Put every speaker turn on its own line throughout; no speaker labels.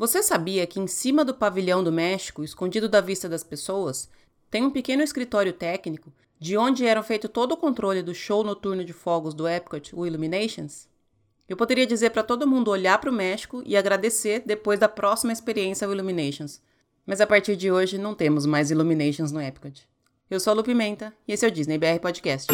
Você sabia que em cima do pavilhão do México, escondido da vista das pessoas, tem um pequeno escritório técnico de onde era feito todo o controle do show noturno de fogos do Epcot, o Illuminations? Eu poderia dizer para todo mundo olhar para o México e agradecer depois da próxima experiência ao Illuminations. Mas a partir de hoje não temos mais Illuminations no Epcot. Eu sou a Lu Pimenta e esse é o Disney BR Podcast.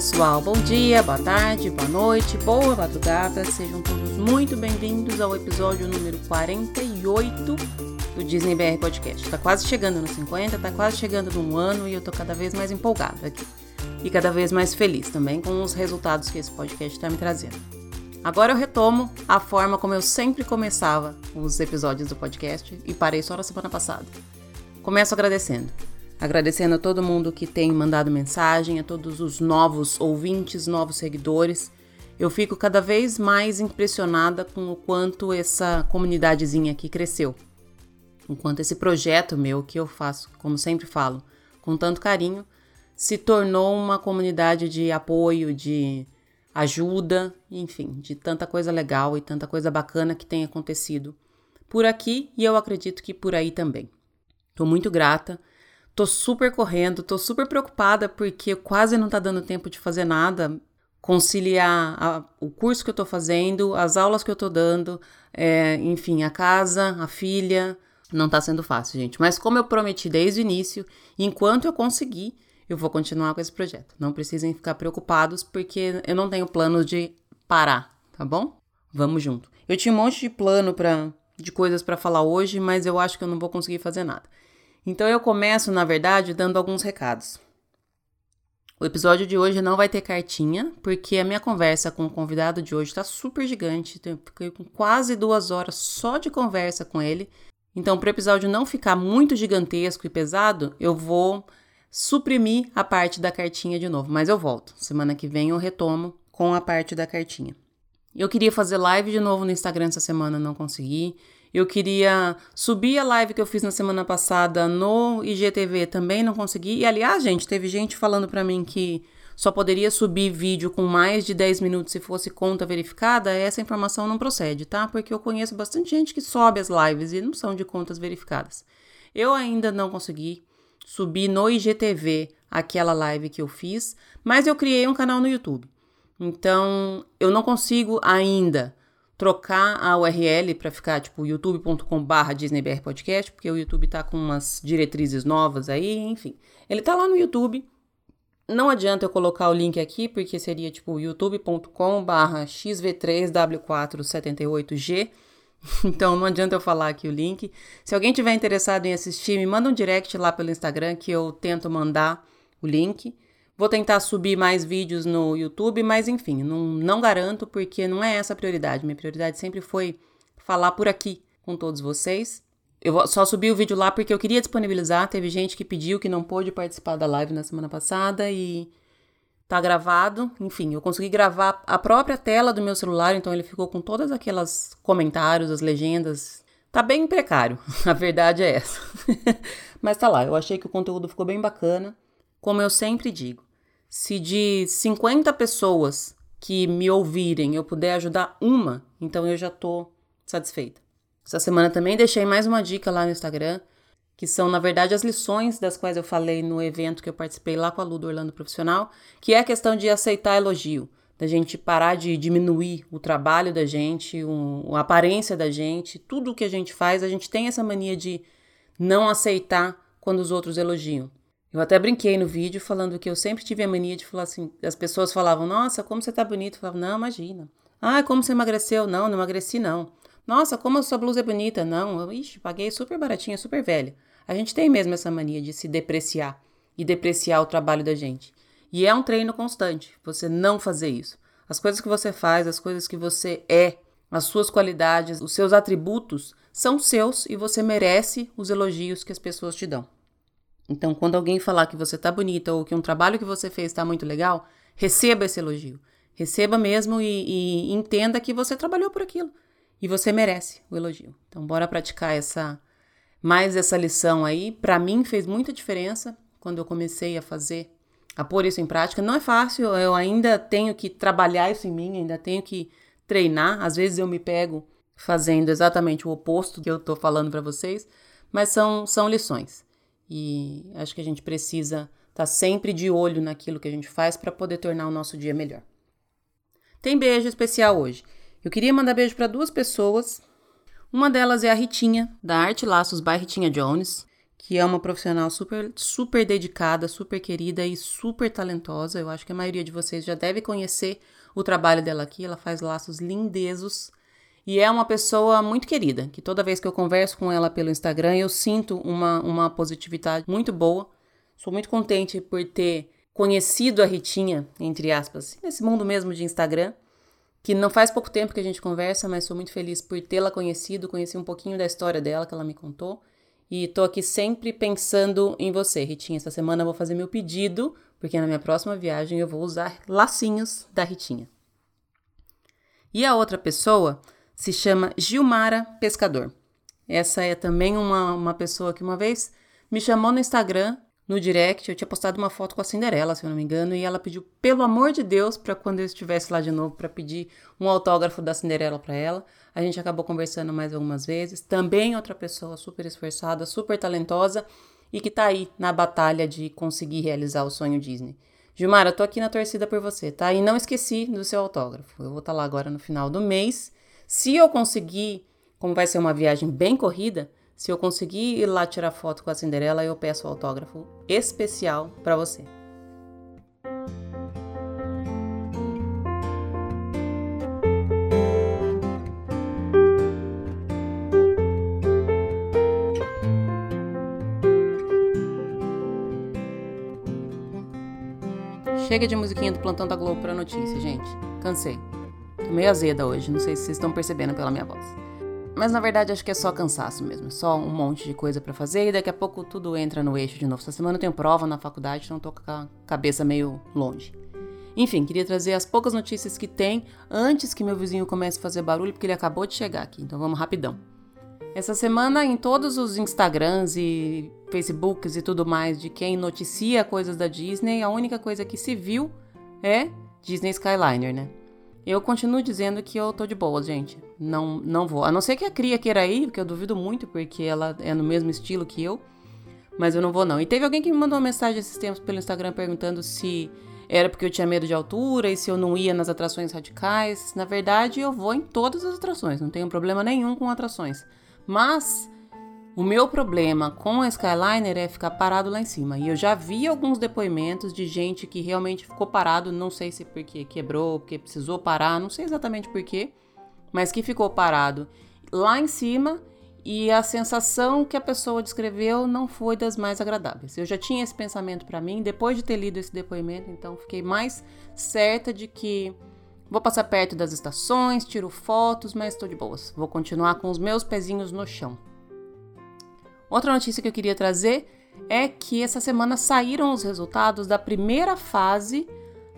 Pessoal, bom dia, boa tarde, boa noite, boa madrugada, sejam todos muito bem-vindos ao episódio número 48 do Disney BR Podcast. Tá quase chegando nos 50, tá quase chegando num ano e eu tô cada vez mais empolgada aqui. E cada vez mais feliz também com os resultados que esse podcast está me trazendo. Agora eu retomo a forma como eu sempre começava os episódios do podcast e parei só na semana passada. Começo agradecendo agradecendo a todo mundo que tem mandado mensagem, a todos os novos ouvintes, novos seguidores. Eu fico cada vez mais impressionada com o quanto essa comunidadezinha aqui cresceu. O quanto esse projeto meu, que eu faço, como sempre falo, com tanto carinho, se tornou uma comunidade de apoio, de ajuda, enfim, de tanta coisa legal e tanta coisa bacana que tem acontecido por aqui e eu acredito que por aí também. Estou muito grata Tô super correndo, tô super preocupada porque quase não tá dando tempo de fazer nada. Conciliar a, o curso que eu tô fazendo, as aulas que eu tô dando, é, enfim, a casa, a filha. Não tá sendo fácil, gente. Mas como eu prometi desde o início, enquanto eu conseguir, eu vou continuar com esse projeto. Não precisem ficar preocupados porque eu não tenho plano de parar, tá bom? Vamos junto. Eu tinha um monte de plano para de coisas para falar hoje, mas eu acho que eu não vou conseguir fazer nada. Então eu começo, na verdade, dando alguns recados. O episódio de hoje não vai ter cartinha, porque a minha conversa com o convidado de hoje está super gigante. Eu fiquei com quase duas horas só de conversa com ele. Então, para o episódio não ficar muito gigantesco e pesado, eu vou suprimir a parte da cartinha de novo. Mas eu volto. Semana que vem eu retomo com a parte da cartinha. Eu queria fazer live de novo no Instagram essa semana, não consegui. Eu queria subir a live que eu fiz na semana passada no IGTV, também não consegui. E aliás, gente, teve gente falando para mim que só poderia subir vídeo com mais de 10 minutos se fosse conta verificada. Essa informação não procede, tá? Porque eu conheço bastante gente que sobe as lives e não são de contas verificadas. Eu ainda não consegui subir no IGTV aquela live que eu fiz, mas eu criei um canal no YouTube. Então, eu não consigo ainda trocar a URL para ficar tipo youtube.com/barra DisneyBR Podcast, porque o YouTube tá com umas diretrizes novas aí, enfim. Ele tá lá no YouTube. Não adianta eu colocar o link aqui, porque seria tipo youtube.com/barra xv3w478g. Então não adianta eu falar aqui o link. Se alguém tiver interessado em assistir, me manda um direct lá pelo Instagram que eu tento mandar o link. Vou tentar subir mais vídeos no YouTube, mas enfim, não, não garanto porque não é essa a prioridade. Minha prioridade sempre foi falar por aqui com todos vocês. Eu só subi o vídeo lá porque eu queria disponibilizar. Teve gente que pediu que não pôde participar da live na semana passada e tá gravado. Enfim, eu consegui gravar a própria tela do meu celular, então ele ficou com todas aquelas comentários, as legendas. Tá bem precário, a verdade é essa. Mas tá lá, eu achei que o conteúdo ficou bem bacana. Como eu sempre digo, se de 50 pessoas que me ouvirem eu puder ajudar uma, então eu já estou satisfeita. Essa semana também deixei mais uma dica lá no Instagram, que são, na verdade, as lições das quais eu falei no evento que eu participei lá com a Lu do Orlando Profissional, que é a questão de aceitar elogio, da gente parar de diminuir o trabalho da gente, o, a aparência da gente, tudo o que a gente faz, a gente tem essa mania de não aceitar quando os outros elogiam. Eu até brinquei no vídeo falando que eu sempre tive a mania de falar assim, as pessoas falavam, nossa, como você tá bonito. Eu falava, não, imagina. Ah, como você emagreceu? Não, não emagreci, não. Nossa, como a sua blusa é bonita. Não, eu, ixi, paguei super baratinha, super velha. A gente tem mesmo essa mania de se depreciar e depreciar o trabalho da gente. E é um treino constante, você não fazer isso. As coisas que você faz, as coisas que você é, as suas qualidades, os seus atributos são seus e você merece os elogios que as pessoas te dão. Então, quando alguém falar que você tá bonita ou que um trabalho que você fez está muito legal, receba esse elogio. Receba mesmo e, e, entenda que você trabalhou por aquilo. e você merece o elogio. Então, bora praticar essa mais essa lição aí. Para mim fez muita diferença quando eu comecei a fazer, a pôr isso em prática. Não é fácil, eu ainda tenho que trabalhar isso em mim, ainda tenho que treinar. Às vezes eu me pego fazendo exatamente o oposto que eu tô falando para vocês, mas são, são lições. E acho que a gente precisa estar tá sempre de olho naquilo que a gente faz para poder tornar o nosso dia melhor. Tem beijo especial hoje. Eu queria mandar beijo para duas pessoas. Uma delas é a Ritinha, da Arte Laços by Ritinha Jones, que é uma profissional super, super dedicada, super querida e super talentosa. Eu acho que a maioria de vocês já deve conhecer o trabalho dela aqui. Ela faz laços lindezos e é uma pessoa muito querida, que toda vez que eu converso com ela pelo Instagram, eu sinto uma, uma positividade muito boa. Sou muito contente por ter conhecido a Ritinha, entre aspas, nesse mundo mesmo de Instagram que não faz pouco tempo que a gente conversa, mas sou muito feliz por tê-la conhecido, conheci um pouquinho da história dela que ela me contou. E tô aqui sempre pensando em você, Ritinha. Essa semana eu vou fazer meu pedido, porque na minha próxima viagem eu vou usar lacinhos da Ritinha. E a outra pessoa se chama Gilmara Pescador. Essa é também uma, uma pessoa que uma vez me chamou no Instagram no direct, eu tinha postado uma foto com a Cinderela, se eu não me engano, e ela pediu, pelo amor de Deus, para quando eu estivesse lá de novo, para pedir um autógrafo da Cinderela para ela. A gente acabou conversando mais algumas vezes. Também outra pessoa super esforçada, super talentosa e que tá aí na batalha de conseguir realizar o sonho Disney. Gilmara, tô aqui na torcida por você, tá? E não esqueci do seu autógrafo. Eu vou estar tá lá agora no final do mês. Se eu conseguir, como vai ser uma viagem bem corrida, se eu conseguir ir lá tirar foto com a Cinderela, eu peço autógrafo especial para você. Chega de musiquinha do plantão da Globo pra notícia, gente. Cansei. Tô meio azeda hoje, não sei se vocês estão percebendo pela minha voz. Mas na verdade acho que é só cansaço mesmo, só um monte de coisa para fazer e daqui a pouco tudo entra no eixo de novo. Essa semana eu tenho prova na faculdade, então tô com a cabeça meio longe. Enfim, queria trazer as poucas notícias que tem antes que meu vizinho comece a fazer barulho, porque ele acabou de chegar aqui, então vamos rapidão. Essa semana, em todos os Instagrams e Facebooks e tudo mais de quem noticia coisas da Disney, a única coisa que se viu é Disney Skyliner, né? Eu continuo dizendo que eu tô de boa, gente. Não, não vou. A não ser que a Cria queira ir, porque eu duvido muito, porque ela é no mesmo estilo que eu. Mas eu não vou, não. E teve alguém que me mandou uma mensagem esses tempos pelo Instagram perguntando se era porque eu tinha medo de altura e se eu não ia nas atrações radicais. Na verdade, eu vou em todas as atrações. Não tenho problema nenhum com atrações. Mas o meu problema com a Skyliner é ficar parado lá em cima. E eu já vi alguns depoimentos de gente que realmente ficou parado, não sei se porque quebrou, porque precisou parar, não sei exatamente porquê, mas que ficou parado lá em cima e a sensação que a pessoa descreveu não foi das mais agradáveis. Eu já tinha esse pensamento para mim depois de ter lido esse depoimento, então fiquei mais certa de que vou passar perto das estações, tiro fotos, mas estou de boas. Vou continuar com os meus pezinhos no chão. Outra notícia que eu queria trazer é que essa semana saíram os resultados da primeira fase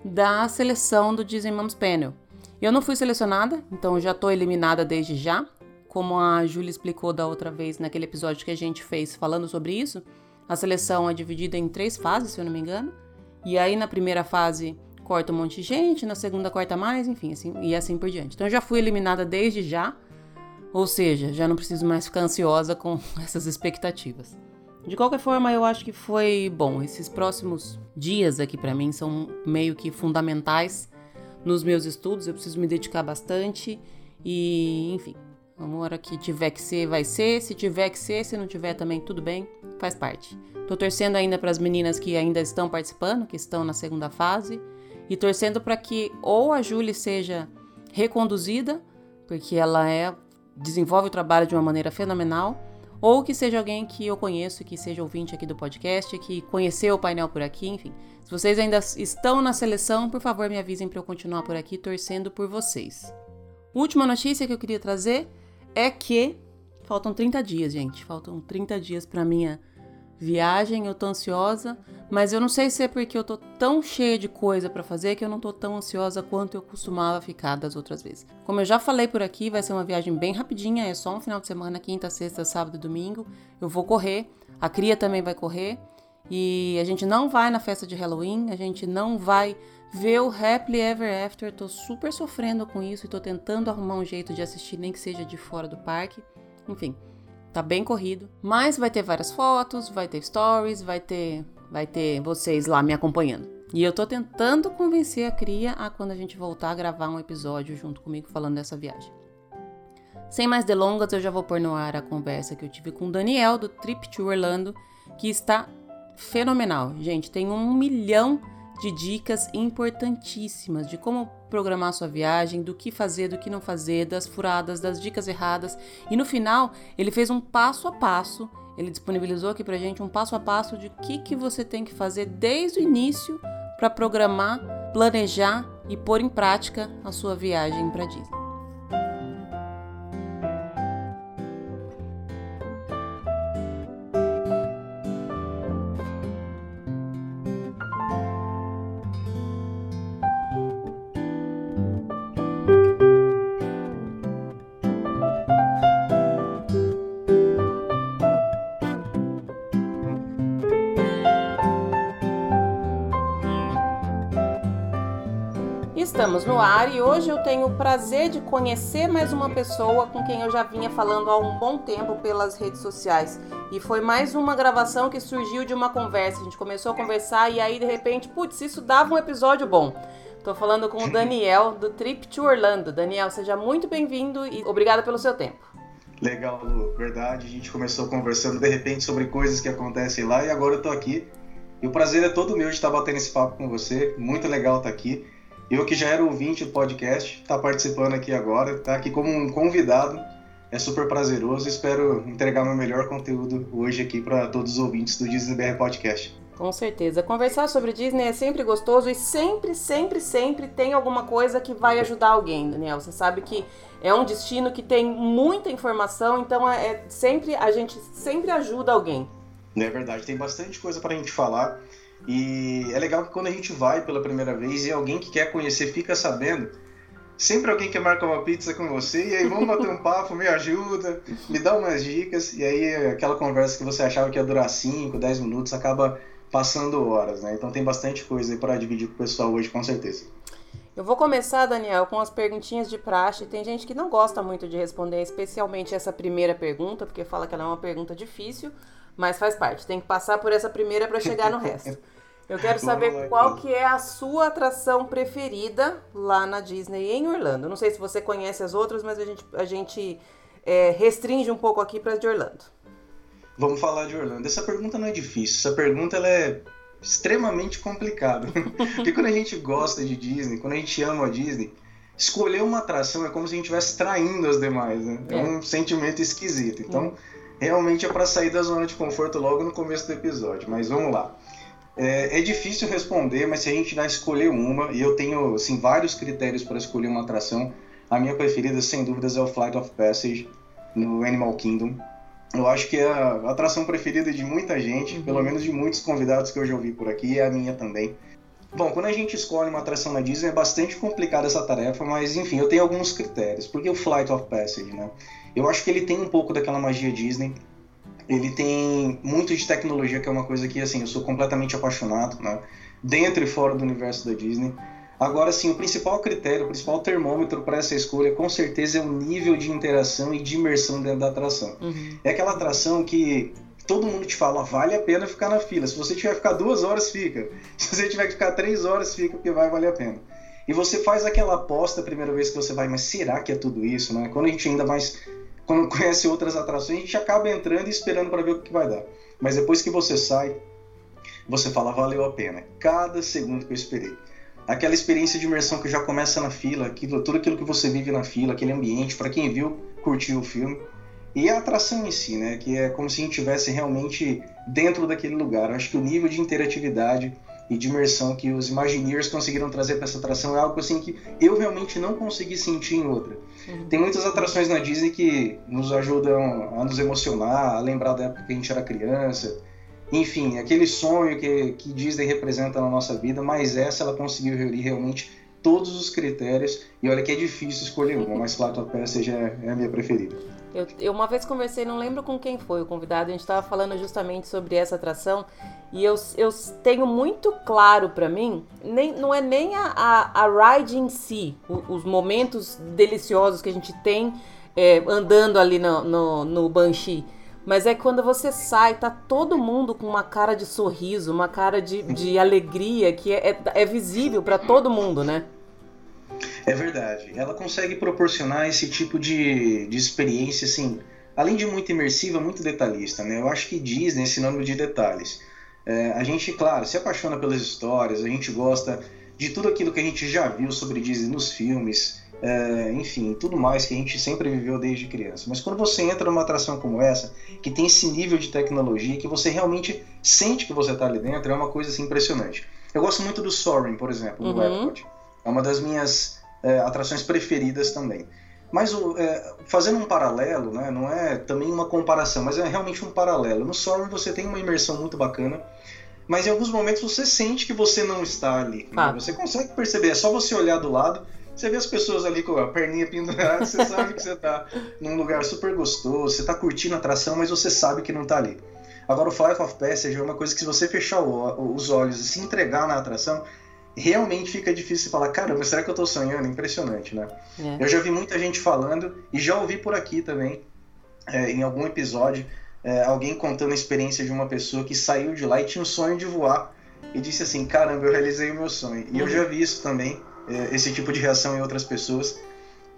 da seleção do Disney Moms Panel. Eu não fui selecionada, então já estou eliminada desde já. Como a Júlia explicou da outra vez naquele episódio que a gente fez falando sobre isso, a seleção é dividida em três fases, se eu não me engano. E aí na primeira fase corta um monte de gente, na segunda corta mais, enfim, assim, e assim por diante. Então já fui eliminada desde já. Ou seja, já não preciso mais ficar ansiosa com essas expectativas. De qualquer forma, eu acho que foi bom. Esses próximos dias aqui para mim são meio que fundamentais nos meus estudos. Eu preciso me dedicar bastante e, enfim, a hora que tiver que ser, vai ser. Se tiver que ser, se não tiver também, tudo bem, faz parte. Tô torcendo ainda para as meninas que ainda estão participando, que estão na segunda fase, e torcendo para que ou a Julie seja reconduzida, porque ela é desenvolve o trabalho de uma maneira fenomenal, ou que seja alguém que eu conheço, que seja ouvinte aqui do podcast, que conheceu o painel por aqui, enfim. Se vocês ainda estão na seleção, por favor me avisem para eu continuar por aqui torcendo por vocês. Última notícia que eu queria trazer é que faltam 30 dias, gente. Faltam 30 dias para minha viagem, eu tô ansiosa, mas eu não sei se é porque eu tô tão cheia de coisa para fazer que eu não tô tão ansiosa quanto eu costumava ficar das outras vezes. Como eu já falei por aqui, vai ser uma viagem bem rapidinha, é só um final de semana, quinta, sexta, sábado domingo. Eu vou correr, a cria também vai correr e a gente não vai na festa de Halloween, a gente não vai ver o Happily Ever After. Tô super sofrendo com isso e tô tentando arrumar um jeito de assistir, nem que seja de fora do parque. Enfim, Tá bem corrido, mas vai ter várias fotos, vai ter stories, vai ter, vai ter vocês lá me acompanhando. E eu tô tentando convencer a cria a quando a gente voltar a gravar um episódio junto comigo falando dessa viagem. Sem mais delongas, eu já vou pôr no ar a conversa que eu tive com o Daniel do Trip to Orlando, que está fenomenal. Gente, tem um milhão de dicas importantíssimas de como programar sua viagem, do que fazer, do que não fazer, das furadas, das dicas erradas. E no final, ele fez um passo a passo, ele disponibilizou aqui pra gente um passo a passo de o que, que você tem que fazer desde o início para programar, planejar e pôr em prática a sua viagem para Disney. Estamos no ar e hoje eu tenho o prazer de conhecer mais uma pessoa com quem eu já vinha falando há um bom tempo pelas redes sociais. E foi mais uma gravação que surgiu de uma conversa. A gente começou a conversar e aí de repente, putz, isso dava um episódio bom. Estou falando com o Daniel do Trip to Orlando. Daniel, seja muito bem-vindo e obrigada pelo seu tempo.
Legal, Lu. Verdade, a gente começou conversando de repente sobre coisas que acontecem lá e agora eu tô aqui. E o prazer é todo meu de estar batendo esse papo com você. Muito legal estar aqui. Eu que já era ouvinte do podcast, está participando aqui agora, está aqui como um convidado. É super prazeroso. Espero entregar meu melhor conteúdo hoje aqui para todos os ouvintes do Disney BR Podcast.
Com certeza. Conversar sobre Disney é sempre gostoso e sempre, sempre, sempre tem alguma coisa que vai ajudar alguém, Daniel. Você sabe que é um destino que tem muita informação, então é, é sempre a gente sempre ajuda alguém.
É verdade, tem bastante coisa para a gente falar. E é legal que quando a gente vai pela primeira vez e alguém que quer conhecer fica sabendo, sempre alguém quer marcar uma pizza com você e aí vamos bater um papo, me ajuda, me dá umas dicas e aí aquela conversa que você achava que ia durar 5, 10 minutos acaba passando horas, né? Então tem bastante coisa aí para dividir com o pessoal hoje, com certeza.
Eu vou começar, Daniel, com as perguntinhas de praxe. Tem gente que não gosta muito de responder, especialmente essa primeira pergunta, porque fala que ela é uma pergunta difícil, mas faz parte. Tem que passar por essa primeira para chegar no resto. Eu quero saber qual que é a sua atração preferida lá na Disney em Orlando. Não sei se você conhece as outras, mas a gente, a gente é, restringe um pouco aqui para de Orlando.
Vamos falar de Orlando. Essa pergunta não é difícil. Essa pergunta ela é extremamente complicada. Porque quando a gente gosta de Disney, quando a gente ama a Disney, escolher uma atração é como se a gente estivesse traindo as demais, né? É, é um sentimento esquisito. Então, hum. realmente é para sair da zona de conforto logo no começo do episódio. Mas vamos lá. É, é, difícil responder, mas se a gente vai escolher uma, e eu tenho assim, vários critérios para escolher uma atração, a minha preferida, sem dúvidas, é o Flight of Passage no Animal Kingdom. Eu acho que é a atração preferida de muita gente, uhum. pelo menos de muitos convidados que eu já ouvi por aqui, e é a minha também. Bom, quando a gente escolhe uma atração na Disney é bastante complicada essa tarefa, mas enfim, eu tenho alguns critérios. Por que o Flight of Passage, né? Eu acho que ele tem um pouco daquela magia Disney, ele tem muito de tecnologia, que é uma coisa que assim, eu sou completamente apaixonado, né? dentro e fora do universo da Disney. Agora, sim, o principal critério, o principal termômetro para essa escolha, com certeza, é o nível de interação e de imersão dentro da atração. Uhum. É aquela atração que todo mundo te fala, vale a pena ficar na fila. Se você tiver que ficar duas horas, fica. Se você tiver que ficar três horas, fica, porque vai valer a pena. E você faz aquela aposta a primeira vez que você vai, mas será que é tudo isso? Né? Quando a gente ainda mais quando conhece outras atrações, a gente acaba entrando e esperando para ver o que vai dar. Mas depois que você sai, você fala, valeu a pena. Cada segundo que eu esperei. Aquela experiência de imersão que já começa na fila, aquilo, tudo aquilo que você vive na fila, aquele ambiente, para quem viu, curtiu o filme. E a atração em si, né? Que é como se a gente estivesse realmente dentro daquele lugar. Eu acho que o nível de interatividade e de imersão que os Imagineers conseguiram trazer para essa atração é algo assim que eu realmente não consegui sentir em outra. Uhum. Tem muitas atrações na Disney que nos ajudam a nos emocionar, a lembrar da época que a gente era criança. enfim, aquele sonho que, que Disney representa na nossa vida, mas essa ela conseguiu reunir realmente todos os critérios. E olha que é difícil escolher uma, mas Flight of Passage é, é a minha preferida.
Eu, eu, uma vez conversei, não lembro com quem foi o convidado, a gente estava falando justamente sobre essa atração e eu, eu tenho muito claro para mim, nem, não é nem a, a, a ride em si, o, os momentos deliciosos que a gente tem é, andando ali no, no, no Banshee, mas é quando você sai, tá todo mundo com uma cara de sorriso, uma cara de, de alegria que é, é, é visível para todo mundo, né?
É verdade. Ela consegue proporcionar esse tipo de, de experiência, assim, além de muito imersiva, muito detalhista, né? Eu acho que Disney é sinônimo de detalhes. É, a gente, claro, se apaixona pelas histórias, a gente gosta de tudo aquilo que a gente já viu sobre Disney nos filmes, é, enfim, tudo mais que a gente sempre viveu desde criança. Mas quando você entra numa atração como essa, que tem esse nível de tecnologia, que você realmente sente que você está ali dentro, é uma coisa assim, impressionante. Eu gosto muito do Soaring, por exemplo, do uhum. Epcot. É uma das minhas é, atrações preferidas também. Mas é, fazendo um paralelo, né, não é também uma comparação, mas é realmente um paralelo. No Soaring você tem uma imersão muito bacana, mas em alguns momentos você sente que você não está ali. Ah. Né? Você consegue perceber, é só você olhar do lado, você vê as pessoas ali com a perninha pendurada, você sabe que você está num lugar super gostoso, você está curtindo a atração, mas você sabe que não está ali. Agora o Flight of Passage é uma coisa que se você fechar os olhos e se entregar na atração, realmente fica difícil falar, caramba, será que eu estou sonhando? Impressionante, né? É. Eu já vi muita gente falando e já ouvi por aqui também, é, em algum episódio, é, alguém contando a experiência de uma pessoa que saiu de lá e tinha um sonho de voar e disse assim, caramba, eu realizei o meu sonho. E uhum. eu já vi isso também, é, esse tipo de reação em outras pessoas,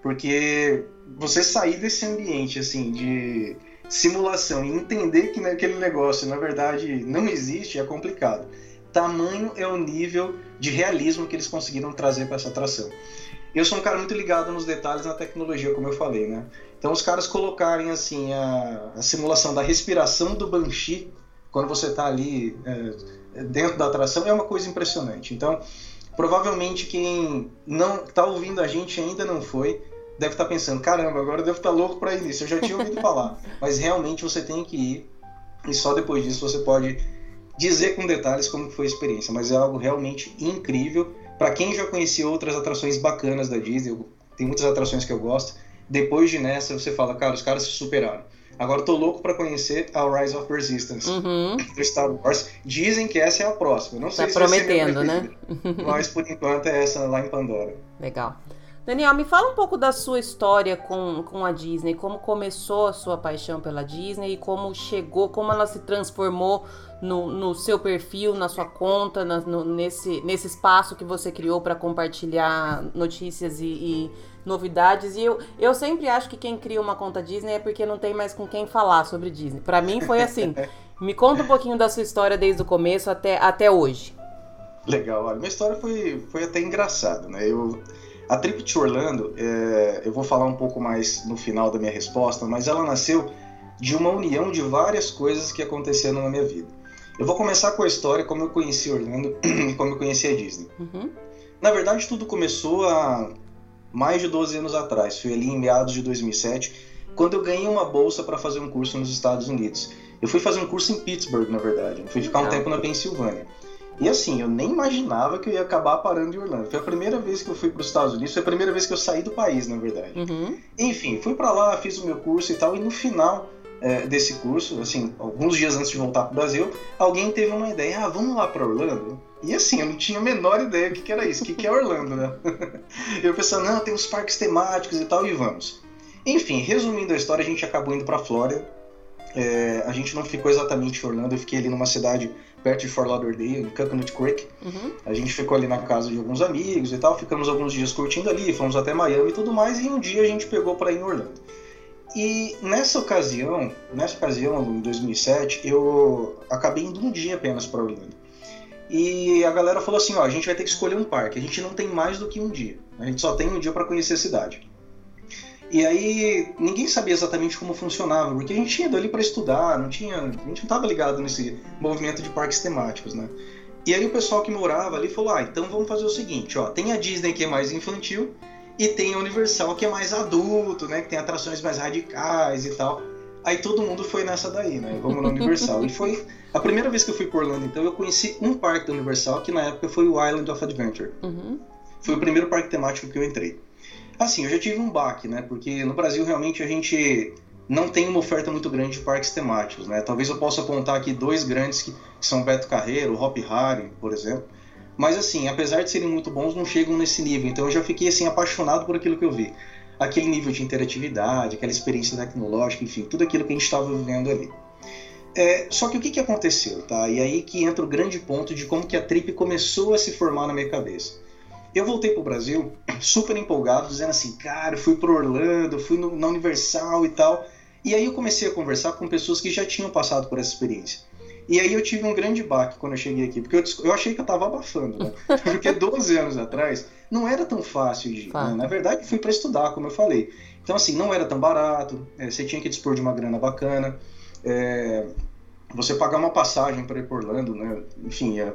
porque você sair desse ambiente, assim, de simulação e entender que aquele negócio, na verdade, não existe, é complicado tamanho é o nível de realismo que eles conseguiram trazer para essa atração. Eu sou um cara muito ligado nos detalhes na tecnologia, como eu falei, né? Então os caras colocarem assim a, a simulação da respiração do Banshee quando você está ali é, dentro da atração é uma coisa impressionante. Então provavelmente quem não está ouvindo a gente ainda não foi deve estar tá pensando caramba agora eu devo estar tá louco para ir nisso. Eu já tinha ouvido falar, mas realmente você tem que ir e só depois disso você pode dizer com detalhes como foi a experiência, mas é algo realmente incrível. Para quem já conhecia outras atrações bacanas da Disney, tem muitas atrações que eu gosto. Depois de nessa, você fala, cara, os caras se superaram. Agora eu tô louco para conhecer a Rise of Resistance
uhum.
do Star Wars. Dizem que essa é a próxima. Não sei
tá
se
prometendo, né?
mas por enquanto é essa lá em Pandora.
Legal. Daniel, me fala um pouco da sua história com, com a Disney, como começou a sua paixão pela Disney e como chegou, como ela se transformou no, no seu perfil, na sua conta, na, no, nesse, nesse espaço que você criou para compartilhar notícias e, e, novidades. E eu, eu sempre acho que quem cria uma conta Disney é porque não tem mais com quem falar sobre Disney. Para mim foi assim. Me conta um pouquinho da sua história desde o começo até, até hoje.
Legal, olha, minha história foi, foi até engraçada, né? Eu a Trip to Orlando, é, eu vou falar um pouco mais no final da minha resposta, mas ela nasceu de uma união de várias coisas que aconteceram na minha vida. Eu vou começar com a história como eu conheci Orlando e como eu conheci a Disney.
Uhum.
Na verdade, tudo começou há mais de 12 anos atrás. Foi ali em meados de 2007, quando eu ganhei uma bolsa para fazer um curso nos Estados Unidos. Eu fui fazer um curso em Pittsburgh, na verdade. Eu fui ficar um tempo na Pensilvânia. E assim, eu nem imaginava que eu ia acabar parando em Orlando. Foi a primeira vez que eu fui para os Estados Unidos, foi a primeira vez que eu saí do país, na verdade.
Uhum.
Enfim, fui para lá, fiz o meu curso e tal, e no final é, desse curso, assim, alguns dias antes de voltar para o Brasil, alguém teve uma ideia, ah, vamos lá para Orlando? E assim, eu não tinha a menor ideia do que, que era isso, o que, que é Orlando, né? eu pensando, não, tem uns parques temáticos e tal, e vamos. Enfim, resumindo a história, a gente acabou indo para Flórida. É, a gente não ficou exatamente em Orlando, eu fiquei ali numa cidade perto de Fort Lauderdale, em Coconut Creek.
Uhum.
A gente ficou ali na casa de alguns amigos e tal, ficamos alguns dias curtindo ali, fomos até Miami e tudo mais, e um dia a gente pegou para ir em Orlando. E nessa ocasião, nessa ocasião, em 2007, eu acabei indo um dia apenas para Orlando. E a galera falou assim, ó, a gente vai ter que escolher um parque, a gente não tem mais do que um dia. A gente só tem um dia para conhecer a cidade. E aí ninguém sabia exatamente como funcionava, porque a gente tinha ido ali para estudar, não tinha, a gente não estava ligado nesse movimento de parques temáticos, né? E aí o pessoal que morava ali falou: "Ah, então vamos fazer o seguinte, ó, tem a Disney que é mais infantil e tem a Universal que é mais adulto, né, que tem atrações mais radicais e tal. Aí todo mundo foi nessa daí, né? Vamos na Universal. e foi a primeira vez que eu fui por Orlando, então eu conheci um parque da Universal, que na época foi o Island of Adventure. Uhum. Foi o primeiro parque temático que eu entrei. Assim, eu já tive um baque, né? Porque no Brasil realmente a gente não tem uma oferta muito grande de parques temáticos, né? Talvez eu possa apontar aqui dois grandes que, são Beto Carreiro, Hop Harry, por exemplo. Mas assim, apesar de serem muito bons, não chegam nesse nível. Então eu já fiquei assim apaixonado por aquilo que eu vi. Aquele nível de interatividade, aquela experiência tecnológica, enfim, tudo aquilo que a gente estava vivendo ali. É, só que o que, que aconteceu, tá? E aí que entra o grande ponto de como que a trip começou a se formar na minha cabeça. Eu voltei pro Brasil super empolgado, dizendo assim, cara, eu fui pro Orlando, fui no, na Universal e tal. E aí eu comecei a conversar com pessoas que já tinham passado por essa experiência. E aí eu tive um grande baque quando eu cheguei aqui, porque eu, eu achei que eu tava abafando, né? Porque 12 anos atrás não era tão fácil de ir. Né? Na verdade, fui para estudar, como eu falei. Então, assim, não era tão barato, é, você tinha que dispor de uma grana bacana. É, você pagar uma passagem para ir por Orlando, né? Enfim, é,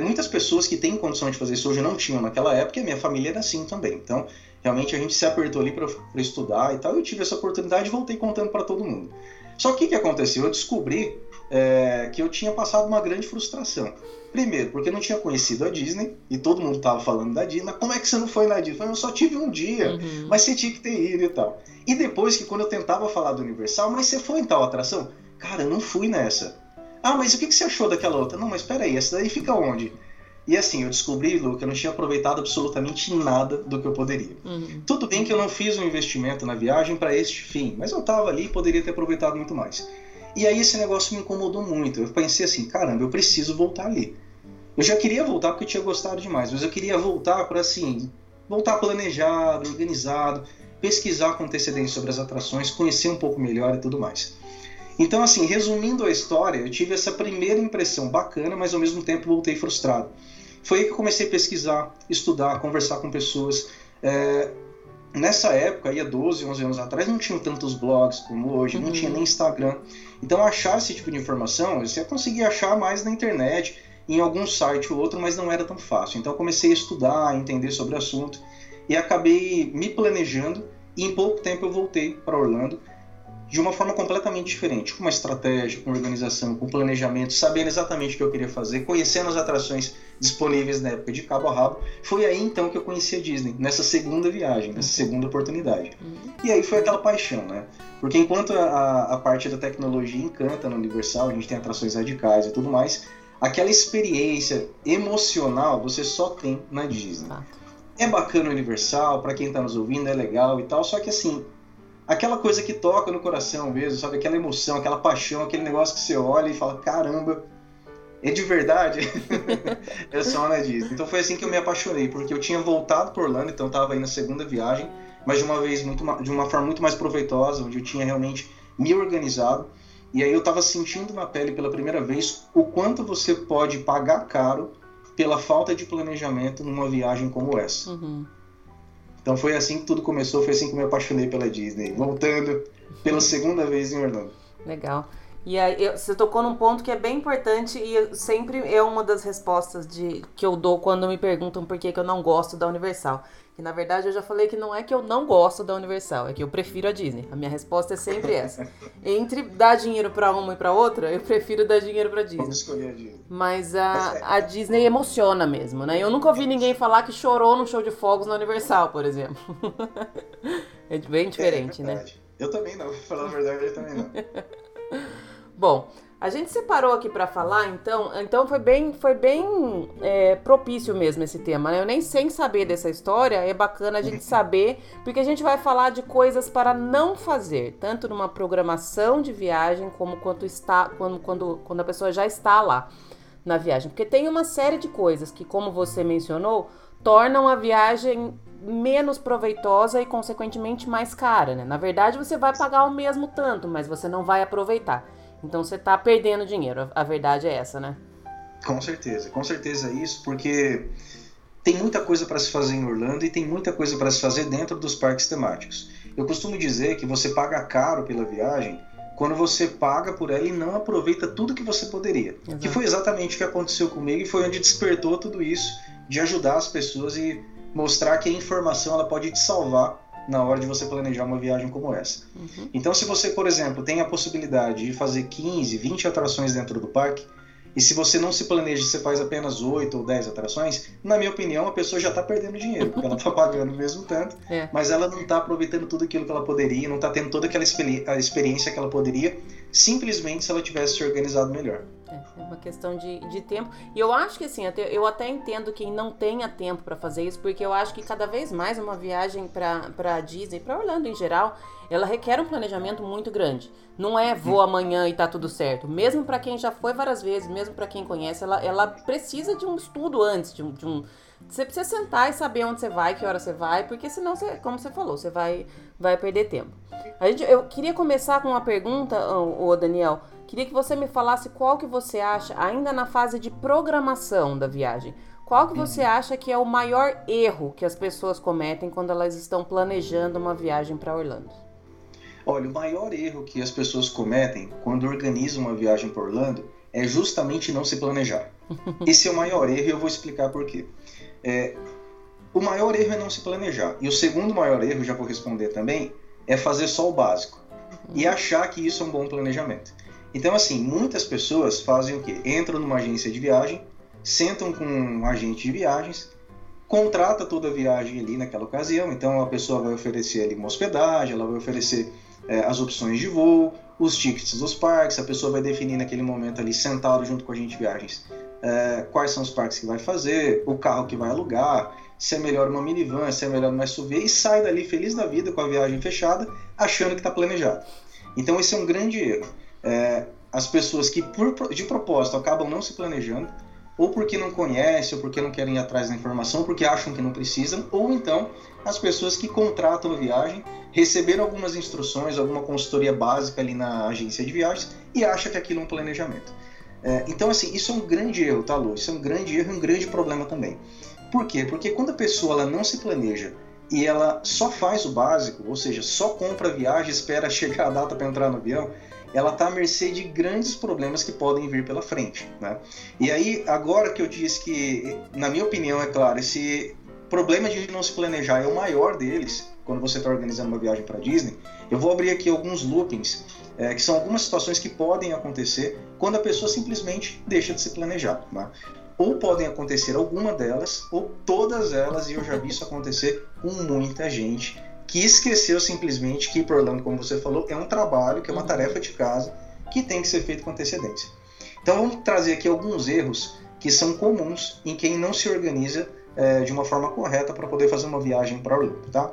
muitas pessoas que têm condição de fazer isso hoje não tinham naquela época, e a minha família era assim também. Então, realmente a gente se apertou ali para estudar e tal. Eu tive essa oportunidade e voltei contando para todo mundo. Só que o que aconteceu? Eu descobri é, que eu tinha passado uma grande frustração. Primeiro, porque eu não tinha conhecido a Disney e todo mundo estava falando da Disney. Como é que você não foi na Disney? Eu só tive um dia, uhum. mas você tinha que ter ido e tal. E depois que quando eu tentava falar do Universal, mas você foi em tal atração? Cara, eu não fui nessa. Ah, mas o que você achou daquela outra? Não, mas peraí, essa daí fica onde? E assim, eu descobri, Lu, que eu não tinha aproveitado absolutamente nada do que eu poderia. Uhum. Tudo bem que eu não fiz um investimento na viagem para este fim, mas eu estava ali e poderia ter aproveitado muito mais. E aí esse negócio me incomodou muito. Eu pensei assim, caramba, eu preciso voltar ali. Eu já queria voltar porque eu tinha gostado demais, mas eu queria voltar para assim, voltar planejado, organizado, pesquisar com antecedência sobre as atrações, conhecer um pouco melhor e tudo mais. Então, assim, resumindo a história, eu tive essa primeira impressão bacana, mas ao mesmo tempo voltei frustrado. Foi aí que eu comecei a pesquisar, estudar, conversar com pessoas. É, nessa época, aí há 12, 11 anos atrás, não tinham tantos blogs como hoje, uhum. não tinha nem Instagram. Então, achar esse tipo de informação, você conseguia achar mais na internet, em algum site ou outro, mas não era tão fácil. Então, eu comecei a estudar, a entender sobre o assunto e acabei me planejando. E em pouco tempo eu voltei para Orlando de uma forma completamente diferente, com uma estratégia, com organização, com planejamento, sabendo exatamente o que eu queria fazer, conhecendo as atrações disponíveis na época de cabo a rabo. Foi aí então que eu conheci a Disney, nessa segunda viagem, nessa segunda oportunidade. Uhum. E aí foi aquela paixão, né? Porque enquanto a, a parte da tecnologia encanta no Universal, a gente tem atrações radicais e tudo mais, aquela experiência emocional você só tem na Disney. É bacana o Universal, para quem está nos ouvindo é legal e tal, só que assim, aquela coisa que toca no coração mesmo, sabe? Aquela emoção, aquela paixão, aquele negócio que você olha e fala, caramba, é de verdade? é só na Disney. Então foi assim que eu me apaixonei, porque eu tinha voltado por Orlando, então estava aí na segunda viagem, mas de uma vez muito de uma forma muito mais proveitosa, onde eu tinha realmente me organizado. E aí eu estava sentindo na pele pela primeira vez o quanto você pode pagar caro pela falta de planejamento numa viagem como essa. Uhum. Então foi assim que tudo começou, foi assim que eu me apaixonei pela Disney, voltando pela segunda vez em Orlando.
Legal. E aí, você tocou num ponto que é bem importante e sempre é uma das respostas de, que eu dou quando me perguntam por que, que eu não gosto da Universal. Que na verdade eu já falei que não é que eu não gosto da Universal, é que eu prefiro a Disney. A minha resposta é sempre essa. Entre dar dinheiro para uma e para outra, eu prefiro dar dinheiro para Disney.
Vamos escolher a Disney.
Mas a, a Disney emociona mesmo, né? Eu nunca ouvi ninguém falar que chorou no show de fogos na Universal, por exemplo. é bem diferente, é, é né?
Eu também não, pra falar a verdade, eu também não.
Bom, a gente separou aqui para falar, então, então foi bem, foi bem é, propício mesmo esse tema. Né? Eu nem sem saber dessa história é bacana a gente saber, porque a gente vai falar de coisas para não fazer, tanto numa programação de viagem como quando está, quando, quando, quando a pessoa já está lá na viagem, porque tem uma série de coisas que, como você mencionou, tornam a viagem menos proveitosa e consequentemente mais cara, né? Na verdade, você vai pagar o mesmo tanto, mas você não vai aproveitar. Então você está perdendo dinheiro. A verdade é essa, né?
Com certeza, com certeza é isso, porque tem muita coisa para se fazer em Orlando e tem muita coisa para se fazer dentro dos parques temáticos. Eu costumo dizer que você paga caro pela viagem quando você paga por ela e não aproveita tudo que você poderia. Exato. Que foi exatamente o que aconteceu comigo e foi onde despertou tudo isso de ajudar as pessoas e mostrar que a informação ela pode te salvar na hora de você planejar uma viagem como essa. Uhum. Então, se você, por exemplo, tem a possibilidade de fazer 15, 20 atrações dentro do parque, e se você não se planeja, você faz apenas 8 ou 10 atrações, na minha opinião, a pessoa já está perdendo dinheiro, porque ela está pagando o mesmo tanto, é. mas ela não está aproveitando tudo aquilo que ela poderia, não está tendo toda aquela experi experiência que ela poderia, simplesmente se ela tivesse se organizado melhor.
É, é uma questão de, de tempo. E eu acho que assim, eu até entendo quem não tenha tempo para fazer isso, porque eu acho que cada vez mais uma viagem para Disney, para Orlando em geral, ela requer um planejamento muito grande. Não é vou amanhã e tá tudo certo. Mesmo para quem já foi várias vezes, mesmo para quem conhece, ela, ela precisa de um estudo antes, de um, de um, Você precisa sentar e saber onde você vai, que hora você vai, porque senão, você, como você falou, você vai, vai perder tempo. A gente, eu queria começar com uma pergunta, o Daniel. Queria que você me falasse qual que você acha, ainda na fase de programação da viagem, qual que você acha que é o maior erro que as pessoas cometem quando elas estão planejando uma viagem para Orlando?
Olha, o maior erro que as pessoas cometem quando organizam uma viagem para Orlando é justamente não se planejar. Esse é o maior erro e eu vou explicar por quê. É, o maior erro é não se planejar. E o segundo maior erro, já vou responder também, é fazer só o básico. E achar que isso é um bom planejamento. Então, assim, muitas pessoas fazem o quê? Entram numa agência de viagem, sentam com um agente de viagens, contrata toda a viagem ali naquela ocasião. Então, a pessoa vai oferecer ali uma hospedagem, ela vai oferecer é, as opções de voo, os tickets dos parques, a pessoa vai definir naquele momento ali, sentado junto com a gente de viagens, é, quais são os parques que vai fazer, o carro que vai alugar, se é melhor uma minivan, se é melhor uma SUV, e sai dali feliz da vida com a viagem fechada, achando que está planejado. Então esse é um grande erro. É, as pessoas que por, de propósito acabam não se planejando, ou porque não conhecem, ou porque não querem ir atrás da informação, porque acham que não precisam, ou então as pessoas que contratam a viagem, receberam algumas instruções, alguma consultoria básica ali na agência de viagens e acham que aquilo é um planejamento. É, então, assim, isso é um grande erro, tá, Lu? Isso é um grande erro e um grande problema também. Por quê? Porque quando a pessoa ela não se planeja e ela só faz o básico, ou seja, só compra a viagem, espera chegar a data para entrar no avião, ela está à mercê de grandes problemas que podem vir pela frente. Né? E aí, agora que eu disse que, na minha opinião, é claro, esse problema de não se planejar é o maior deles, quando você está organizando uma viagem para Disney, eu vou abrir aqui alguns loopings, é, que são algumas situações que podem acontecer quando a pessoa simplesmente deixa de se planejar. Né? Ou podem acontecer alguma delas, ou todas elas, e eu já vi isso acontecer com muita gente que esqueceu simplesmente que ir para Orlando, como você falou, é um trabalho, que é uma uhum. tarefa de casa, que tem que ser feito com antecedência. Então vamos trazer aqui alguns erros que são comuns em quem não se organiza é, de uma forma correta para poder fazer uma viagem para Orlando, tá?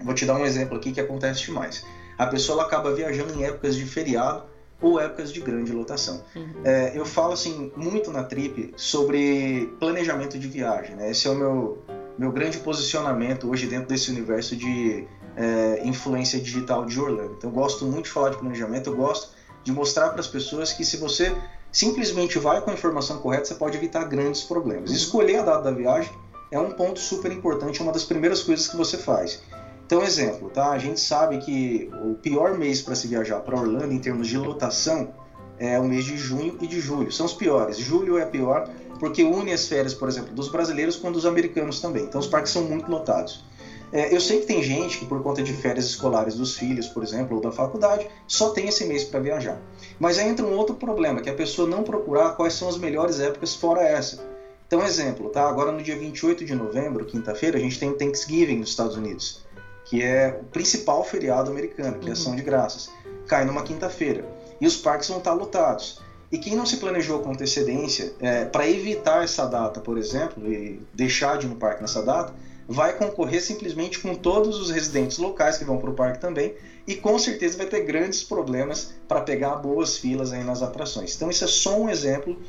Vou te dar um exemplo aqui que acontece demais. A pessoa acaba viajando em épocas de feriado ou épocas de grande lotação. Uhum. É, eu falo assim muito na trip sobre planejamento de viagem. Né? Esse é o meu meu grande posicionamento hoje dentro desse universo de é, influência digital de Orlando. Então, eu gosto muito de falar de planejamento, eu gosto de mostrar para as pessoas que se você simplesmente vai com a informação correta, você pode evitar grandes problemas. Uhum. Escolher a data da viagem é um ponto super importante, é uma das primeiras coisas que você faz. Então, exemplo, tá? A gente sabe que o pior mês para se viajar para Orlando em termos de lotação é o mês de junho e de julho. São os piores. Julho é pior porque une as férias, por exemplo, dos brasileiros com dos americanos também. Então os parques são muito lotados. É, eu sei que tem gente que, por conta de férias escolares dos filhos, por exemplo, ou da faculdade, só tem esse mês para viajar. Mas aí entra um outro problema, que é a pessoa não procurar quais são as melhores épocas fora essa. Então, exemplo, tá? Agora no dia 28 de novembro, quinta-feira, a gente tem Thanksgiving nos Estados Unidos, que é o principal feriado americano, que é ação de graças. Cai numa quinta-feira. E os parques vão estar lotados. E quem não se planejou com antecedência, é, para evitar essa data, por exemplo, e deixar de ir no parque nessa data, vai concorrer simplesmente com todos os residentes locais que vão para o parque também, e com certeza vai ter grandes problemas para pegar boas filas aí nas atrações. Então isso é só um exemplo,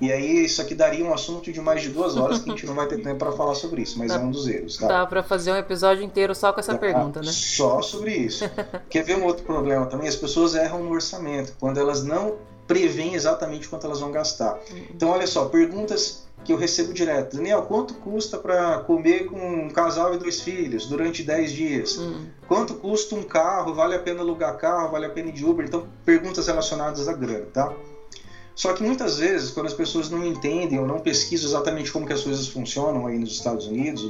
e aí isso aqui daria um assunto de mais de duas horas que a gente não vai ter tempo para falar sobre isso, mas dá, é um dos erros. Tá?
Dá para fazer um episódio inteiro só com essa dá, pergunta, né?
Só sobre isso. Quer ver um outro problema também? As pessoas erram no orçamento, quando elas não prevêem exatamente quanto elas vão gastar. Uhum. Então, olha só, perguntas que eu recebo direto. Daniel, quanto custa para comer com um casal e dois filhos durante 10 dias? Uhum. Quanto custa um carro? Vale a pena alugar carro? Vale a pena ir de Uber? Então, perguntas relacionadas à grana, tá? Só que muitas vezes, quando as pessoas não entendem ou não pesquisam exatamente como que as coisas funcionam aí nos Estados Unidos,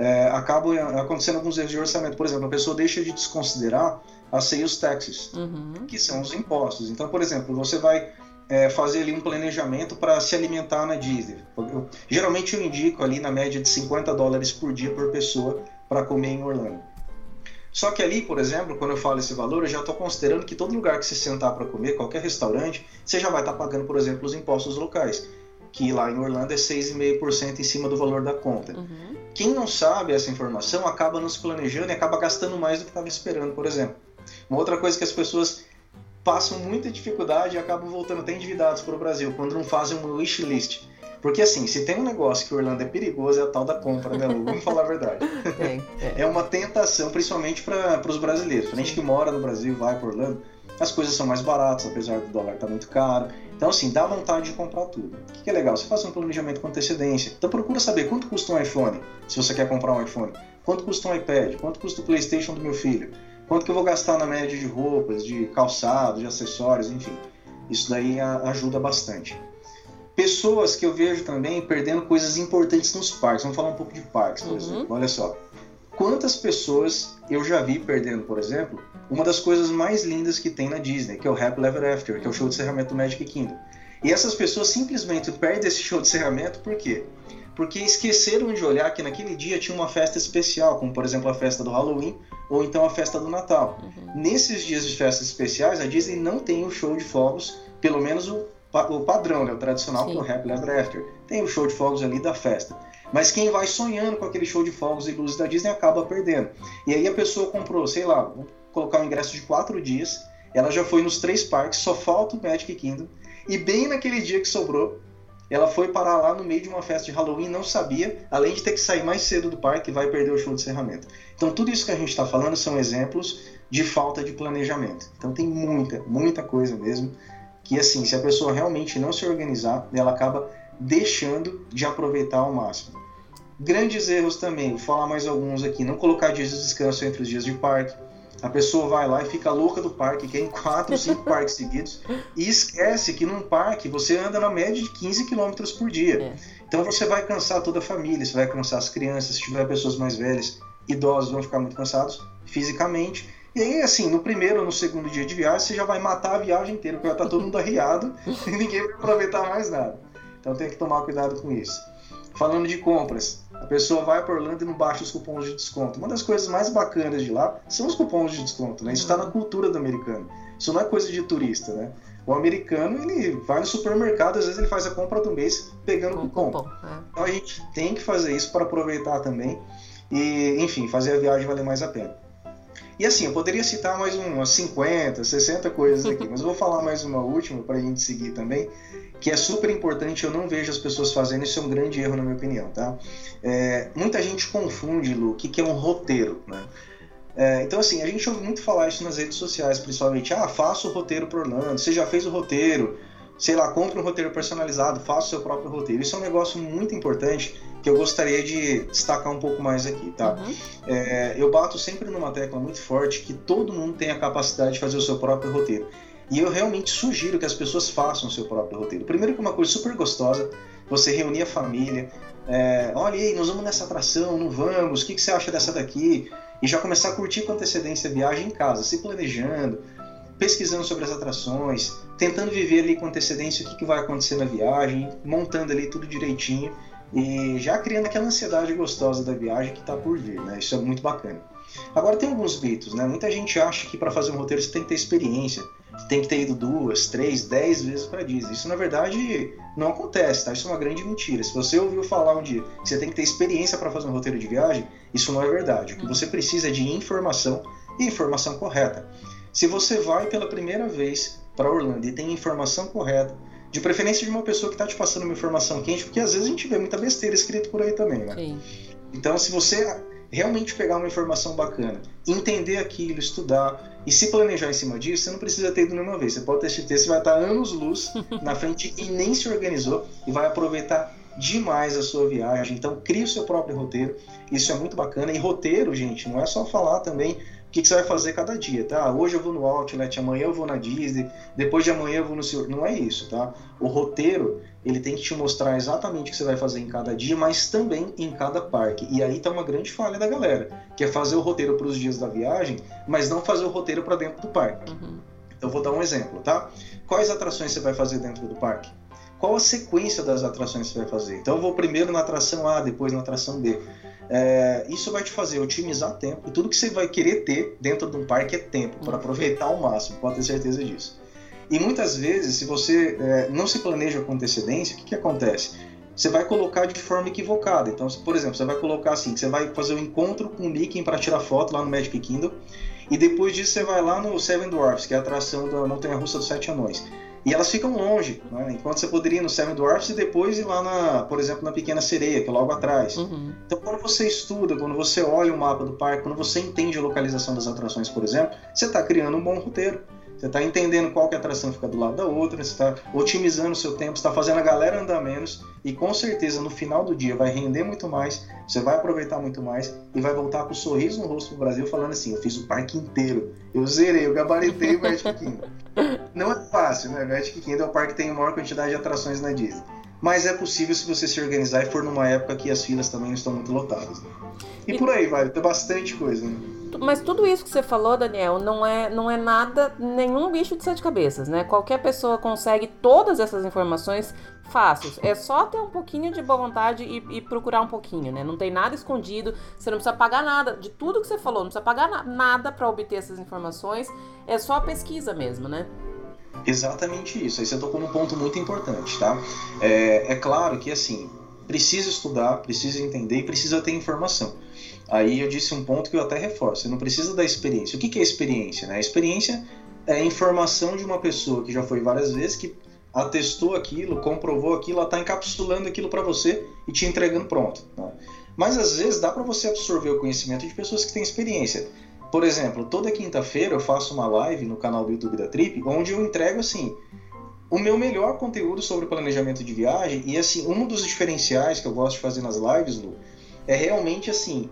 é, acabam acontecendo alguns erros de orçamento. Por exemplo, a pessoa deixa de desconsiderar as sales taxes, uhum. que são os impostos. Então, por exemplo, você vai é, fazer ali um planejamento para se alimentar na Disney. Eu, geralmente eu indico ali na média de 50 dólares por dia por pessoa para comer em Orlando. Só que ali, por exemplo, quando eu falo esse valor, eu já estou considerando que todo lugar que você sentar para comer, qualquer restaurante, você já vai estar tá pagando, por exemplo, os impostos locais, que lá em Orlando é 6,5% em cima do valor da conta. Uhum. Quem não sabe essa informação acaba não se planejando e acaba gastando mais do que estava esperando, por exemplo. Uma outra coisa que as pessoas passam muita dificuldade e acabam voltando até endividados para o Brasil, quando não fazem um wish list. Porque assim, se tem um negócio que Orlando é perigoso, é a tal da compra, né, Lu? Vamos falar a verdade. É, é. é uma tentação, principalmente para os brasileiros. A gente que mora no Brasil vai para Orlando, as coisas são mais baratas, apesar do dólar estar tá muito caro. Então, assim, dá vontade de comprar tudo. O que, que é legal? Você faz um planejamento com antecedência. Então, procura saber quanto custa um iPhone, se você quer comprar um iPhone. Quanto custa um iPad? Quanto custa o PlayStation do meu filho? Quanto que eu vou gastar na média de roupas, de calçados, de acessórios, enfim. Isso daí ajuda bastante. Pessoas que eu vejo também perdendo coisas importantes nos parques. Vamos falar um pouco de parques, por uhum. exemplo. Olha só. Quantas pessoas eu já vi perdendo, por exemplo, uma das coisas mais lindas que tem na Disney, que é o Happy Ever After, que é o show de encerramento do Magic Kingdom. E essas pessoas simplesmente perdem esse show de encerramento por quê? Porque esqueceram de olhar que naquele dia tinha uma festa especial, como por exemplo a festa do Halloween ou então a festa do Natal. Uhum. Nesses dias de festas especiais, a Disney não tem o show de fogos, pelo menos o, o padrão, né, o tradicional, Sim. que é o Happy Ever After. Tem o show de fogos ali da festa. Mas quem vai sonhando com aquele show de fogos e luzes da Disney acaba perdendo. E aí a pessoa comprou, sei lá, colocar um ingresso de quatro dias, ela já foi nos três parques, só falta o Magic Kingdom, e bem naquele dia que sobrou, ela foi parar lá no meio de uma festa de Halloween não sabia, além de ter que sair mais cedo do parque, vai perder o show de encerramento. Então, tudo isso que a gente está falando são exemplos de falta de planejamento. Então, tem muita, muita coisa mesmo que, assim, se a pessoa realmente não se organizar, ela acaba deixando de aproveitar ao máximo. Grandes erros também, vou falar mais alguns aqui. Não colocar dias de descanso entre os dias de parque a pessoa vai lá e fica louca do parque, quer em 4, 5 parques seguidos, e esquece que num parque você anda na média de 15 km por dia. É. Então você vai cansar toda a família, você vai cansar as crianças, se tiver pessoas mais velhas, idosos vão ficar muito cansados fisicamente. E aí, assim, no primeiro ou no segundo dia de viagem, você já vai matar a viagem inteira, porque vai estar todo mundo arriado e ninguém vai aproveitar mais nada. Então tem que tomar cuidado com isso. Falando de compras, a pessoa vai para Orlando e não baixa os cupons de desconto. Uma das coisas mais bacanas de lá são os cupons de desconto, né? Isso está na cultura do americano. Isso não é coisa de turista, né? O americano, ele vai no supermercado, às vezes ele faz a compra do mês pegando o cupom. cupom é. Então a gente tem que fazer isso para aproveitar também e, enfim, fazer a viagem valer mais a pena. E assim, eu poderia citar mais umas 50, 60 coisas aqui, mas eu vou falar mais uma última para a gente seguir também, que é super importante, eu não vejo as pessoas fazendo, isso é um grande erro na minha opinião, tá? É, muita gente confunde, Lu, o que, que é um roteiro, né? É, então, assim, a gente ouve muito falar isso nas redes sociais, principalmente, ah, faça o roteiro pro Orlando, você já fez o roteiro, sei lá, compre um roteiro personalizado, faça o seu próprio roteiro. Isso é um negócio muito importante que eu gostaria de destacar um pouco mais aqui, tá? Uhum. É, eu bato sempre numa tecla muito forte que todo mundo tem a capacidade de fazer o seu próprio roteiro. E eu realmente sugiro que as pessoas façam o seu próprio roteiro. Primeiro que é uma coisa super gostosa, você reunir a família, é, olha aí, nós vamos nessa atração, não vamos, o que, que você acha dessa daqui? E já começar a curtir com antecedência a viagem em casa, se planejando, pesquisando sobre as atrações, tentando viver ali com antecedência o que, que vai acontecer na viagem, montando ali tudo direitinho e já criando aquela ansiedade gostosa da viagem que está por vir, né? Isso é muito bacana. Agora tem alguns mitos, né? Muita gente acha que para fazer um roteiro você tem que ter experiência, tem que ter ido duas, três, dez vezes para Disney. Isso na verdade não acontece, tá? Isso é uma grande mentira. Se você ouviu falar um dia que você tem que ter experiência para fazer um roteiro de viagem, isso não é verdade. O que você precisa é de informação e informação correta. Se você vai pela primeira vez para Orlando e tem informação correta, de preferência de uma pessoa que está te passando uma informação quente, porque às vezes a gente vê muita besteira escrito por aí também, né? Sim. Então, se você realmente pegar uma informação bacana, entender aquilo, estudar e se planejar em cima disso, você não precisa ter ido nenhuma vez. Você pode ter certeza que vai estar anos-luz na frente e nem se organizou e vai aproveitar demais a sua viagem. Então, crie o seu próprio roteiro. Isso é muito bacana. E roteiro, gente, não é só falar também o que, que, você vai fazer cada dia, tá? Hoje eu vou no Outlet, amanhã eu vou na Disney, depois de amanhã eu vou no seu... Não é isso, tá? O roteiro, ele tem que te mostrar exatamente o que você vai fazer em cada dia, mas também em cada parque. E aí tá uma grande falha da galera, que é fazer o roteiro para os dias da viagem, mas não fazer o roteiro para dentro do parque. Uhum. Eu vou dar um exemplo, tá? Quais atrações você vai fazer dentro do parque? Qual a sequência das atrações que você vai fazer? Então eu vou primeiro na atração A, depois na atração B. É, isso vai te fazer otimizar tempo e tudo que você vai querer ter dentro de um parque é tempo para aproveitar ao máximo, pode ter certeza disso. E muitas vezes, se você é, não se planeja com antecedência, o que, que acontece? Você vai colocar de forma equivocada. Então, por exemplo, você vai colocar assim, você vai fazer um encontro com o Mickey para tirar foto lá no Magic Kingdom, e depois disso você vai lá no Seven Dwarfs, que é a atração da montanha-russa dos Sete Anões. E elas ficam longe, né? enquanto você poderia ir no Seven Dwarfs e depois ir lá, na, por exemplo, na Pequena Sereia, que é logo atrás. Uhum. Então, quando você estuda, quando você olha o mapa do parque, quando você entende a localização das atrações, por exemplo, você está criando um bom roteiro. Você está entendendo qual que atração fica do lado da outra, você está otimizando o seu tempo, está fazendo a galera andar menos e com certeza no final do dia vai render muito mais, você vai aproveitar muito mais e vai voltar com um sorriso no rosto do Brasil falando assim, eu fiz o parque inteiro, eu zerei, eu gabaritei o Magic Kingdom. Não é fácil, né? O Magic Kingdom é o parque que tem a maior quantidade de atrações na Disney. Mas é possível se você se organizar e for numa época que as filas também não estão muito lotadas. Né? E, e por aí vai, tem bastante coisa. Né?
Mas tudo isso que você falou, Daniel, não é, não é nada, nenhum bicho de sete cabeças, né? Qualquer pessoa consegue todas essas informações fáceis. É só ter um pouquinho de boa vontade e, e, procurar um pouquinho, né? Não tem nada escondido, você não precisa pagar nada. De tudo que você falou, não precisa pagar na, nada para obter essas informações. É só a pesquisa mesmo, né?
Exatamente isso. Aí você tocou num ponto muito importante, tá? É, é claro que, assim, precisa estudar, precisa entender e precisa ter informação. Aí eu disse um ponto que eu até reforço: você não precisa da experiência. O que é experiência? Né? A experiência é a informação de uma pessoa que já foi várias vezes, que atestou aquilo, comprovou aquilo, ela está encapsulando aquilo para você e te entregando pronto. Né? Mas às vezes dá para você absorver o conhecimento de pessoas que têm experiência. Por exemplo, toda quinta-feira eu faço uma live no canal do YouTube da Trip, onde eu entrego assim o meu melhor conteúdo sobre planejamento de viagem e assim um dos diferenciais que eu gosto de fazer nas lives, Lu, é realmente assim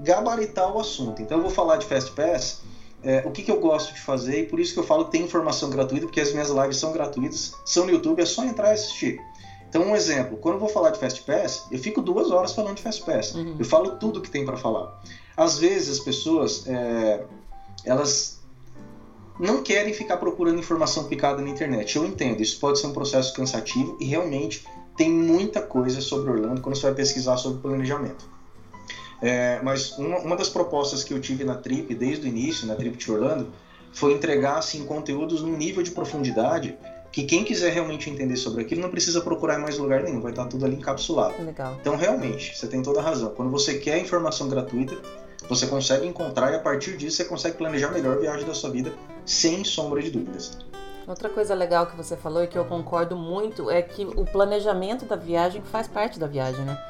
gabaritar o assunto. Então eu vou falar de Fast Pass, é, o que, que eu gosto de fazer e por isso que eu falo que tem informação gratuita, porque as minhas lives são gratuitas, são no YouTube, é só entrar e assistir. Então, um exemplo, quando eu vou falar de Fast Pass, eu fico duas horas falando de Fast Pass. Uhum. Eu falo tudo que tem para falar. Às vezes as pessoas, é, elas não querem ficar procurando informação picada na internet. Eu entendo, isso pode ser um processo cansativo e realmente tem muita coisa sobre Orlando quando você vai pesquisar sobre planejamento. É, mas uma, uma, das propostas que eu tive na Trip desde o início, na Trip de Orlando, foi entregar assim, conteúdos num nível de profundidade que quem quiser realmente entender sobre aquilo não precisa procurar em mais lugar nenhum, vai estar tudo ali encapsulado.
Legal.
Então, realmente, você tem toda a razão. Quando você quer informação gratuita, você consegue encontrar e a partir disso você consegue planejar melhor a viagem da sua vida, sem sombra de dúvidas.
Outra coisa legal que você falou e que eu concordo muito é que o planejamento da viagem faz parte da viagem, né?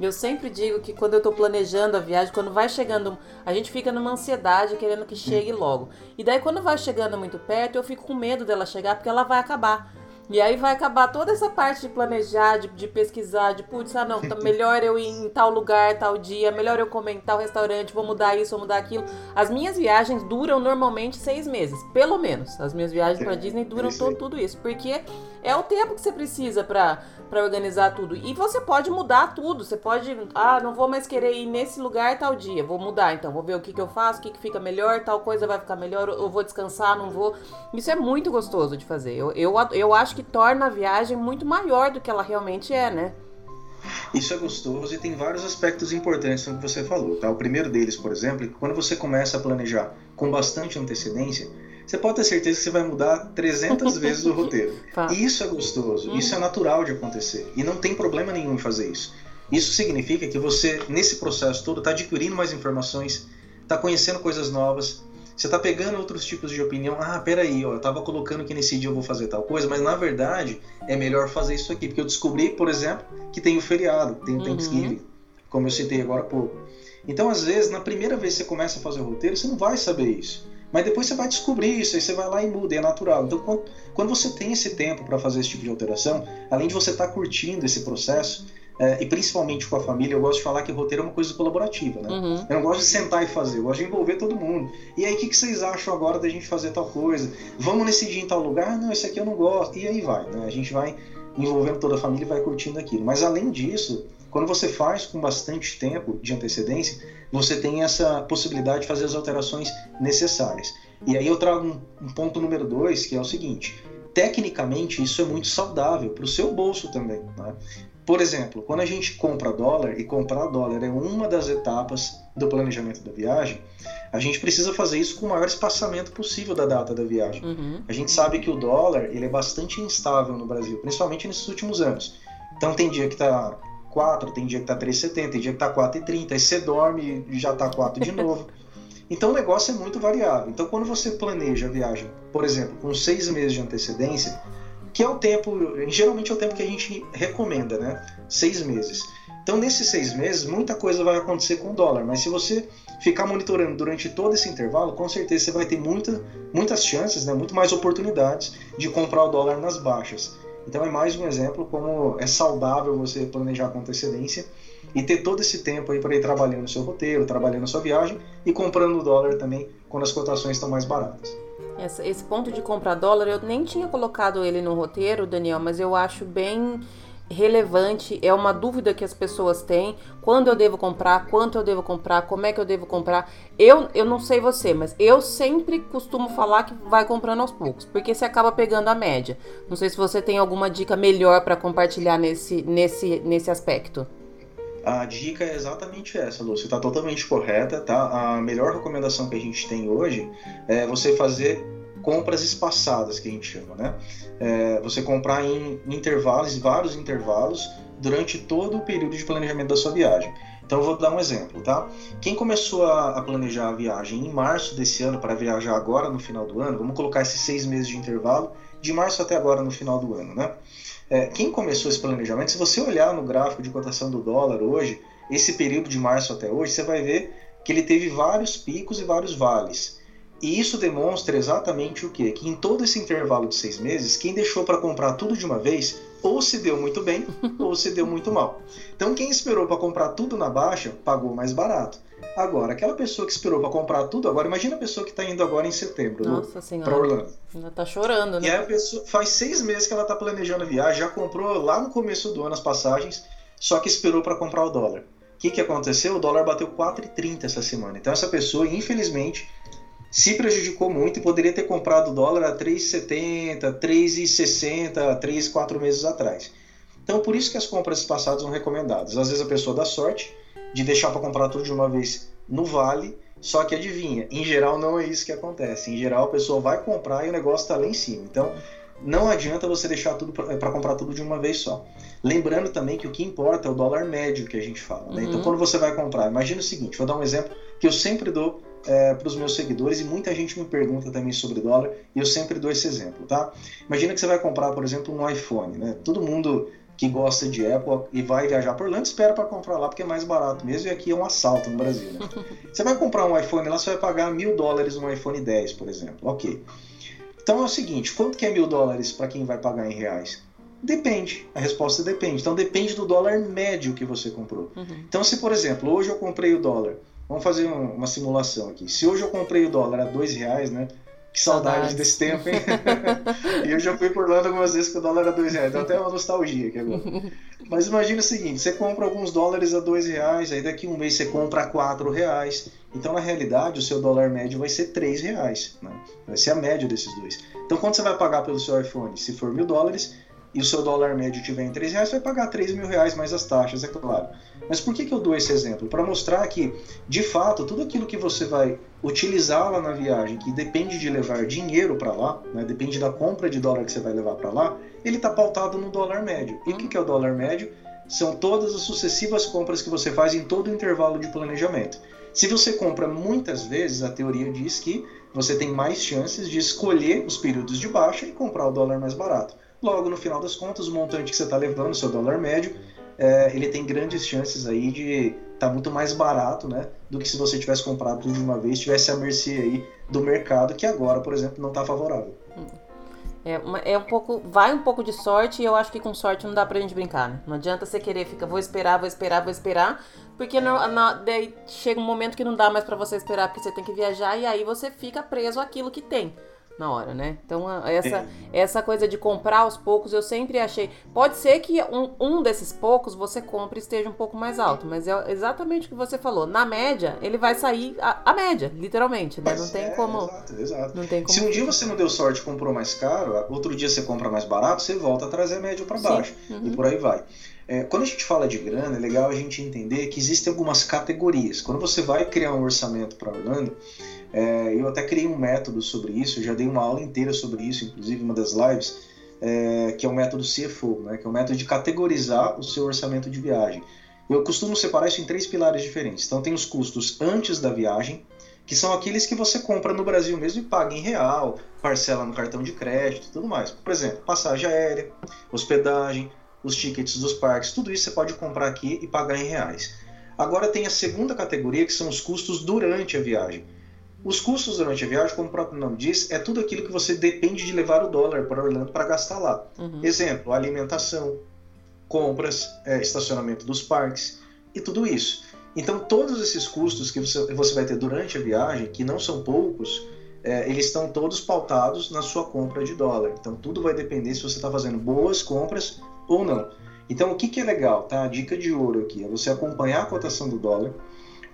Eu sempre digo que quando eu estou planejando a viagem, quando vai chegando, a gente fica numa ansiedade querendo que chegue logo. E daí quando vai chegando muito perto, eu fico com medo dela chegar porque ela vai acabar. E aí vai acabar toda essa parte de planejar, de, de pesquisar, de putz, ah não, tá melhor eu ir em tal lugar, tal dia, melhor eu comer em tal restaurante, vou mudar isso, vou mudar aquilo. As minhas viagens duram normalmente seis meses, pelo menos. As minhas viagens para Disney duram todo, tudo isso, porque é o tempo que você precisa para organizar tudo. E você pode mudar tudo. Você pode, ah, não vou mais querer ir nesse lugar tal dia. Vou mudar, então vou ver o que, que eu faço, o que, que fica melhor, tal coisa vai ficar melhor. Eu vou descansar, não vou. Isso é muito gostoso de fazer. Eu, eu, eu acho que torna a viagem muito maior do que ela realmente é, né?
Isso é gostoso e tem vários aspectos importantes no que você falou. Tá? O primeiro deles, por exemplo, é que quando você começa a planejar com bastante antecedência, você pode ter certeza que você vai mudar 300 vezes o roteiro. Tá. E isso é gostoso, isso é natural de acontecer. E não tem problema nenhum em fazer isso. Isso significa que você, nesse processo todo, está adquirindo mais informações, está conhecendo coisas novas, você está pegando outros tipos de opinião. Ah, peraí, ó, eu estava colocando que nesse dia eu vou fazer tal coisa, mas na verdade é melhor fazer isso aqui. Porque eu descobri, por exemplo, que tem o feriado, tem o uhum. Thanksgiving, como eu citei agora há pouco. Então, às vezes, na primeira vez que você começa a fazer o roteiro, você não vai saber isso. Mas depois você vai descobrir isso, aí você vai lá e muda, é natural. Então, quando, quando você tem esse tempo para fazer esse tipo de alteração, além de você estar tá curtindo esse processo, é, e principalmente com a família, eu gosto de falar que roteiro é uma coisa colaborativa, né? Uhum. Eu não gosto de sentar e fazer, eu gosto de envolver todo mundo. E aí, o que, que vocês acham agora da gente fazer tal coisa? Vamos nesse dia em tal lugar? Ah, não, esse aqui eu não gosto. E aí vai, né? A gente vai envolvendo toda a família e vai curtindo aquilo. Mas além disso, quando você faz com bastante tempo de antecedência, você tem essa possibilidade de fazer as alterações necessárias. E aí eu trago um, um ponto número dois, que é o seguinte: tecnicamente isso é muito saudável para o seu bolso também. Né? Por exemplo, quando a gente compra dólar, e comprar dólar é uma das etapas do planejamento da viagem, a gente precisa fazer isso com o maior espaçamento possível da data da viagem. Uhum. A gente sabe que o dólar ele é bastante instável no Brasil, principalmente nesses últimos anos. Então tem dia que está 4, tem dia que está 3,70, tem dia que está 4,30, aí você dorme e já está 4 de novo. Então o negócio é muito variável. Então quando você planeja a viagem, por exemplo, com seis meses de antecedência, que é o tempo, geralmente é o tempo que a gente recomenda, né? Seis meses. Então, nesses seis meses, muita coisa vai acontecer com o dólar, mas se você ficar monitorando durante todo esse intervalo, com certeza você vai ter muita, muitas chances, né? muito mais oportunidades de comprar o dólar nas baixas. Então, é mais um exemplo como é saudável você planejar com antecedência e ter todo esse tempo aí para ir trabalhando o seu roteiro, trabalhando a sua viagem e comprando o dólar também quando as cotações estão mais baratas.
Esse ponto de comprar dólar, eu nem tinha colocado ele no roteiro, Daniel, mas eu acho bem relevante, é uma dúvida que as pessoas têm. Quando eu devo comprar, quanto eu devo comprar, como é que eu devo comprar. Eu, eu não sei você, mas eu sempre costumo falar que vai comprando aos poucos, porque você acaba pegando a média. Não sei se você tem alguma dica melhor para compartilhar nesse, nesse, nesse aspecto.
A dica é exatamente essa, Lu. Você está totalmente correta, tá? A melhor recomendação que a gente tem hoje é você fazer compras espaçadas, que a gente chama, né? É você comprar em intervalos, vários intervalos, durante todo o período de planejamento da sua viagem. Então eu vou dar um exemplo, tá? Quem começou a, planejar a viagem em março desse ano para viajar agora no final do ano, vamos colocar esses seis meses de intervalo, de março até agora no final do ano, né? É, quem começou esse planejamento, se você olhar no gráfico de cotação do dólar hoje, esse período de março até hoje, você vai ver que ele teve vários picos e vários vales. E isso demonstra exatamente o quê? Que em todo esse intervalo de seis meses, quem deixou para comprar tudo de uma vez, ou se deu muito bem, ou se deu muito mal. Então, quem esperou para comprar tudo na baixa, pagou mais barato. Agora, aquela pessoa que esperou para comprar tudo, agora imagina a pessoa que está indo agora em setembro para Orlando.
Ainda tá chorando, né?
E aí a pessoa faz seis meses que ela está planejando a viagem, já comprou lá no começo do ano as passagens, só que esperou para comprar o dólar. O que, que aconteceu? O dólar bateu 4,30 essa semana. Então essa pessoa, infelizmente, se prejudicou muito e poderia ter comprado o dólar a 3,70, 3,60, 3, 4 meses atrás. Então por isso que as compras passadas são recomendadas. Às vezes a pessoa dá sorte, de deixar para comprar tudo de uma vez no vale. Só que adivinha, em geral não é isso que acontece. Em geral a pessoa vai comprar e o negócio está lá em cima. Então não adianta você deixar tudo para comprar tudo de uma vez só. Lembrando também que o que importa é o dólar médio que a gente fala. Né? Então, uhum. Então quando você vai comprar, imagina o seguinte: vou dar um exemplo que eu sempre dou é, para os meus seguidores e muita gente me pergunta também sobre dólar e eu sempre dou esse exemplo, tá? Imagina que você vai comprar, por exemplo, um iPhone, né? Todo mundo que gosta de Apple e vai viajar por Orlando, espera para comprar lá porque é mais barato mesmo e aqui é um assalto no Brasil. Né? Você vai comprar um iPhone lá, você vai pagar mil dólares no iPhone 10, por exemplo. Ok. Então é o seguinte, quanto que é mil dólares para quem vai pagar em reais? Depende. A resposta depende. Então depende do dólar médio que você comprou. Uhum. Então se, por exemplo, hoje eu comprei o dólar, vamos fazer uma simulação aqui. Se hoje eu comprei o dólar a dois reais, né? Que saudade desse tempo, hein? e eu já fui por Orlando algumas vezes que o dólar era dois reais. Dá até uma nostalgia aqui agora. Mas imagina o seguinte: você compra alguns dólares a dois reais, aí daqui um mês você compra a quatro reais. Então, na realidade, o seu dólar médio vai ser três reais. Né? Vai ser a média desses dois. Então, quando você vai pagar pelo seu iPhone? Se for mil dólares, e o seu dólar médio tiver em 3 reais, vai pagar 3 mil reais mais as taxas, é claro. Mas por que, que eu dou esse exemplo? Para mostrar que, de fato, tudo aquilo que você vai utilizar lá na viagem, que depende de levar dinheiro para lá, né, depende da compra de dólar que você vai levar para lá, ele está pautado no dólar médio. E o que, que é o dólar médio? São todas as sucessivas compras que você faz em todo o intervalo de planejamento. Se você compra muitas vezes, a teoria diz que você tem mais chances de escolher os períodos de baixa e comprar o dólar mais barato. Logo, no final das contas, o montante que você está levando, seu dólar médio, é, ele tem grandes chances aí de estar tá muito mais barato, né? Do que se você tivesse comprado tudo de uma vez, tivesse a mercê aí do mercado, que agora, por exemplo, não está favorável.
É, é um pouco. Vai um pouco de sorte e eu acho que com sorte não dá pra gente brincar, né? Não adianta você querer, fica, vou esperar, vou esperar, vou esperar. Porque daí chega um momento que não dá mais para você esperar, porque você tem que viajar e aí você fica preso àquilo que tem na hora, né? Então, essa, é. essa coisa de comprar aos poucos, eu sempre achei. Pode ser que um, um desses poucos você compre e esteja um pouco mais alto, mas é exatamente o que você falou. Na média, ele vai sair a, a média, literalmente, né? Não tem é, como.
Exato, exato. Não tem como. Se um dia você não deu sorte e comprou mais caro, outro dia você compra mais barato, você volta a trazer a média para baixo. Uhum. E por aí vai. É, quando a gente fala de grana, é legal a gente entender que existem algumas categorias. Quando você vai criar um orçamento para Orlando, é, eu até criei um método sobre isso, já dei uma aula inteira sobre isso, inclusive uma das lives, é, que é o método CFO, né, que é o método de categorizar o seu orçamento de viagem. Eu costumo separar isso em três pilares diferentes. Então tem os custos antes da viagem, que são aqueles que você compra no Brasil mesmo e paga em real, parcela no cartão de crédito e tudo mais. Por exemplo, passagem aérea, hospedagem, os tickets dos parques, tudo isso você pode comprar aqui e pagar em reais. Agora tem a segunda categoria, que são os custos durante a viagem. Os custos durante a viagem, como o próprio nome diz, é tudo aquilo que você depende de levar o dólar para Orlando para gastar lá. Uhum. Exemplo, alimentação, compras, é, estacionamento dos parques e tudo isso. Então, todos esses custos que você, você vai ter durante a viagem, que não são poucos, é, eles estão todos pautados na sua compra de dólar. Então, tudo vai depender se você está fazendo boas compras ou não. Então, o que, que é legal, tá? A dica de ouro aqui é você acompanhar a cotação do dólar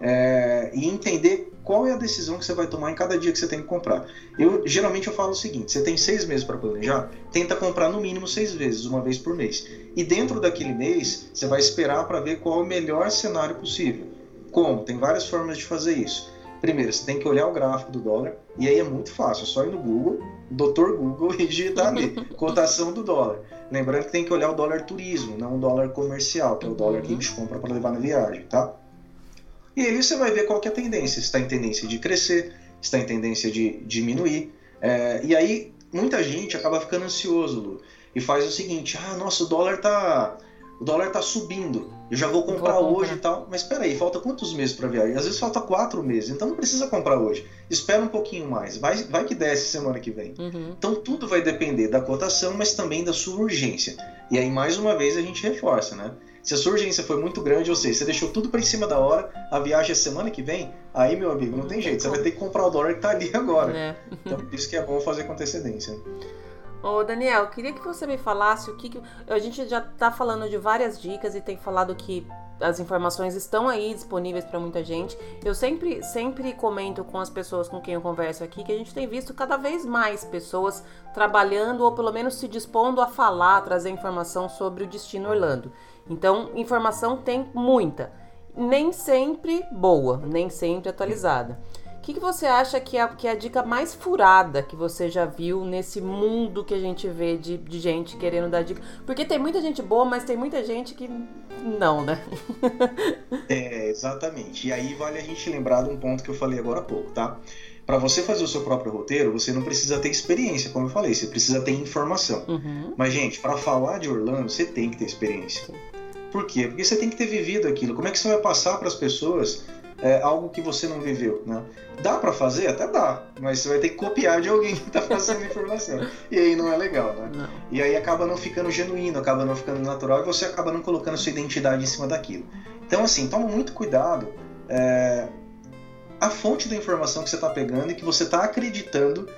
é, e entender qual é a decisão que você vai tomar em cada dia que você tem que comprar. Eu geralmente eu falo o seguinte: você tem seis meses para planejar, tenta comprar no mínimo seis vezes, uma vez por mês. E dentro daquele mês, você vai esperar para ver qual é o melhor cenário possível. Como? Tem várias formas de fazer isso. Primeiro, você tem que olhar o gráfico do dólar, e aí é muito fácil, é só ir no Google, Dr. Google, e digitar ali, cotação do dólar. Lembrando que tem que olhar o dólar turismo, não o dólar comercial, que é o dólar que a gente compra para levar na viagem, tá? E aí você vai ver qual que é a tendência. Se está em tendência de crescer, se está em tendência de diminuir. É, e aí muita gente acaba ficando ansioso, Lu, e faz o seguinte: ah, nossa, o dólar tá, o dólar tá subindo, eu já vou comprar vou hoje e tal. Mas espera aí, falta quantos meses para viagem? Às vezes falta quatro meses, então não precisa comprar hoje. Espera um pouquinho mais, vai, vai que desce semana que vem. Uhum. Então tudo vai depender da cotação, mas também da sua urgência. E aí mais uma vez a gente reforça, né? Se a sua urgência foi muito grande, ou seja, você deixou tudo para em cima da hora, a viagem é semana que vem, aí, meu amigo, não tem jeito, você vai ter que comprar o dólar que tá ali agora. É. Então, por isso que é bom fazer com antecedência.
Ô Daniel, queria que você me falasse o que, que, a gente já está falando de várias dicas e tem falado que as informações estão aí disponíveis para muita gente. Eu sempre sempre comento com as pessoas com quem eu converso aqui que a gente tem visto cada vez mais pessoas trabalhando ou pelo menos se dispondo a falar, trazer informação sobre o destino Orlando. Então, informação tem muita, nem sempre boa, nem sempre atualizada. O que, que você acha que é, que é a dica mais furada que você já viu nesse mundo que a gente vê de, de gente querendo dar dica? Porque tem muita gente boa, mas tem muita gente que não, né?
é, exatamente. E aí vale a gente lembrar de um ponto que eu falei agora há pouco, tá? Para você fazer o seu próprio roteiro, você não precisa ter experiência, como eu falei, você precisa ter informação. Uhum. Mas, gente, para falar de Orlando, você tem que ter experiência. Sim. Por quê? Porque você tem que ter vivido aquilo. Como é que você vai passar para as pessoas é, algo que você não viveu, né? Dá para fazer? Até dá, mas você vai ter que copiar de alguém que está passando informação. E aí não é legal, né? Não. E aí acaba não ficando genuíno, acaba não ficando natural e você acaba não colocando sua identidade em cima daquilo. Então, assim, toma muito cuidado. É, a fonte da informação que você está pegando e que você está acreditando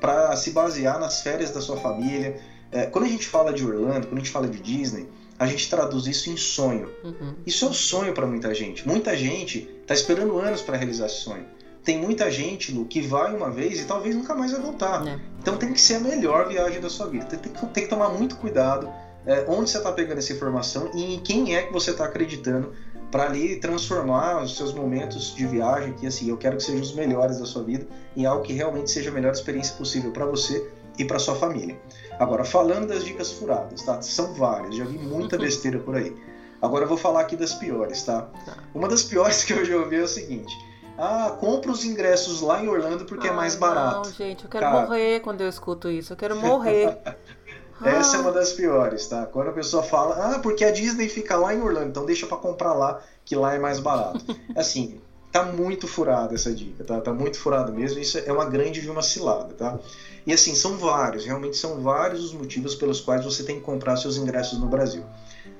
para se basear nas férias da sua família. É, quando a gente fala de Orlando, quando a gente fala de Disney, a gente traduz isso em sonho. Uhum. Isso é um sonho para muita gente. Muita gente está esperando anos para realizar esse sonho. Tem muita gente, Lu, que vai uma vez e talvez nunca mais vai voltar. É. Então tem que ser a melhor viagem da sua vida. Tem, tem, tem que tomar muito cuidado é, onde você está pegando essa informação e em quem é que você está acreditando para ali transformar os seus momentos de viagem, que assim, eu quero que sejam os melhores da sua vida, em algo que realmente seja a melhor experiência possível para você e para sua família. Agora, falando das dicas furadas, tá? São várias, já vi muita besteira por aí. Agora eu vou falar aqui das piores, tá? tá? Uma das piores que eu já ouvi é o seguinte: ah, compra os ingressos lá em Orlando porque é ah, é mais barato.
Não, gente, eu quero Cara... morrer quando eu escuto isso. Eu quero morrer.
Essa é uma das piores, tá? Quando a pessoa fala, ah, porque a Disney fica lá em Orlando, então deixa para comprar lá, que lá é mais barato. Assim, tá muito furada essa dica, tá? Tá muito furada mesmo. Isso é uma grande de uma cilada, tá? E assim, são vários, realmente são vários os motivos pelos quais você tem que comprar seus ingressos no Brasil.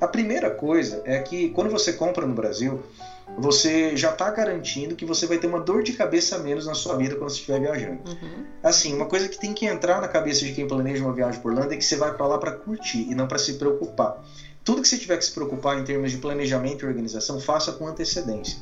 A primeira coisa é que quando você compra no Brasil, você já está garantindo que você vai ter uma dor de cabeça a menos na sua vida quando você estiver viajando. Uhum. Assim, uma coisa que tem que entrar na cabeça de quem planeja uma viagem por Orlando é que você vai para lá para curtir e não para se preocupar. Tudo que você tiver que se preocupar em termos de planejamento e organização, faça com antecedência.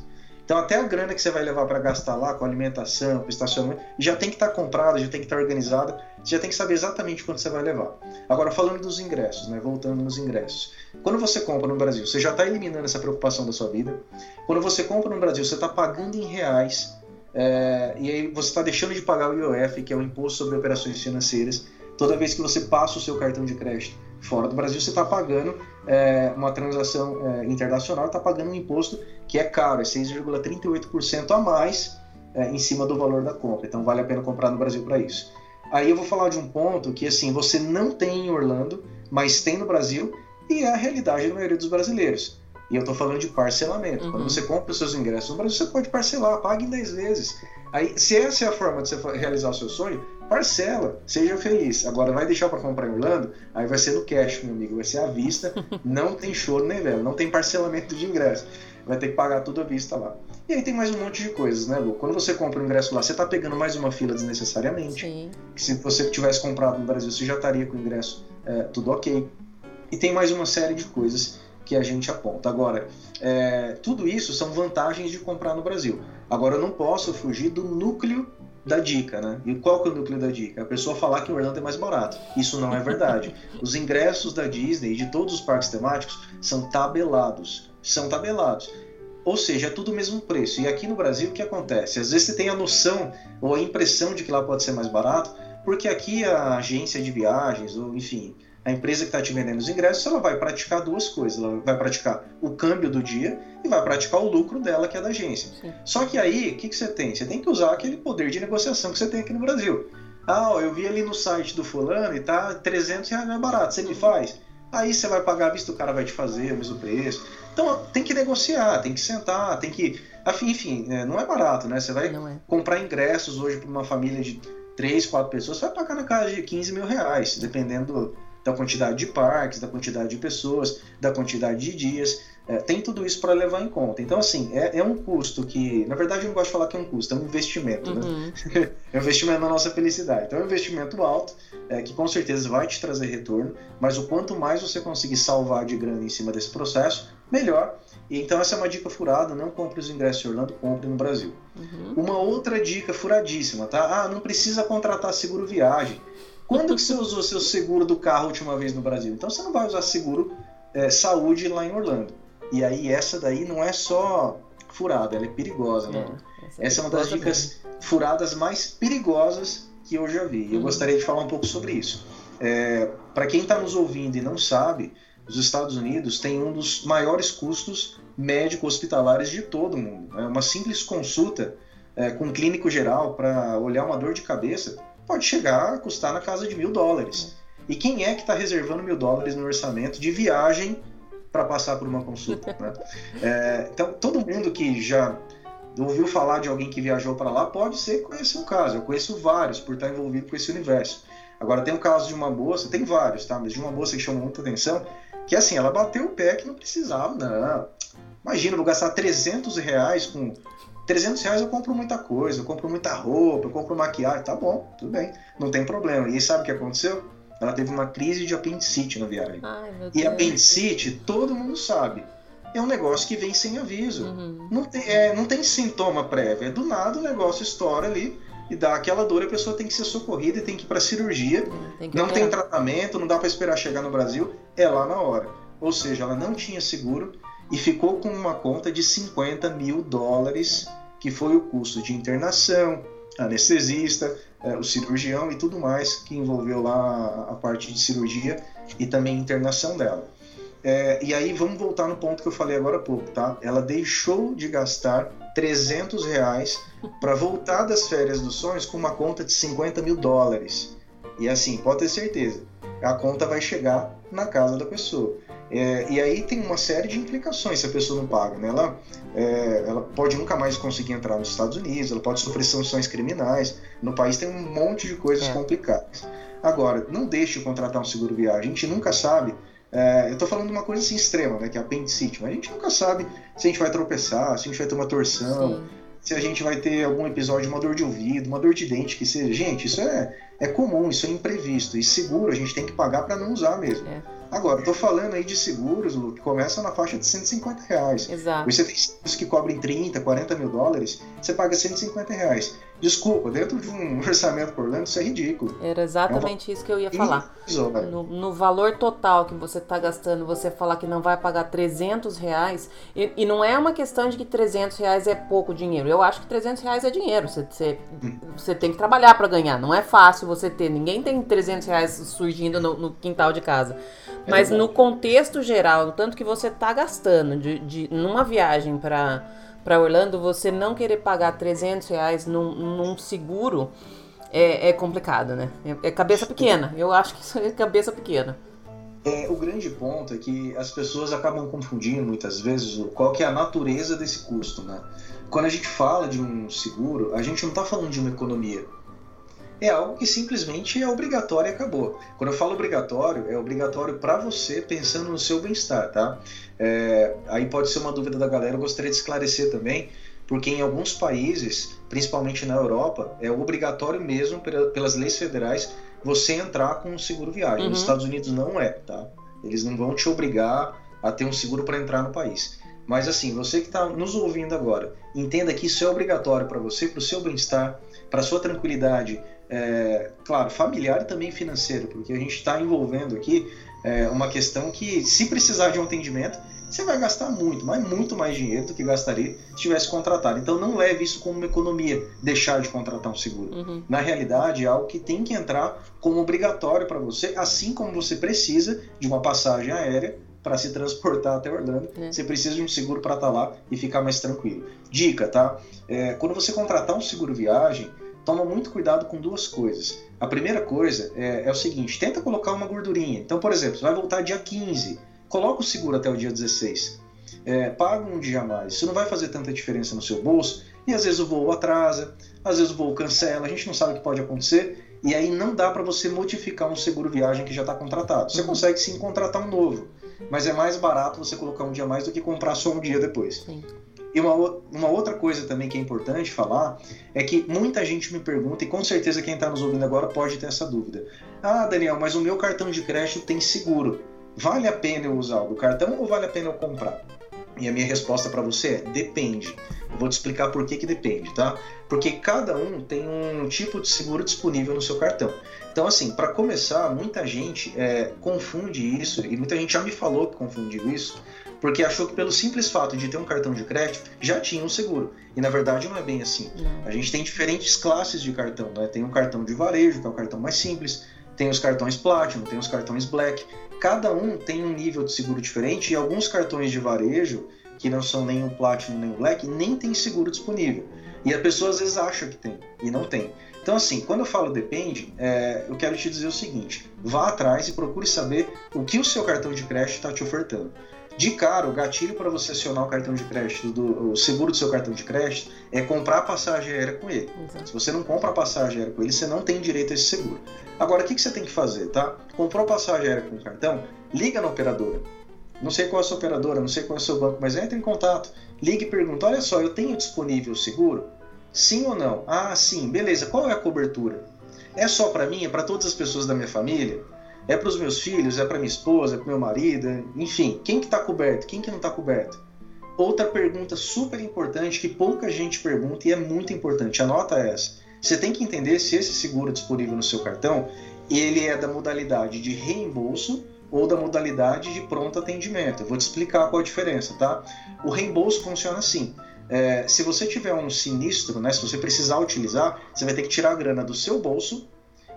Então, até a grana que você vai levar para gastar lá com alimentação, com estacionamento, já tem que estar tá comprada, já tem que estar tá organizada, você já tem que saber exatamente quanto você vai levar. Agora, falando dos ingressos, né, voltando nos ingressos. Quando você compra no Brasil, você já está eliminando essa preocupação da sua vida. Quando você compra no Brasil, você está pagando em reais, é, e aí você está deixando de pagar o IOF, que é o Imposto sobre Operações Financeiras, toda vez que você passa o seu cartão de crédito fora do Brasil, você está pagando é, uma transação é, internacional, está pagando um imposto que é caro, é 6,38% a mais é, em cima do valor da compra. Então vale a pena comprar no Brasil para isso. Aí eu vou falar de um ponto que assim você não tem em Orlando, mas tem no Brasil e é a realidade da maioria dos brasileiros. E eu estou falando de parcelamento. Uhum. Quando você compra os seus ingressos no Brasil, você pode parcelar, pague em 10 vezes. Aí, se essa é a forma de você realizar o seu sonho, parcela, seja feliz. Agora, vai deixar para comprar em Orlando, aí vai ser no cash, meu amigo, vai ser à vista, não tem choro nem velho, não tem parcelamento de ingresso. Vai ter que pagar tudo à vista lá. E aí tem mais um monte de coisas, né, Lu? Quando você compra o ingresso lá, você está pegando mais uma fila desnecessariamente. Sim. se você tivesse comprado no Brasil, você já estaria com o ingresso é, tudo ok. E tem mais uma série de coisas que a gente aponta. Agora, é, tudo isso são vantagens de comprar no Brasil. Agora, eu não posso fugir do núcleo da dica, né? E qual que é o núcleo da dica? A pessoa falar que o Orlando é mais barato. Isso não é verdade. Os ingressos da Disney e de todos os parques temáticos são tabelados. São tabelados. Ou seja, é tudo o mesmo preço. E aqui no Brasil, o que acontece? Às vezes você tem a noção ou a impressão de que lá pode ser mais barato, porque aqui a agência de viagens, ou enfim, a empresa que está te vendendo os ingressos, ela vai praticar duas coisas. Ela vai praticar o câmbio do dia e vai praticar o lucro dela, que é da agência. Sim. Só que aí, o que, que você tem? Você tem que usar aquele poder de negociação que você tem aqui no Brasil. Ah, eu vi ali no site do fulano e tá 300 reais mais barato, você me faz? Aí você vai pagar a vista, o cara vai te fazer o mesmo preço. Então tem que negociar, tem que sentar, tem que. Enfim, é, não é barato, né? Você vai é. comprar ingressos hoje para uma família de 3, 4 pessoas, você vai pagar na casa de 15 mil reais, dependendo da quantidade de parques, da quantidade de pessoas, da quantidade de dias. É, tem tudo isso para levar em conta. Então, assim, é, é, um custo que, na verdade, eu não gosto de falar que é um custo, é um investimento, né? uhum. né? é um investimento na nossa felicidade. Então, é um investimento alto, é, que com certeza vai te trazer retorno, mas o quanto mais você conseguir salvar de grana em cima desse processo, melhor. E, então, essa é uma dica furada: não compre os ingressos em Orlando, compre no Brasil. Uhum. Uma outra dica furadíssima, tá? Ah, não precisa contratar seguro viagem. Quando que você usou seu seguro do carro a última vez no Brasil? Então você não vai usar seguro é, saúde lá em Orlando. E aí essa daí não é só furada, ela é perigosa, né? É, essa, é, essa é uma das dicas mesmo. furadas mais perigosas que eu já vi. E eu uhum. gostaria de falar um pouco sobre isso. É, Para quem está nos ouvindo e não sabe, os Estados Unidos têm um dos maiores custos médico-hospitalares de todo o mundo. É uma simples consulta é, com um clínico geral para olhar uma dor de cabeça pode chegar a custar na casa de mil dólares. E quem é que está reservando mil dólares no orçamento de viagem para passar por uma consulta? Né? É, então, todo mundo que já ouviu falar de alguém que viajou para lá pode ser que conheça um caso. Eu conheço vários por estar envolvido com esse universo. Agora, tem o caso de uma moça, tem vários, tá? Mas de uma moça que chamou muita atenção, que assim, ela bateu o pé que não precisava, não. Imagina, eu vou gastar 300 reais com 300 reais eu compro muita coisa, eu compro muita roupa, eu compro maquiagem, tá bom, tudo bem, não tem problema. E sabe o que aconteceu? Ela teve uma crise de apendicite na viagem. Ai, e apendicite, todo mundo sabe, é um negócio que vem sem aviso. Uhum. Não, tem, é, não tem sintoma prévio, é do nada o negócio estoura ali e dá aquela dor, a pessoa tem que ser socorrida e tem que ir para cirurgia. Tem não tem tratamento, não dá para esperar chegar no Brasil, é lá na hora. Ou seja, ela não tinha seguro e ficou com uma conta de 50 mil dólares, que foi o custo de internação, anestesista, é, o cirurgião e tudo mais que envolveu lá a parte de cirurgia e também internação dela. É, e aí vamos voltar no ponto que eu falei agora há pouco, tá? Ela deixou de gastar 300 reais para voltar das férias dos sonhos com uma conta de 50 mil dólares. E assim, pode ter certeza, a conta vai chegar na casa da pessoa. É, e aí tem uma série de implicações se a pessoa não paga. Né? Ela, é, ela pode nunca mais conseguir entrar nos Estados Unidos, ela pode sofrer sanções criminais. No país tem um monte de coisas é. complicadas. Agora, não deixe de contratar um seguro viagem. A gente nunca sabe. É, eu estou falando de uma coisa assim extrema, né, que é apendicite, mas a gente nunca sabe se a gente vai tropeçar, se a gente vai ter uma torção, Sim. Se a gente vai ter algum episódio, uma dor de ouvido, uma dor de dente, que seja. Gente, isso é, é comum, isso é imprevisto. E seguro a gente tem que pagar para não usar mesmo. É. Agora, tô falando aí de seguros, Lu, que começam na faixa de 150 reais.
Exato.
Você tem seguros que cobrem 30, 40 mil dólares, você paga 150 reais. Desculpa, dentro de um orçamento por Orlando, isso é ridículo.
Era exatamente é um... isso que eu ia falar. No, no, valor total que você está gastando, você falar que não vai pagar 300 reais, e, e, não é uma questão de que 300 reais é pouco dinheiro. Eu acho que 300 reais é dinheiro. Você, você, hum. você tem que trabalhar para ganhar. Não é fácil você ter. Ninguém tem 300 reais surgindo no, no quintal de casa. É Mas no contexto geral, tanto que você está gastando de, de, numa viagem para para Orlando, você não querer pagar 300 reais num, num seguro é, é, complicado, né? É, é, cabeça pequena. Eu acho que isso é cabeça pequena.
É, o grande ponto é que as pessoas acabam confundindo muitas vezes qual que é a natureza desse custo, né? Quando a gente fala de um seguro, a gente não está falando de uma economia é algo que simplesmente é obrigatório e acabou. Quando eu falo obrigatório, é obrigatório para você pensando no seu bem-estar, tá? É, aí pode ser uma dúvida da galera, eu gostaria de esclarecer também, porque em alguns países, principalmente na Europa, é obrigatório mesmo pelas leis federais você entrar com um seguro viagem. Uhum. Nos Estados Unidos não é, tá? Eles não vão te obrigar a ter um seguro para entrar no país. Mas assim, você que está nos ouvindo agora, entenda que isso é obrigatório para você, para o seu bem-estar, para sua tranquilidade, é, claro, familiar e também financeiro, porque a gente está envolvendo aqui é, uma questão que, se precisar de um atendimento, você vai gastar muito, mas muito mais dinheiro do que gastaria se tivesse contratado. Então não leve isso como uma economia, deixar de contratar um seguro. Uhum. Na realidade, é algo que tem que entrar como obrigatório para você, assim como você precisa de uma passagem aérea para se transportar até Orlando. É. Você precisa de um seguro para estar tá lá e ficar mais tranquilo. Dica, tá? É, quando você contratar um seguro viagem, toma muito cuidado com duas coisas. A primeira coisa é, é, o seguinte: tenta colocar uma gordurinha. Então, por exemplo, você vai voltar dia 15, coloca o seguro até o dia 16. É, paga um dia a mais. Isso não vai fazer tanta diferença no seu bolso. E às vezes o voo atrasa, às vezes o voo cancela, a gente não sabe o que pode acontecer. E aí não dá para você modificar um seguro viagem que já está contratado. Você uhum. consegue sim contratar um novo, mas é mais barato você colocar um dia a mais do que comprar só um dia depois. Sim. E uma, uma outra coisa também que é importante falar é que muita gente me pergunta, e com certeza quem está nos ouvindo agora pode ter essa dúvida. Ah, Daniel, mas o meu cartão de crédito tem seguro. Vale a pena eu usar o cartão ou vale a pena eu comprar? E a minha resposta para você é: depende. Eu vou te explicar por que, que depende, tá? Porque cada um tem um tipo de seguro disponível no seu cartão. Então, assim, para começar, muita gente é, confunde isso, e muita gente já me falou que confundiu isso, porque achou que pelo simples fato de ter um cartão de crédito já tinha um seguro. E na verdade não é bem assim. Não. A gente tem diferentes classes de cartão. Né? Tem um cartão de varejo, que é o cartão mais simples, tem os cartões Platinum, tem os cartões Black. Cada um tem um nível de seguro diferente e alguns cartões de varejo, que não são nem o Platinum nem o Black, nem tem seguro disponível. E a pessoa às vezes acha que tem e não tem. Então, assim, quando eu falo depende, é, eu quero te dizer o seguinte: vá atrás e procure saber o que o seu cartão de crédito está te ofertando. De cara, o gatilho para você acionar o cartão de crédito, do, o seguro do seu cartão de crédito, é comprar a passagem aérea com ele. Exato. Se você não compra a passagem aérea com ele, você não tem direito a esse seguro. Agora, o que, que você tem que fazer, tá? Comprou a passagem aérea com o cartão, liga na operadora. Não sei qual é a sua operadora, não sei qual é o seu banco, mas entre em contato. Ligue e pergunta: olha só, eu tenho disponível o seguro? Sim ou não? Ah, sim, beleza. Qual é a cobertura? É só para mim? É para todas as pessoas da minha família? É para os meus filhos, é para minha esposa, é para meu marido, enfim, quem que está coberto, quem que não está coberto? Outra pergunta super importante que pouca gente pergunta e é muito importante, anota essa. Você tem que entender se esse seguro disponível no seu cartão, ele é da modalidade de reembolso ou da modalidade de pronto atendimento. Eu vou te explicar qual a diferença, tá? O reembolso funciona assim. É, se você tiver um sinistro, né, se você precisar utilizar, você vai ter que tirar a grana do seu bolso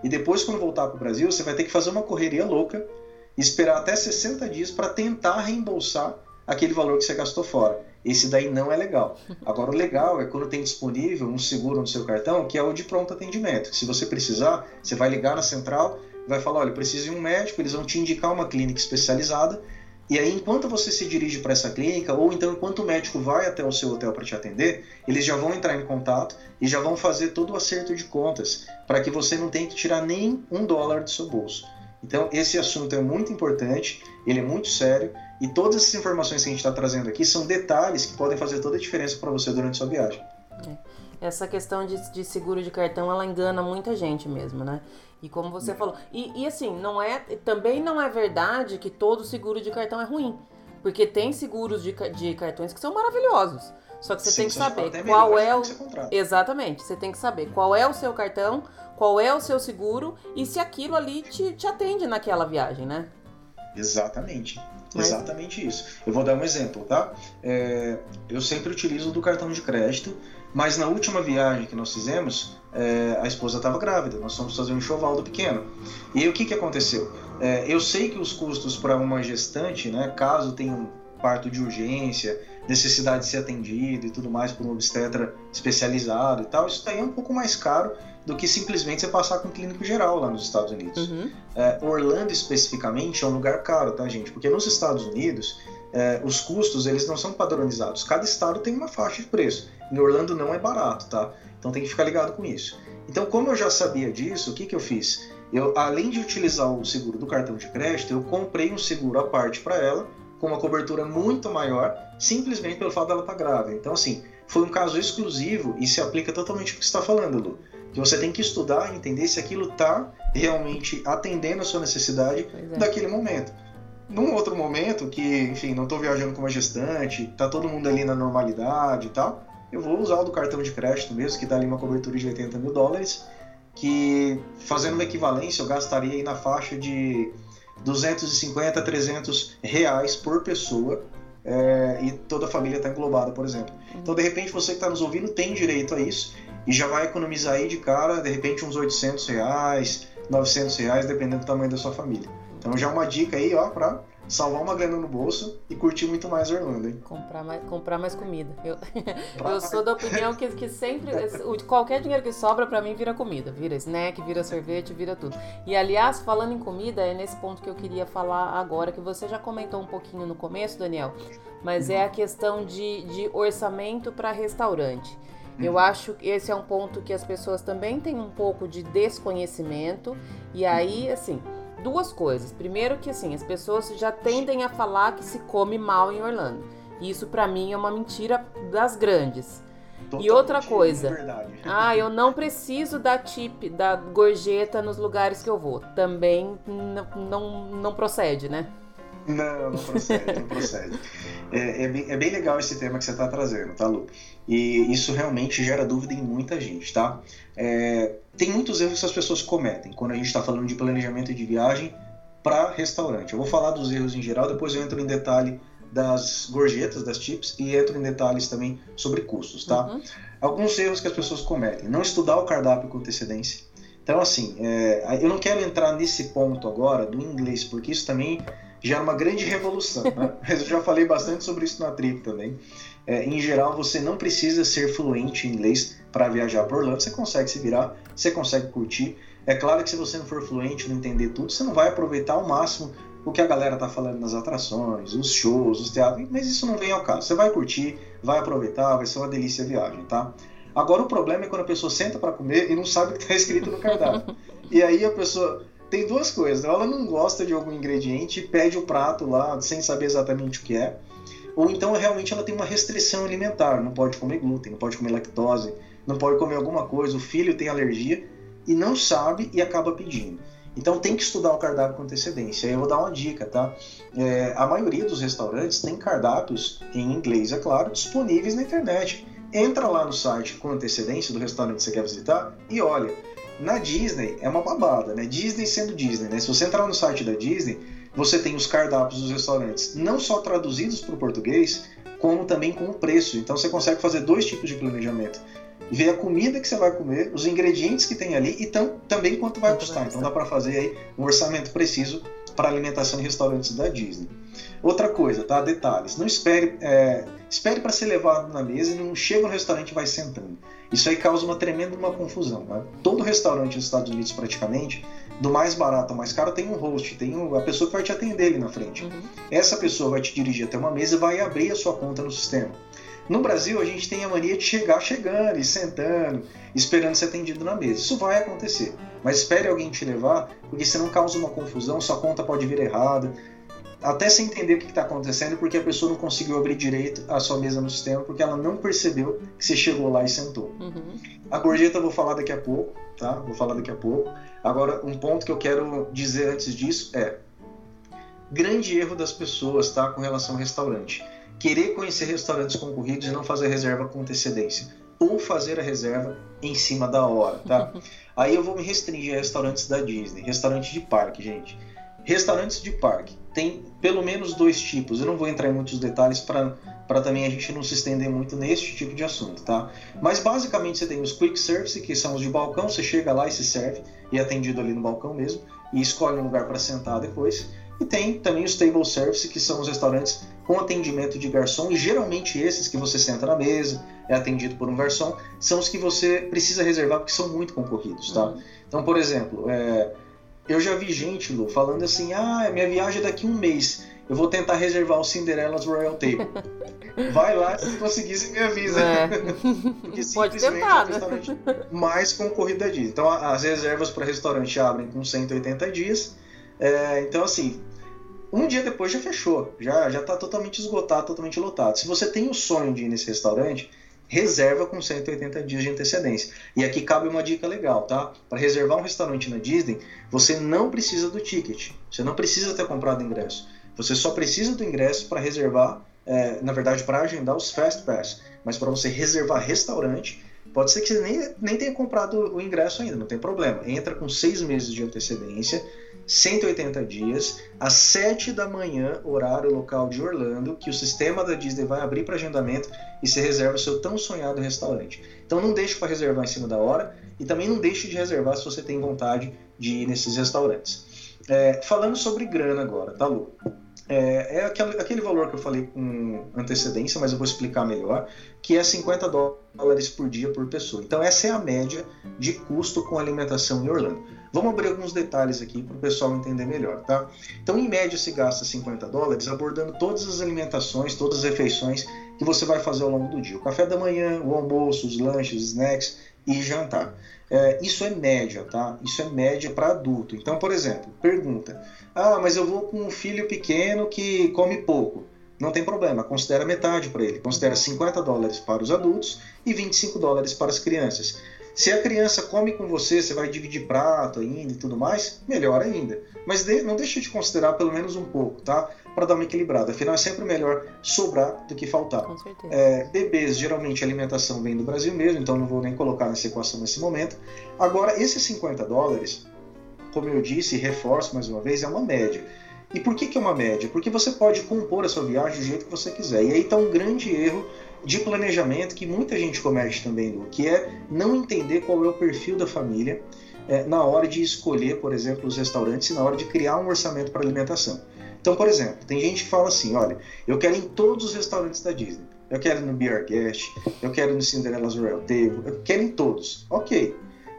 e depois, quando voltar para o Brasil, você vai ter que fazer uma correria louca e esperar até 60 dias para tentar reembolsar aquele valor que você gastou fora. Esse daí não é legal. Agora, o legal é quando tem disponível um seguro no seu cartão, que é o de pronto atendimento. Se você precisar, você vai ligar na central, vai falar: olha, preciso de um médico, eles vão te indicar uma clínica especializada E aí, enquanto você se dirige para essa clínica, ou então enquanto o médico vai até o seu hotel para te atender, eles já vão entrar em contato e já vão fazer todo o acerto de contas, para que você não tenha que tirar nem um dólar do seu bolso. Então, esse assunto é muito importante, ele é muito sério, e todas essas informações que a gente está trazendo aqui são detalhes que podem fazer toda a diferença para você durante sua viagem.
É. Essa questão de, de, seguro de cartão, ela engana muita gente mesmo, né? E como você falou. E, e assim, não é, também não é verdade que todo seguro de cartão é ruim. Porque tem seguros de, de cartões que são maravilhosos. Só que você Sim, tem que saber qual é o. Exatamente. Você tem que saber qual é o seu cartão, qual é o seu seguro e se aquilo ali te, te atende naquela viagem, né?
Exatamente. Mas... Exatamente isso. Eu vou dar um exemplo, tá? É, eu sempre utilizo do cartão de crédito, mas na última viagem que nós fizemos, é, a esposa estava grávida. Nós fomos fazer um enxoval do pequeno. E aí, o que, que aconteceu? É, eu sei que os custos para uma gestante, né, caso tenha um parto de urgência, necessidade de ser atendido e tudo mais por um obstetra especializado e tal, isso daí é um pouco mais caro do que simplesmente você passar com um clínico geral lá nos Estados Unidos. Uhum. É, Orlando especificamente é um lugar caro, tá, gente? Porque nos Estados Unidos é, os custos eles não são padronizados. Cada estado tem uma faixa de preço. Em Orlando não é barato, tá? Então tem que ficar ligado com isso. Então, como eu já sabia disso, o que, que eu fiz? Eu, além de utilizar o seguro do cartão de crédito, eu comprei um seguro à parte para ela, com uma cobertura muito maior, simplesmente pelo fato dela estar tá grávida. Então, assim, foi um caso exclusivo e se aplica totalmente o que você está falando, Lu que você tem que estudar e entender se aquilo está realmente atendendo a sua necessidade é. daquele momento. Num outro momento, que, enfim, não estou viajando com uma gestante, tá todo mundo ali na normalidade e tal, eu vou usar o do cartão de crédito mesmo, que dá ali uma cobertura de 80 mil dólares, que fazendo uma equivalência eu gastaria aí na faixa de 250 a 300 reais por pessoa é, e toda a família está englobada, por exemplo. Então, de repente, você que está nos ouvindo tem direito a isso e já vai economizar aí de cara, de repente, uns 800 reais, 900 reais, dependendo do tamanho da sua família. Então já é uma dica aí, ó, para salvar uma grana no bolso e curtir muito mais Orlando, hein?
Comprar mais, comprar mais comida. Eu, eu sou da opinião que, que sempre, qualquer dinheiro que sobra para mim vira comida. Vira snack, vira sorvete, vira tudo. E aliás, falando em comida, é nesse ponto que eu queria falar agora, que você já comentou um pouquinho no começo, Daniel, mas é a questão de, de orçamento para restaurante. Eu uhum. acho que esse é um ponto que as pessoas também têm um pouco de desconhecimento. E aí, assim, duas coisas. Primeiro que assim, as pessoas já tendem a falar que se come mal em Orlando. E isso para mim é uma mentira das grandes. Totalmente e outra coisa, é ah, eu não preciso da tip, da gorjeta nos lugares que eu vou. Também não, não procede, né?
Não, não procede, não procede. É, é, bem, é, bem, legal esse tema que você está trazendo, tá, Lu? E isso realmente gera dúvida em muita gente, tá? É, tem muitos erros que as pessoas cometem quando a gente está falando de planejamento de viagem para restaurante. Eu vou falar dos erros em geral, depois eu entro em detalhe das gorjetas, das chips, e entro em detalhes também sobre custos, tá? Uhum. Alguns erros que as pessoas cometem. Não estudar o cardápio com antecedência. Então, assim, é, eu não quero entrar nesse ponto agora do inglês, porque isso também gera uma grande revolução. Né? Mas eu já falei bastante sobre isso na trip também. É, em geral, você não precisa ser fluente em inglês para viajar por Orlando. Você consegue se virar, você consegue curtir. É claro que se você não for fluente, não entender tudo, você não vai aproveitar ao máximo o que a galera está falando nas atrações, os shows, os teatros, mas isso não vem ao caso. Você vai curtir, vai aproveitar, vai ser uma delícia a viagem, tá? Agora o problema é quando a pessoa senta para comer e não sabe o que está escrito no cardápio. e aí a pessoa tem duas coisas. Ela não gosta de algum ingrediente, pede o prato lá sem saber exatamente o que é. Ou então realmente ela tem uma restrição alimentar, não pode comer glúten, não pode comer lactose, não pode comer alguma coisa, o filho tem alergia e não sabe e acaba pedindo. Então tem que estudar o cardápio com antecedência. Eu vou dar uma dica, tá? É, a maioria dos restaurantes tem cardápios em inglês, é claro, disponíveis na internet. Entra lá no site com antecedência do restaurante que você quer visitar e olha. Na Disney é uma babada, né? Disney sendo Disney, né? Se você entrar no site da Disney, você tem os cardápios dos restaurantes não só traduzidos para o português, como também com o preço. Então você consegue fazer dois tipos de planejamento. Ver a comida que você vai comer, os ingredientes que tem ali e tam, também quanto vai custar. Então dá para fazer aí um orçamento preciso para alimentação em restaurantes da Disney. Outra coisa, tá? Detalhes. Não espere, é, espere para ser levado na mesa e não chega no restaurante e vai sentando. Isso aí causa uma tremenda uma confusão. Né? Todo restaurante nos Estados Unidos, praticamente, do mais barato ao mais caro, tem um host, tem a pessoa que vai te atender ali na frente. Uhum. Essa pessoa vai te dirigir até uma mesa e vai abrir a sua conta no sistema. No Brasil, a gente tem a mania de chegar chegando e sentando, esperando ser atendido na mesa. Isso vai acontecer, mas espere alguém te levar, porque senão causa uma confusão, sua conta pode vir errada, até sem entender o que está acontecendo, porque a pessoa não conseguiu abrir direito a sua mesa no sistema, porque ela não percebeu que você chegou lá e sentou. Uhum. A gorjeta eu vou falar daqui a pouco, tá? Vou falar daqui a pouco. Agora, um ponto que eu quero dizer antes disso é grande erro das pessoas, tá? Com relação ao restaurante. Querer conhecer restaurantes concorridos e não fazer reserva com antecedência. Ou fazer a reserva em cima da hora, tá? Aí eu vou me restringir a restaurantes da Disney. Restaurante de parque, gente. Restaurantes de parque tem pelo menos dois tipos. Eu não vou entrar em muitos detalhes para também a gente não se estender muito neste tipo de assunto, tá? Mas basicamente você tem os quick service, que são os de balcão, você chega lá e se serve e é atendido ali no balcão mesmo e escolhe um lugar para sentar depois. E tem também os table service, que são os restaurantes com atendimento de garçom, e geralmente esses que você senta na mesa, é atendido por um garçom, são os que você precisa reservar porque são muito concorridos, tá? Uhum. Então, por exemplo, é, eu já vi gente, Lu, falando assim: ah, minha viagem é daqui a um mês. Eu vou tentar reservar o Cinderella's Royal Table. Vai lá, se conseguir, você me avisa. É.
Porque Pode tentar, é o
restaurante mais concorrido da Disney. Então, as reservas para restaurante abrem com 180 dias. É, então, assim, um dia depois já fechou. Já, já tá totalmente esgotado, totalmente lotado. Se você tem o sonho de ir nesse restaurante, reserva com 180 dias de antecedência. E aqui cabe uma dica legal, tá? Para reservar um restaurante na Disney, você não precisa do ticket, você não precisa ter comprado ingresso. Você só precisa do ingresso para reservar, é, na verdade, para agendar os Fast Pass. Mas para você reservar restaurante, pode ser que você nem, nem tenha comprado o ingresso ainda, não tem problema. Entra com seis meses de antecedência 180 dias, às 7 da manhã, horário local de Orlando, que o sistema da Disney vai abrir para agendamento e você reserva o seu tão sonhado restaurante. Então não deixe para reservar em cima da hora e também não deixe de reservar se você tem vontade de ir nesses restaurantes. É, falando sobre grana agora, tá, Lu? É, é aquele, aquele, valor que eu falei com antecedência, mas eu vou explicar melhor, que é 50 dólares por dia por pessoa. Então essa é a média de custo com alimentação em Orlando. Vamos abrir alguns detalhes aqui para o pessoal entender melhor, tá? Então, em média, se gasta 50 dólares abordando todas as alimentações, todas as refeições que você vai fazer ao longo do dia. O café da manhã, o almoço, os lanches, snacks e jantar. É, isso é média, tá? Isso é média para adulto. Então, por exemplo, pergunta: Ah, mas eu vou com um filho pequeno que come pouco. Não tem problema, considera metade para ele. Considera 50 dólares para os adultos e 25 dólares para as crianças. Se a criança come com você, você vai dividir prato ainda e tudo mais, melhor ainda. Mas não deixe de considerar pelo menos um pouco, tá? Para dar uma equilibrada. Afinal, é sempre melhor sobrar do que faltar.
Com certeza.
É, bebês, geralmente a alimentação vem do Brasil mesmo, então não vou nem colocar nessa equação nesse momento. Agora, esses 50 dólares, como eu disse reforço mais uma vez, é uma média. E por que, que é uma média? Porque você pode compor a sua viagem do jeito que você quiser. E aí está um grande erro de planejamento que muita gente comete também, Lu, que é não entender qual é o perfil da família é, na hora de escolher, por exemplo, os restaurantes e na hora de criar um orçamento para alimentação. Então, por exemplo, tem gente que fala assim: olha, eu quero em todos os restaurantes da Disney. Eu quero no Beer Guest, eu quero no Cinderella's Royal Table, eu quero em todos. Ok.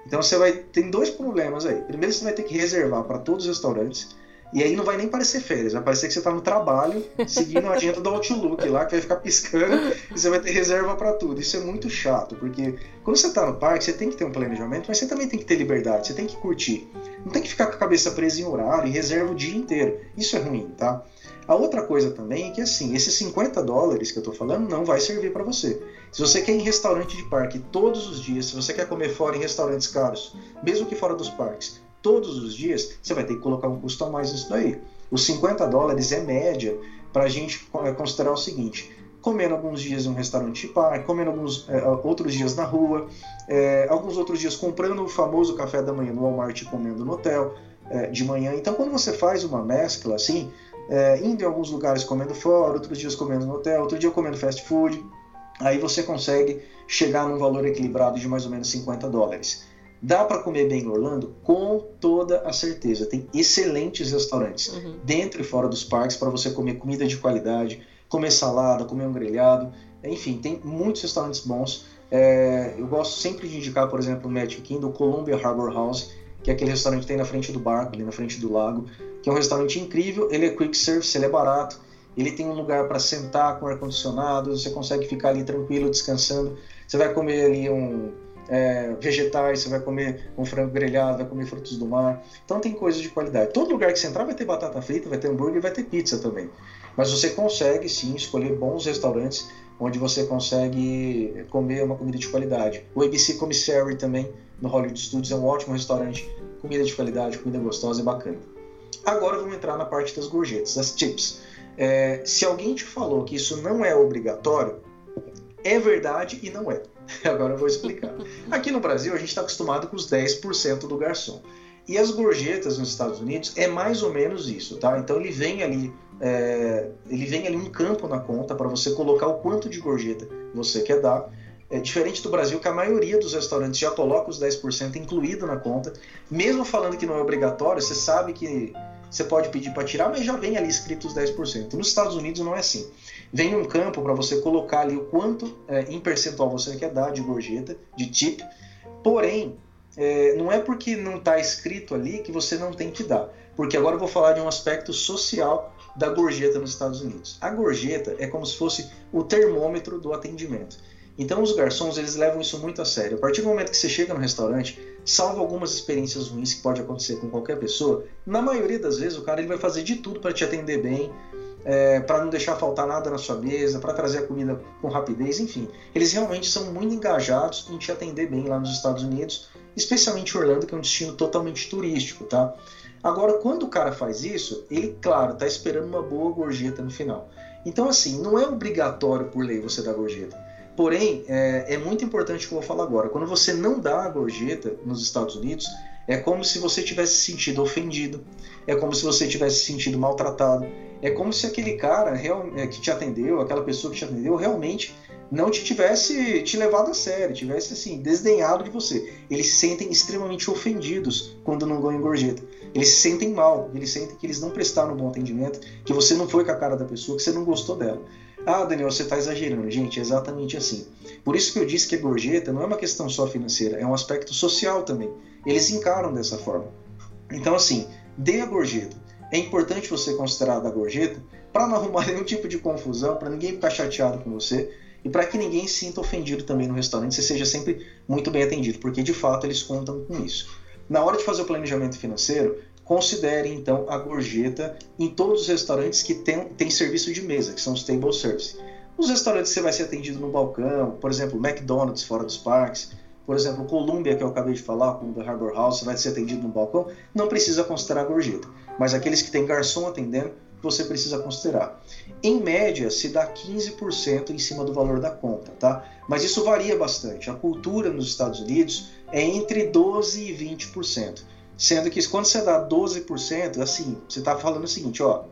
Então você vai. Tem dois problemas aí. Primeiro, você vai ter que reservar para todos os restaurantes. E aí não vai nem parecer férias, vai parecer que você está no trabalho, seguindo a agenda do Outlook lá, que vai ficar piscando e você vai ter reserva para tudo. Isso é muito chato, porque quando você está no parque, você tem que ter um planejamento, mas você também tem que ter liberdade, você tem que curtir. Não tem que ficar com a cabeça presa em horário e reserva o dia inteiro. Isso é ruim, tá? A outra coisa também é que assim, esses 50 dólares que eu estou falando não vai servir para você. Se você quer ir em restaurante de parque todos os dias, se você quer comer fora em restaurantes caros, mesmo que fora dos parques, todos os dias, você vai ter que colocar um custo a mais nisso daí. Os 50 dólares é média para a gente é, considerar o seguinte: comendo alguns dias em um restaurante de parque, comendo alguns é, outros dias na rua, é, alguns outros dias comprando o famoso café da manhã no Walmart e comendo no hotel é, de manhã. Então, quando você faz uma mescla assim, é, indo em alguns lugares comendo fora, outros dias comendo no hotel, outro dia comendo fast food, aí você consegue chegar num valor equilibrado de mais ou menos 50 dólares. Dá para comer bem em Orlando? Com toda a certeza. Tem excelentes restaurantes
Uhum.
dentro e fora dos parques para você comer comida de qualidade, comer salada, comer um grelhado. Enfim, tem muitos restaurantes bons. É, eu gosto sempre de indicar, por exemplo, o Magic Kingdom, Columbia Harbor House, que é aquele restaurante que tem na frente do barco, ali na frente do lago, que é um restaurante incrível. Ele é quick service, ele é barato, ele tem um lugar para sentar com ar condicionado, você consegue ficar ali tranquilo, descansando. Você vai comer ali um é, vegetais, você vai comer um frango grelhado, vai comer frutos do mar. Então tem coisas de qualidade. Todo lugar que você entrar vai ter batata frita, vai ter hambúrguer, vai ter pizza também. Mas você consegue sim escolher bons restaurantes onde você consegue comer uma comida de qualidade. O ABC Commissary também no Hollywood Studios é um ótimo restaurante, comida de qualidade, comida gostosa e bacana. Agora vamos entrar na parte das gorjetas, das tips. É, se alguém te falou que isso não é obrigatório, é verdade e não é. Agora eu vou explicar. Aqui no Brasil a gente está acostumado com os 10% do garçom. E as gorjetas nos Estados Unidos é mais ou menos isso, tá? Então ele vem ali, é, ele vem ali um campo na conta para você colocar o quanto de gorjeta você quer dar. É diferente do Brasil, que a maioria dos restaurantes já coloca os 10% incluído na conta. Mesmo falando que não é obrigatório, você sabe que você pode pedir para tirar, mas já vem ali escrito os 10%. Nos Estados Unidos não é assim. Vem um campo para você colocar ali o quanto é, em percentual você quer dar de gorjeta, de tip. Porém, é, não é porque não está escrito ali que você não tem que dar. Porque agora eu vou falar de um aspecto social da gorjeta nos Estados Unidos. A gorjeta é como se fosse o termômetro do atendimento. Então os garçons eles levam isso muito a sério. A partir do momento que você chega no restaurante, salvo algumas experiências ruins que pode acontecer com qualquer pessoa, na maioria das vezes o cara ele vai fazer de tudo para te atender bem, é, para não deixar faltar nada na sua mesa, para trazer a comida com rapidez, enfim. Eles realmente são muito engajados em te atender bem lá nos Estados Unidos, especialmente Orlando, que é um destino totalmente turístico, tá? Agora, quando o cara faz isso, ele, claro, está esperando uma boa gorjeta no final. Então, assim, não é obrigatório por lei você dar gorjeta. Porém, é, é, muito importante o que eu vou falar agora. Quando você não dá a gorjeta nos Estados Unidos, é como se você tivesse se sentido ofendido, é como se você tivesse se sentido maltratado, é como se aquele cara real, é, que te atendeu, aquela pessoa que te atendeu, realmente não te tivesse te levado a sério, tivesse assim desdenhado de você. Eles se sentem extremamente ofendidos quando não ganham gorjeta. Eles se sentem mal, eles sentem que eles não prestaram um bom atendimento, que você não foi com a cara da pessoa, que você não gostou dela. Ah, Daniel, você está exagerando. Gente, é exatamente assim. Por isso que eu disse que a gorjeta não é uma questão só financeira, é um aspecto social também. Eles encaram dessa forma. Então, assim, dê a gorjeta. É importante você considerar a gorjeta para não arrumar nenhum tipo de confusão, para ninguém ficar chateado com você e para que ninguém se sinta ofendido também no restaurante, você seja sempre muito bem atendido, porque de fato eles contam com isso. Na hora de fazer o planejamento financeiro, considere então a gorjeta em todos os restaurantes que tem, tem serviço de mesa, que são os table service. Os restaurantes que você vai ser atendido no balcão, por exemplo, McDonald's fora dos parques, por exemplo, Columbia, que eu acabei de falar, o Harbor House, vai ser atendido no balcão, não precisa considerar a gorjeta. Mas aqueles que tem garçom atendendo, você precisa considerar. Em média, se dá 15% em cima do valor da conta, tá? Mas isso varia bastante. A cultura nos Estados Unidos é entre 12% e 20%. Sendo que quando você dá 12%, assim, você está falando o seguinte, ó,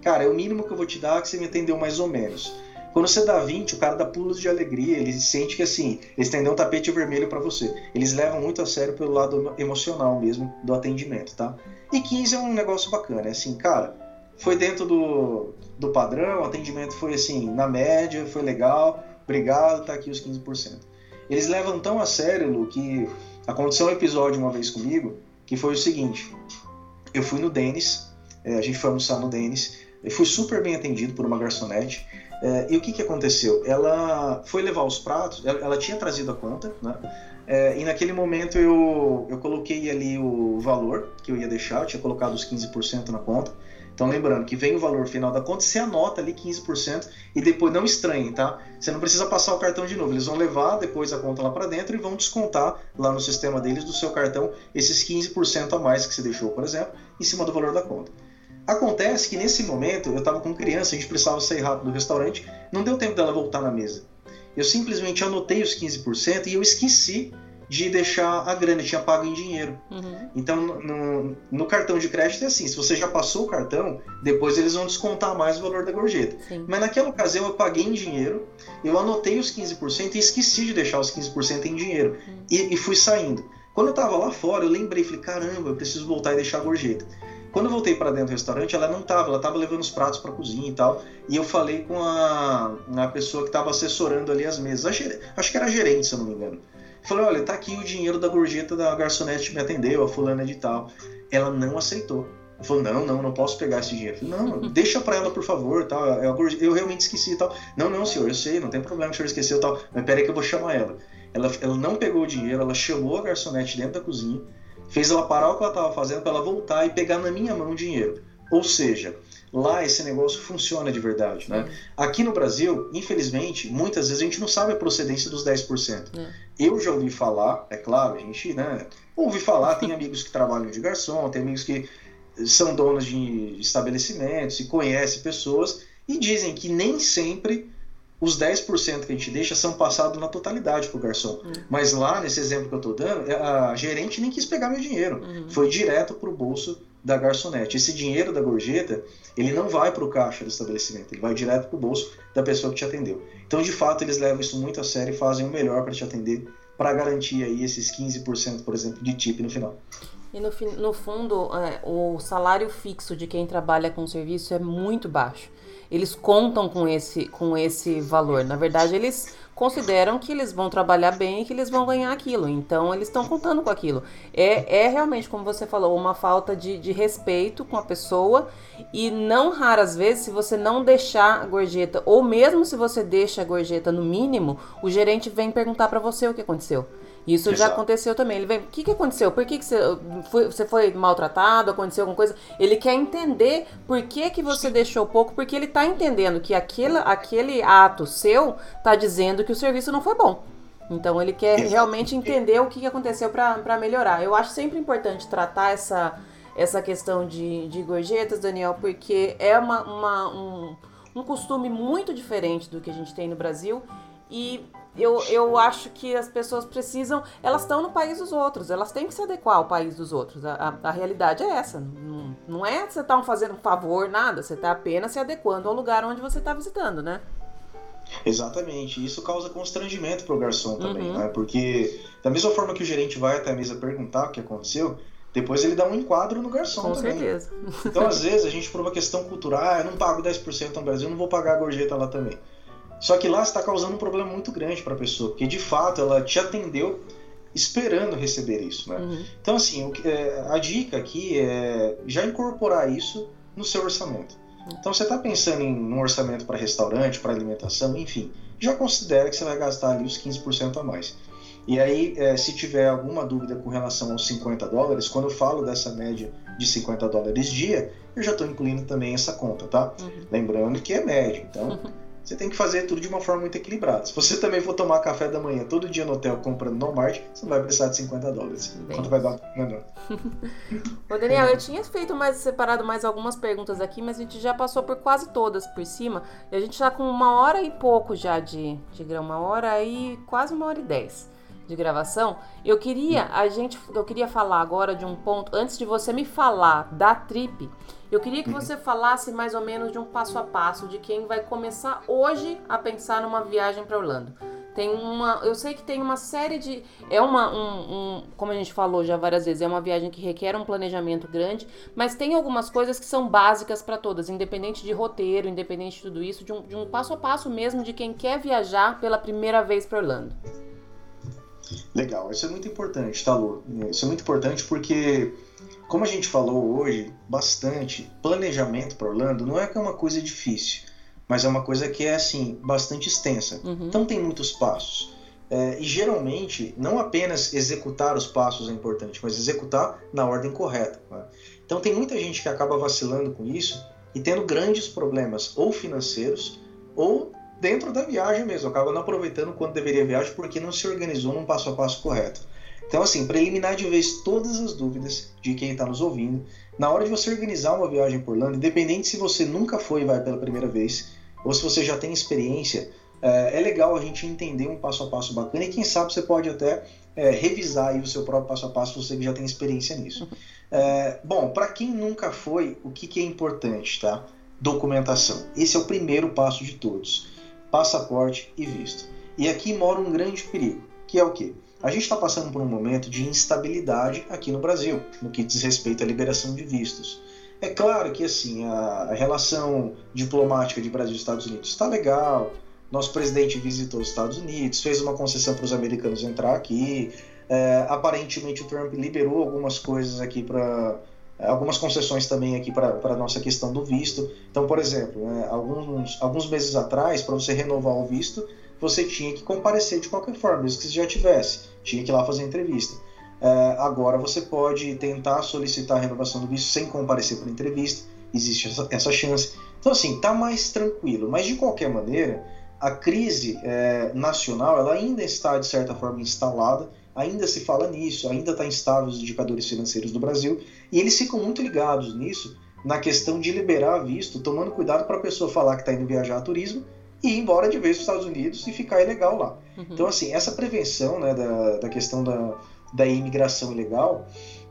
cara, é o mínimo que eu vou te dar que você me atendeu mais ou menos. Quando você dá 20, o cara dá pulos de alegria, ele sente que assim, eles tendem um tapete vermelho para você. Eles levam muito a sério pelo lado emocional mesmo do atendimento, tá? E 15 é um negócio bacana, é assim, cara, foi dentro do, do padrão, o atendimento foi assim, na média, foi legal, obrigado, tá aqui os 15%. Eles levam tão a sério, Lu, que aconteceu um episódio uma vez comigo, que foi o seguinte, eu fui no Denis, é, a gente foi almoçar no Denis, eu fui super bem atendido por uma garçonete, é, e o que, que aconteceu? Ela foi levar os pratos, ela, ela tinha trazido a conta, né? É, e naquele momento eu, eu coloquei ali o valor que eu ia deixar, eu tinha colocado os 15% na conta. Então lembrando que vem o valor final da conta, você anota ali 15% e depois não estranhe, tá? Você não precisa passar o cartão de novo, eles vão levar depois a conta lá para dentro e vão descontar lá no sistema deles do seu cartão esses 15% a mais que você deixou, por exemplo, em cima do valor da conta. Acontece que nesse momento eu estava com criança, a gente precisava sair rápido do restaurante, não deu tempo dela voltar na mesa. Eu simplesmente anotei os 15% e eu esqueci de deixar a grana, tinha pago em dinheiro.
Uhum.
Então, no, no, cartão de crédito é assim: se você já passou o cartão, depois eles vão descontar mais o valor da gorjeta.
Sim.
Mas naquela ocasião eu paguei em dinheiro, eu anotei os 15% e esqueci de deixar os 15% em dinheiro.
Uhum.
E, e, fui saindo. Quando eu tava lá fora, eu lembrei, falei, caramba, eu preciso voltar e deixar a gorjeta. Quando eu voltei para dentro do restaurante, ela não tava, ela tava levando os pratos para cozinha e tal. E eu falei com a, a pessoa que estava assessorando ali as mesas, acho que era a gerente, se eu não me engano. Falei, olha, tá aqui o dinheiro da gorjeta da garçonete que me atendeu, a fulana de tal. Ela não aceitou. Falou, não, não, não posso pegar esse dinheiro. Falei, não, deixa para ela, por favor, tal. Eu realmente esqueci tal. Não, não, senhor, eu sei, não tem problema o senhor esqueceu tal. Mas peraí que eu vou chamar ela. Ela, ela não pegou o dinheiro, ela chamou a garçonete dentro da cozinha, fez ela parar o que ela estava fazendo para ela voltar e pegar na minha mão o dinheiro. Ou seja, lá esse negócio funciona de verdade, né? Aqui no Brasil, infelizmente, muitas vezes a gente não sabe a procedência dos 10%. É. Eu já ouvi falar, é claro, a gente, né, ouvi falar, tem amigos que trabalham de garçom, tem amigos que são donos de estabelecimentos e conhecem pessoas e dizem que nem sempre os 10% que a gente deixa são passados na totalidade para o garçom. Uhum. Mas lá, nesse exemplo que eu estou dando, a gerente nem quis pegar meu dinheiro. Uhum. Foi direto para o bolso da garçonete. Esse dinheiro da gorjeta, ele não vai para o caixa do estabelecimento, ele vai direto para o bolso da pessoa que te atendeu. Então, de fato, eles levam isso muito a sério e fazem o melhor para te atender, para garantir aí esses 15%, por exemplo, de tip no final.
E no, no fundo, é, o salário fixo de quem trabalha com serviço é muito baixo eles contam com esse, com esse valor. Na verdade, eles consideram que eles vão trabalhar bem e que eles vão ganhar aquilo. Então, eles estão contando com aquilo. É, é realmente, como você falou, uma falta de, de respeito com a pessoa. E não raras vezes, se você não deixar a gorjeta, ou mesmo se você deixa a gorjeta no mínimo, o gerente vem perguntar para você o que aconteceu. Isso Exato. já aconteceu também. Ele vem, o que, que aconteceu? Por que, que você, foi, você foi maltratado? Aconteceu alguma coisa? Ele quer entender por que, que você deixou pouco, porque ele está entendendo que aquele, aquele ato seu está dizendo que o serviço não foi bom. Então ele quer Exato. realmente entender o que, que aconteceu para melhorar. Eu acho sempre importante tratar essa, essa questão de, de gorjetas, Daniel, porque é uma, uma um, um costume muito diferente do que a gente tem no Brasil. E eu, eu acho que as pessoas precisam. Elas estão no país dos outros, elas têm que se adequar ao país dos outros. A, a, a realidade é essa. Não, não é você estar tá fazendo um favor, nada. Você está apenas se adequando ao lugar onde você está visitando, né?
Exatamente. Isso causa constrangimento para o garçom também, uhum. né? Porque, da mesma forma que o gerente vai até a mesa perguntar o que aconteceu, depois ele dá um enquadro no garçom
Com
também.
certeza.
Então, às vezes, a gente, por uma questão cultural, ah, eu não pago 10% no Brasil, eu não vou pagar a gorjeta lá também. Só que lá está causando um problema muito grande para a pessoa, porque de fato ela te atendeu esperando receber isso, né? Uhum. Então assim, é, a dica aqui é já incorporar isso no seu orçamento. Então você está pensando em um orçamento para restaurante, para alimentação, enfim, já considera que você vai gastar ali os 15% a mais. E aí, é, se tiver alguma dúvida com relação aos 50 dólares, quando eu falo dessa média de 50 dólares dia, eu já estou incluindo também essa conta, tá? Uhum. Lembrando que é média, então uhum você tem que fazer tudo de uma forma muito equilibrada. Se você também for tomar café da manhã todo dia no hotel comprando no Walmart, você não vai precisar de 50 dólares. Bem. Quanto vai dar? Não, não.
Ô, Daniel, eu tinha feito mais separado mais algumas perguntas aqui, mas a gente já passou por quase todas por cima. E a gente está com uma hora e pouco já de, de grão, uma hora e quase uma hora e dez de gravação. Eu queria, a gente, eu queria falar agora de um ponto, antes de você me falar da trip, eu queria que você falasse mais ou menos de um passo a passo de quem vai começar hoje a pensar numa viagem para Orlando. Tem uma, eu sei que tem uma série de, é uma, um, um, como a gente falou já várias vezes, é uma viagem que requer um planejamento grande, mas tem algumas coisas que são básicas para todas, independente de roteiro, independente de tudo isso, de um, de um passo a passo mesmo de quem quer viajar pela primeira vez para Orlando.
Legal, isso é muito importante, tá, Lu? Isso é muito importante porque, como a gente falou hoje bastante, planejamento para Orlando não é que é uma coisa difícil, mas é uma coisa que é, assim, bastante extensa. Uhum. Então tem muitos passos. É, e geralmente, não apenas executar os passos é importante, mas executar na ordem correta. Né? Então tem muita gente que acaba vacilando com isso e tendo grandes problemas, ou financeiros, ou dentro da viagem mesmo, acaba não aproveitando quando deveria a viagem porque não se organizou num passo a passo correto. Então, assim, para eliminar de vez todas as dúvidas de quem está nos ouvindo, na hora de você organizar uma viagem por Orlando, independente se você nunca foi e vai pela primeira vez, ou se você já tem experiência, é, é legal a gente entender um passo a passo bacana e quem sabe você pode até é, revisar o seu próprio passo a passo, você que já tem experiência nisso. É, bom, para quem nunca foi, o que, que é importante, tá? Documentação. Esse é o primeiro passo de todos passaporte e visto. E aqui mora um grande perigo, que é o quê? a gente está passando por um momento de instabilidade aqui no Brasil, no que diz respeito à liberação de vistos. É claro que assim a, relação diplomática de Brasil e Estados Unidos está legal. Nosso presidente visitou os Estados Unidos, fez uma concessão para os americanos entrar aqui. É, aparentemente o Trump liberou algumas coisas aqui para algumas concessões também aqui para a nossa questão do visto. Então, por exemplo, né, alguns, alguns meses atrás, para você renovar o visto, você tinha que comparecer de qualquer forma, mesmo que você já tivesse, tinha que ir lá fazer entrevista. É, agora você pode tentar solicitar a renovação do visto sem comparecer para entrevista, existe essa, essa, chance. Então, assim, tá mais tranquilo, mas de qualquer maneira, a crise é, nacional ela ainda está, de certa forma, instalada ainda se fala nisso, ainda está instável os indicadores financeiros do Brasil, e eles ficam muito ligados nisso, na questão de liberar visto, tomando cuidado para a pessoa falar que está indo viajar a turismo e ir embora de vez para os Estados Unidos e ficar ilegal lá. Uhum. Então, assim, essa prevenção né, da, da questão da, da imigração ilegal,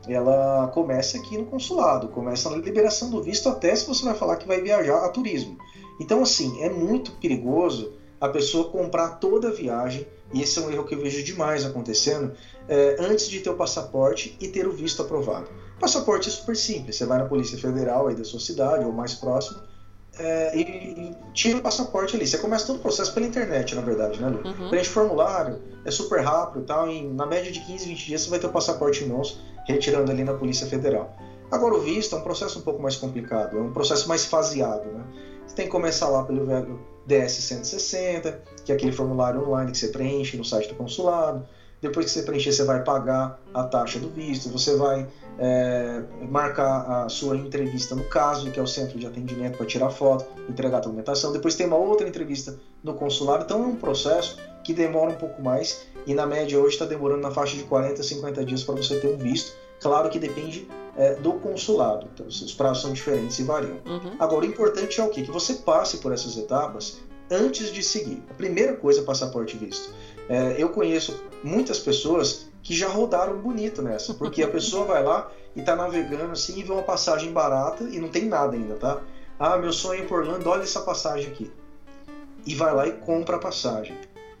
ela começa aqui no consulado, começa na liberação do visto até se você vai falar que vai viajar a turismo. Então, assim, é muito perigoso a pessoa comprar toda a viagem, e esse é um erro que eu vejo demais acontecendo, é, antes de ter o passaporte e ter o visto aprovado. O passaporte é super simples, você vai na Polícia Federal aí da sua cidade ou mais próximo, é, e, e, tira o passaporte ali. Você começa todo o processo pela internet, na verdade, né, Lu? Uhum. Preenche formulário, é super rápido e tal, em, na média de 15, 20 dias você vai ter o passaporte em mãos, retirando ali na Polícia Federal. Agora, o visto é um processo um pouco mais complicado, é um processo mais faseado, né? Você tem que começar lá pelo DS-160, que é aquele formulário online que você preenche no site do consulado. Depois que você preencher, você vai pagar a taxa do visto, você vai é, marcar a sua entrevista no caso, que é o centro de atendimento para tirar foto, entregar a documentação. Depois tem uma outra entrevista no consulado. Então é um processo que demora um pouco mais e na média hoje está demorando na faixa de 40 a 50 dias para você ter um visto. Claro que depende é, do consulado, então, os prazos são diferentes e variam. Uhum. Agora, o importante é o quê? Que você passe por essas etapas antes de seguir. A primeira coisa é passaporte visto. É, eu conheço muitas pessoas que já rodaram bonito nessa, porque a pessoa vai lá e está navegando assim e vê uma passagem barata e não tem nada ainda, tá? Ah, meu sonho é ir por Orlando, olha essa passagem aqui. E vai lá e compra a passagem.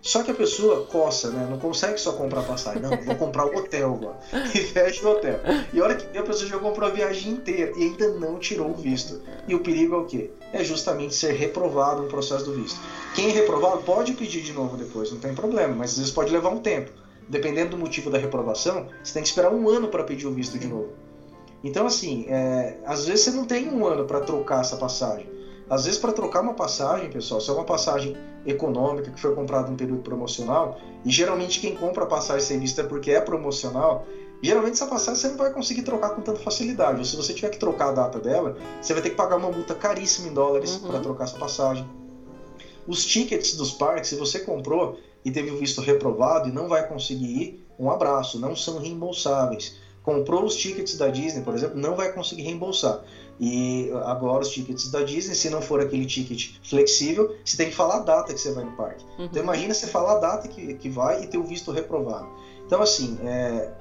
Só que a pessoa coça, né? Não consegue só comprar passagem. Não, vou comprar o hotel agora. E fecha o hotel. E olha que a pessoa já comprou a viagem inteira e ainda não tirou o visto. E o perigo é o quê? É justamente ser reprovado no processo do visto. Quem é reprovado pode pedir de novo depois, não tem problema, mas às vezes pode levar um tempo. Dependendo do motivo da reprovação, você tem que esperar um ano para pedir o visto de novo. Então, assim, é, às vezes você não tem um ano para trocar essa passagem. Às vezes, para trocar uma passagem, pessoal, se é uma passagem econômica que foi comprada em período promocional, e geralmente quem compra a passagem sem visto é porque é promocional, geralmente essa passagem você não vai conseguir trocar com tanta facilidade. Ou se você tiver que trocar a data dela, você vai ter que pagar uma multa caríssima em dólares uhum. para trocar essa passagem. Os tickets dos parques, se você comprou e teve o visto reprovado e não vai conseguir ir, um abraço, não são reembolsáveis. Comprou os tickets da Disney, por exemplo, não vai conseguir reembolsar. E agora os tickets da Disney, se não for aquele ticket flexível, você tem que falar a data que você vai no parque. Uhum. Então imagina você falar a data que, que vai e ter o visto reprovado. Então assim, é,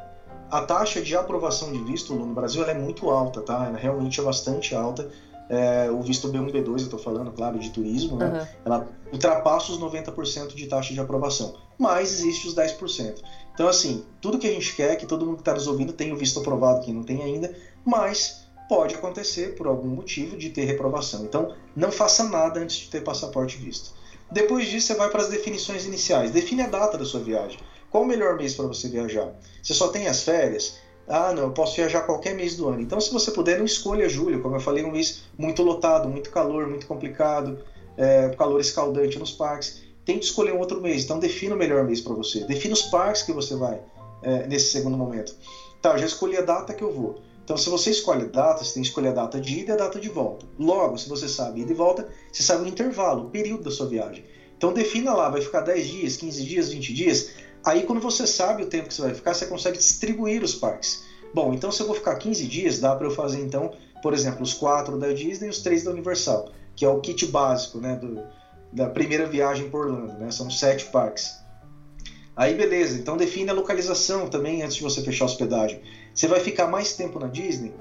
a taxa de aprovação de visto no Brasil é muito alta, tá? Ela realmente é bastante alta. É, o visto B1, B2, eu estou falando, claro, de turismo, né? Uhum. Ela ultrapassa os 90% de taxa de aprovação, mas existe os 10%. Então, assim, tudo que a gente quer é que todo mundo que está nos ouvindo tenha o visto aprovado, quem não tem ainda, mas pode acontecer por algum motivo de ter reprovação. Então, não faça nada antes de ter passaporte visto. Depois disso, você vai para as definições iniciais. Define a data da sua viagem. Qual o melhor mês para você viajar? Você só tem as férias? Ah, não, eu posso viajar qualquer mês do ano. Então, se você puder, não escolha julho. Como eu falei, um mês muito lotado, muito calor, muito complicado, é, calor escaldante nos parques. Tente escolher um outro mês. Então, defina o melhor mês para você. Defina os parques que você vai é, nesse segundo momento. Tá, já escolhi a data que eu vou. Então, se você escolhe data, você tem que escolher a data de ida e a data de volta. Logo, se você sabe ida e volta, você sabe o intervalo, o período da sua viagem. Então, defina lá, vai ficar 10 dias, 15 dias, 20 dias. Aí, quando você sabe o tempo que você vai ficar, você consegue distribuir os parques. Bom, então se eu vou ficar 15 dias, dá para eu fazer, então, por exemplo, os quatro da Disney e os três da Universal, que é o kit básico né, do, da primeira viagem por Orlando. Né? São sete parques. Aí beleza, então define a localização também antes de você fechar a hospedagem. Você vai ficar mais tempo na Disney?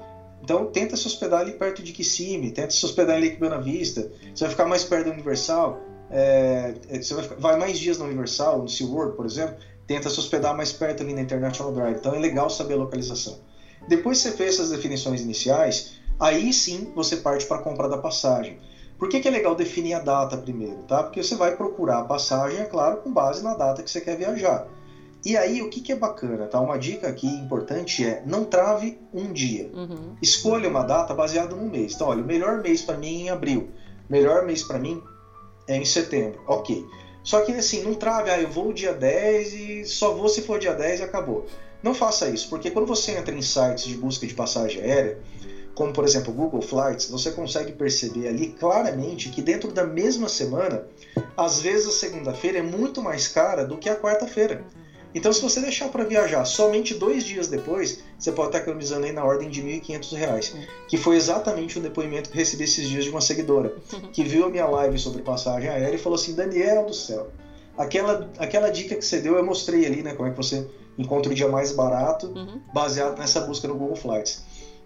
Então tenta se hospedar ali perto de Kissimmee, tenta se hospedar ali em Buena Vista. Você vai ficar mais perto da Universal, é, é, você vai, vai, mais dias na Universal, no SeaWorld, por exemplo, tenta se hospedar mais perto ali na International Drive. Então é legal saber a localização. Depois que você fez essas definições iniciais, aí sim você parte para a compra da passagem. Por que, que, é legal definir a data primeiro? Tá? Porque você vai procurar a passagem, é claro, com base na data que você quer viajar. E aí, o que, que é bacana, tá? Uma dica aqui importante é não trave um dia. Uhum. Escolha uma data baseada no mês. Então, olha, o melhor mês para mim é em abril. O melhor mês para mim é em setembro. Ok. Só que assim, não trave, ah, eu vou dia 10 e só vou se for dia 10 e acabou. Não faça isso, porque quando você entra em sites de busca de passagem aérea, como por exemplo o Google Flights, você consegue perceber ali claramente que dentro da mesma semana, às vezes a segunda-feira é muito mais cara do que a quarta-feira. Então, se você deixar para viajar somente dois dias depois, você pode estar economizando aí na ordem de R$ 1.500, que foi exatamente o depoimento que recebi esses dias de uma seguidora, que viu a minha live sobre passagem aérea e falou assim: Daniel do céu, aquela, aquela dica que você deu, eu mostrei ali, né? Como é que você encontra o dia mais barato, uhum. baseado nessa busca no Google Flights.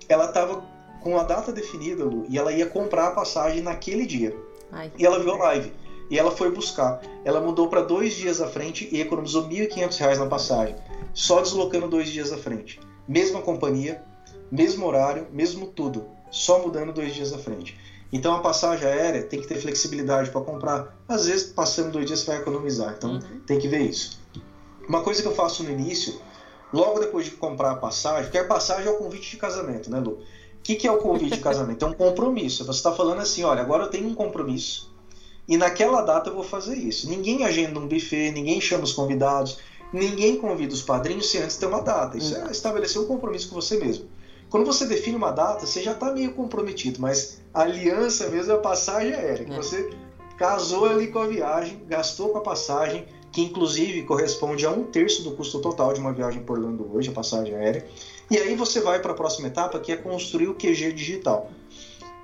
Ela estava com a data definida, Lu, e ela ia comprar a passagem naquele dia. Ai. E ela viu a live. E ela foi buscar. Ela mudou para dois dias à frente e economizou R$ 1.500 na passagem, só deslocando dois dias à frente. Mesma companhia, mesmo horário, mesmo tudo, só mudando dois dias à frente. Então a passagem aérea tem que ter flexibilidade para comprar. Às vezes, passando dois dias, você vai economizar. Então uhum. tem que ver isso. Uma coisa que eu faço no início, logo depois de comprar a passagem, porque a passagem é o convite de casamento, né, Lu? O que, que é o convite de casamento? É um compromisso. Você está falando assim: olha, agora eu tenho um compromisso e naquela data eu vou fazer isso. Ninguém agenda um buffet, ninguém chama os convidados, ninguém convida os padrinhos se antes ter uma data. Isso é estabelecer um compromisso com você mesmo. Quando você define uma data, você já está meio comprometido, mas a aliança mesmo é a passagem aérea. Que é. você casou ali com a viagem, gastou com a passagem, que inclusive corresponde a um terço do custo total de uma viagem por Orlando hoje, a passagem aérea. E aí você vai para a próxima etapa, que é construir o QG digital.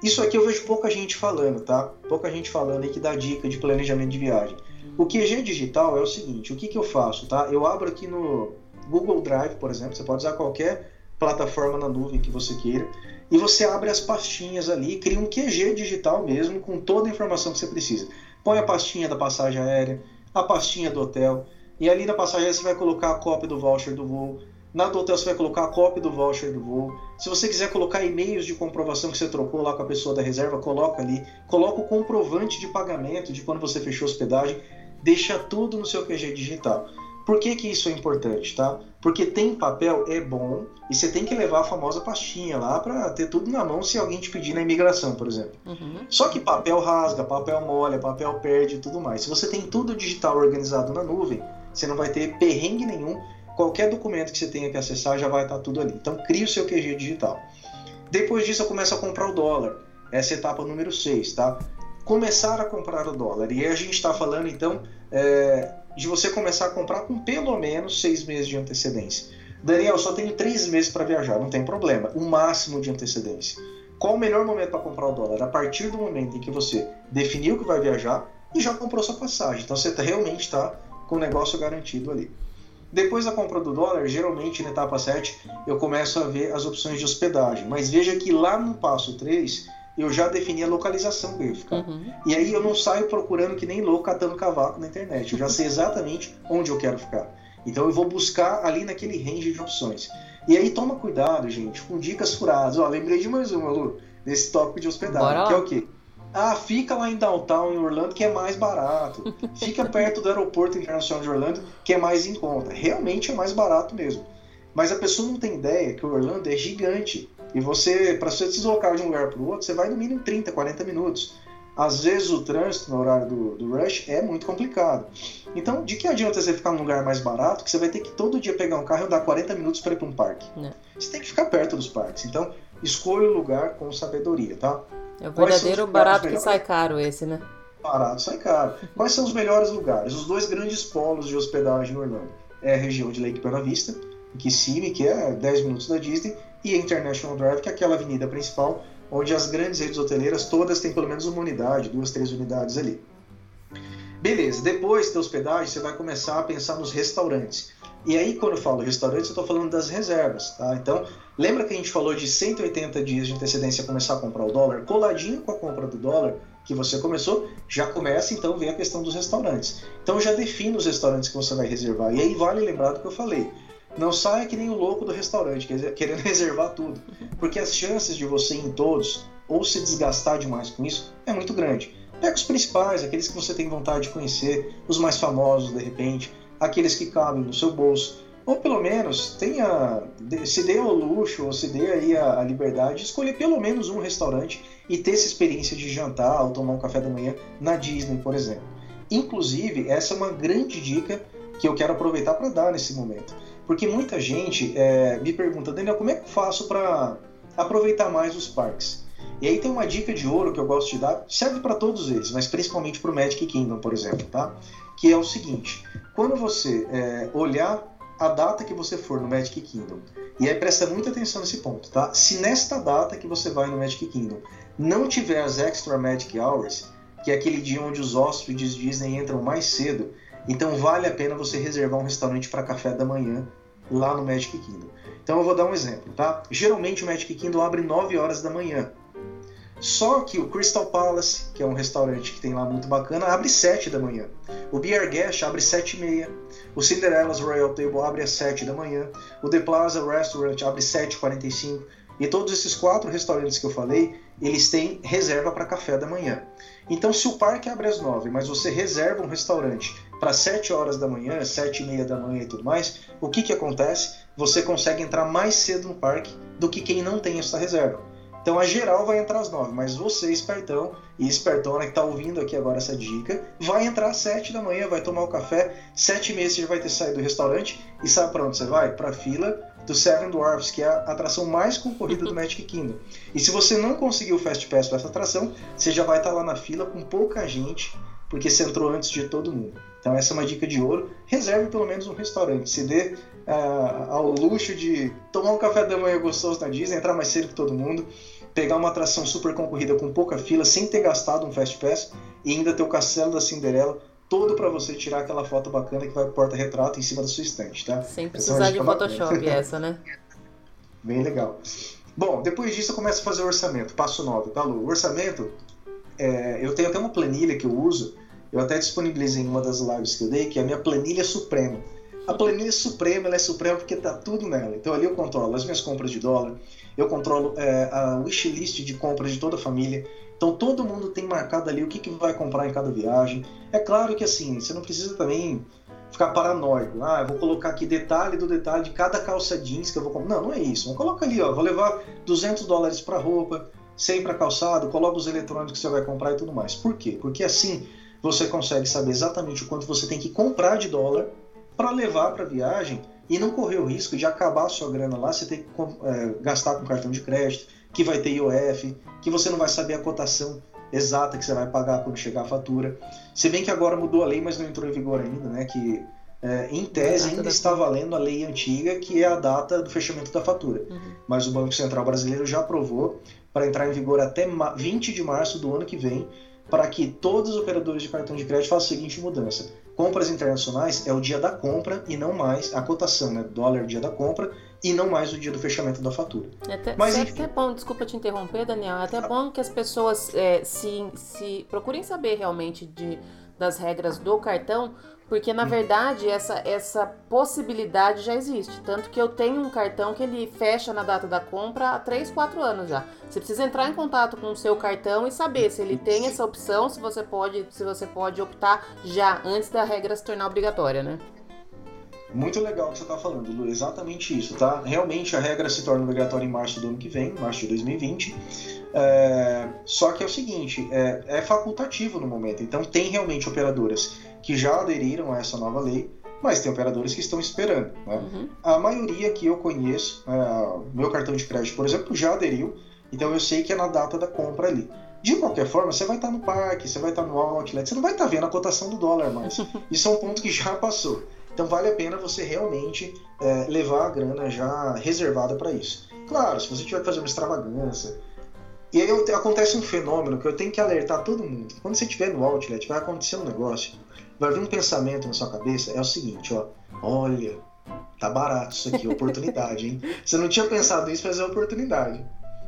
Isso aqui eu vejo pouca gente falando, tá? Pouca gente falando aí que dá dica de planejamento de viagem. O QG digital é o seguinte, o que, que eu faço, tá? Eu abro aqui no Google Drive, por exemplo, você pode usar qualquer plataforma na nuvem que você queira, e você abre as pastinhas ali, cria um QG digital mesmo, com toda a informação que você precisa. Põe a pastinha da passagem aérea, a pastinha do hotel, e ali na passagem você vai colocar a cópia do voucher do voo, na do hotel você vai colocar a cópia do voucher do voo. Se você quiser colocar e-mails de comprovação que você trocou lá com a pessoa da reserva, coloca ali. Coloca o comprovante de pagamento de quando você fechou a hospedagem. Deixa tudo no seu QG digital. Por que, que isso é importante, tá? Porque tem papel é bom e você tem que levar a famosa pastinha lá para ter tudo na mão se alguém te pedir na imigração, por exemplo. Uhum. Só que papel rasga, papel molha, papel perde e tudo mais. Se você tem tudo digital organizado na nuvem, você não vai ter perrengue nenhum qualquer documento que você tenha que acessar já vai estar tudo ali. Então crie o seu QG digital. Depois disso eu começo a comprar o dólar. Essa é etapa número 6, tá? Começar a comprar o dólar. E a gente está falando então é, de você começar a comprar com pelo menos seis meses de antecedência. Daniel, só tenho três meses para viajar, não tem problema. O máximo de antecedência. Qual o melhor momento para comprar o dólar? A partir do momento em que você definiu que vai viajar e já comprou sua passagem. Então você tá, realmente está com o negócio garantido ali. Depois da compra do dólar, geralmente na etapa 7, eu começo a ver as opções de hospedagem. Mas veja que lá no passo 3, eu já defini a localização que eu ia ficar. Uhum. E aí eu não saio procurando que nem louco catando cavaco na internet. Eu já sei exatamente onde eu quero ficar. Então eu vou buscar ali naquele range de opções. E aí toma cuidado, gente, com dicas furadas. Ó, lembrei de mais uma, Lu, desse tópico de hospedagem, que é o quê? Ah, fica lá em downtown, em Orlando, que é mais barato. Fica perto do aeroporto internacional de Orlando, que é mais em conta. Realmente é mais barato mesmo. Mas a pessoa não tem ideia que o Orlando é gigante. E você, para você se deslocar de um lugar para o outro, você vai no mínimo 30, 40 minutos. Às vezes o trânsito no horário do, do, rush é muito complicado. Então, de que adianta você ficar num lugar mais barato que você vai ter que todo dia pegar um carro e andar 40 minutos para ir para um parque? Não. Você tem que ficar perto dos parques. Então, escolha o lugar com sabedoria, tá?
É o verdadeiro barato que sai caro esse, né?
Barato sai caro. Quais são os melhores lugares? Os dois grandes polos de hospedagem no Orlando. É a região de Lake Buena Vista, em Kissimmee, que é 10 minutos da Disney, e a International Drive, que é aquela avenida principal, onde as grandes redes hoteleiras todas têm pelo menos uma unidade, duas, três unidades ali. Beleza, depois da hospedagem, você vai começar a pensar nos restaurantes. E aí, quando eu falo restaurantes, eu estou falando das reservas, tá? Então, lembra que a gente falou de 180 dias de antecedência começar a comprar o dólar? Coladinho com a compra do dólar que você começou, já começa então vem a questão dos restaurantes. Então já define os restaurantes que você vai reservar. E aí vale lembrar do que eu falei. Não saia que nem o louco do restaurante, querendo reservar tudo. Porque as chances de você ir em todos ou se desgastar demais com isso é muito grande. Pega os principais, aqueles que você tem vontade de conhecer, os mais famosos de repente, aqueles que cabem no seu bolso. Ou pelo menos tenha, se dê ao luxo, ou se dê aí a, a liberdade de escolher pelo menos um restaurante e ter essa experiência de jantar ou tomar um café da manhã na Disney, por exemplo. Inclusive, essa é uma grande dica que eu quero aproveitar para dar nesse momento. Porque muita gente é, me pergunta, Daniel, como é que eu faço para aproveitar mais os parques? E aí tem uma dica de ouro que eu gosto de dar, serve para todos eles, mas principalmente para o Magic Kingdom, por exemplo, tá? Que é o seguinte: quando você é, olhar a data que você for no Magic Kingdom, e aí presta muita atenção nesse ponto, tá? Se nesta data que você vai no Magic Kingdom não tiver as Extra Magic Hours, que é aquele dia onde os hóspedes Disney entram mais cedo, então vale a pena você reservar um restaurante para café da manhã lá no Magic Kingdom. Então eu vou dar um exemplo, tá? Geralmente o Magic Kingdom abre 9 horas da manhã. Só que o Crystal Palace, que é um restaurante que tem lá muito bacana, abre 7 da manhã. O Beer Guest abre 7 e meia. O Cinderella's Royal Table abre às 7 da manhã. O The Plaza Restaurant abre 7h45. E todos esses quatro restaurantes que eu falei, eles têm reserva para café da manhã. Então, se o parque abre às 9, mas você reserva um restaurante para 7 horas da manhã, 7 e meia da manhã e tudo mais, o que, que acontece? Você consegue entrar mais cedo no parque do que quem não tem essa reserva. Então a geral vai entrar às 9, mas você, espertão e espertona que está ouvindo aqui agora essa dica, vai entrar às 7 da manhã, vai tomar o café, 7 e meia você já vai ter saído do restaurante e sabe para onde você vai? Para a fila do Seven Dwarfs, que é a atração mais concorrida do Magic Kingdom. E se você não conseguir o Fast Pass para essa atração, você já vai estar tá lá na fila com pouca gente, porque você entrou antes de todo mundo. Então essa é uma dica de ouro. Reserve pelo menos um restaurante. Se dê uh, ao luxo de tomar um café da manhã gostoso na Disney, entrar mais cedo que todo mundo pegar uma atração super concorrida com pouca fila, sem ter gastado um Fast Pass e ainda ter o Castelo da Cinderela todo para você tirar aquela foto bacana que vai pro porta-retrato em cima da sua estante, tá?
Sem precisar de Photoshop bacana. essa, né?
Bem legal. Bom, depois disso eu começo a fazer o orçamento, passo 9, tá, Lu? O orçamento, é, eu tenho até uma planilha que eu uso, eu até disponibilizei em uma das lives que eu dei, que é a minha planilha suprema. A planilha suprema, ela é suprema porque tá tudo nela. Então ali eu controlo as minhas compras de dólar, eu controlo é, a wishlist de compras de toda a família. Então todo mundo tem marcado ali o que, que vai comprar em cada viagem. É claro que assim, você não precisa também ficar paranoico. Ah, eu vou colocar aqui detalhe do detalhe de cada calça jeans que eu vou comprar. Não, não é isso. Coloca ali, ó, vou levar 200 dólares para roupa, 100 para calçado, coloca os eletrônicos que você vai comprar e tudo mais. Por quê? Porque assim você consegue saber exatamente o quanto você tem que comprar de dólar para levar para a viagem e não correr o risco de acabar a sua grana lá, você ter que é, gastar com cartão de crédito, que vai ter IOF, que você não vai saber a cotação exata que você vai pagar quando chegar a fatura. Se bem que agora mudou a lei, mas não entrou em vigor ainda, né? Que é, em tese ainda está valendo a lei antiga, que é a data do fechamento da fatura. Uhum. Mas o Banco Central Brasileiro já aprovou para entrar em vigor até 20 de março do ano que vem, para que todos os operadores de cartão de crédito façam a seguinte mudança: compras internacionais é o dia da compra e não mais a cotação, né? Dólar dia da compra e não mais o dia do fechamento da fatura.
É até, Mas, é até bom, desculpa te interromper, Daniel, é até ah. bom que as pessoas é, se, se procurem saber realmente de, das regras do cartão, porque na verdade essa, essa possibilidade já existe. Tanto que eu tenho um cartão que ele fecha na data da compra há 3, 4 anos já. Você precisa entrar em contato com o seu cartão e saber se ele tem essa opção, se você pode, se você pode optar já antes da regra se tornar obrigatória, né?
Muito legal o que você está falando, Lu. Exatamente isso, tá? Realmente a regra se torna obrigatória em março do ano que vem, março de 2020. É... Só que é o seguinte, é... é facultativo no momento. Então tem realmente operadoras que já aderiram a essa nova lei, mas tem operadores que estão esperando. Né? Uhum. A maioria que eu conheço, é... meu cartão de crédito, por exemplo, já aderiu. Então eu sei que é na data da compra ali. De qualquer forma, você vai estar no parque, você vai estar no outlet, você não vai estar vendo a cotação do dólar mais. Isso é um ponto que já passou. Então vale a pena você realmente é, levar a grana já reservada para isso. Claro, se você tiver que fazer uma extravagância. E aí acontece um fenômeno que eu tenho que alertar todo mundo. Quando você estiver no outlet, vai acontecer um negócio, vai vir um pensamento na sua cabeça, é o seguinte, ó, olha, tá barato isso aqui, oportunidade, hein? Você não tinha pensado nisso, mas é oportunidade.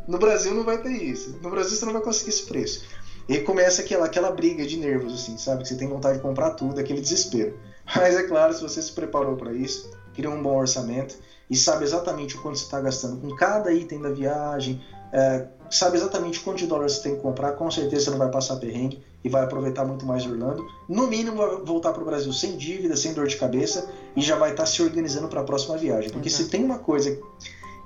No Brasil não vai ter isso. No Brasil você não vai conseguir esse preço. E começa aquela, aquela briga de nervos, assim, sabe? Que você tem vontade de comprar tudo, aquele desespero. Mas é claro, se você se preparou para isso, criou um bom orçamento e sabe exatamente o quanto você está gastando com cada item da viagem, é, sabe exatamente quanto de dólares você tem que comprar, com certeza você não vai passar perrengue e vai aproveitar muito mais Orlando. No mínimo, vai voltar para o Brasil sem dívida, sem dor de cabeça e já vai estar tá se organizando para a próxima viagem. Porque uhum. se tem uma coisa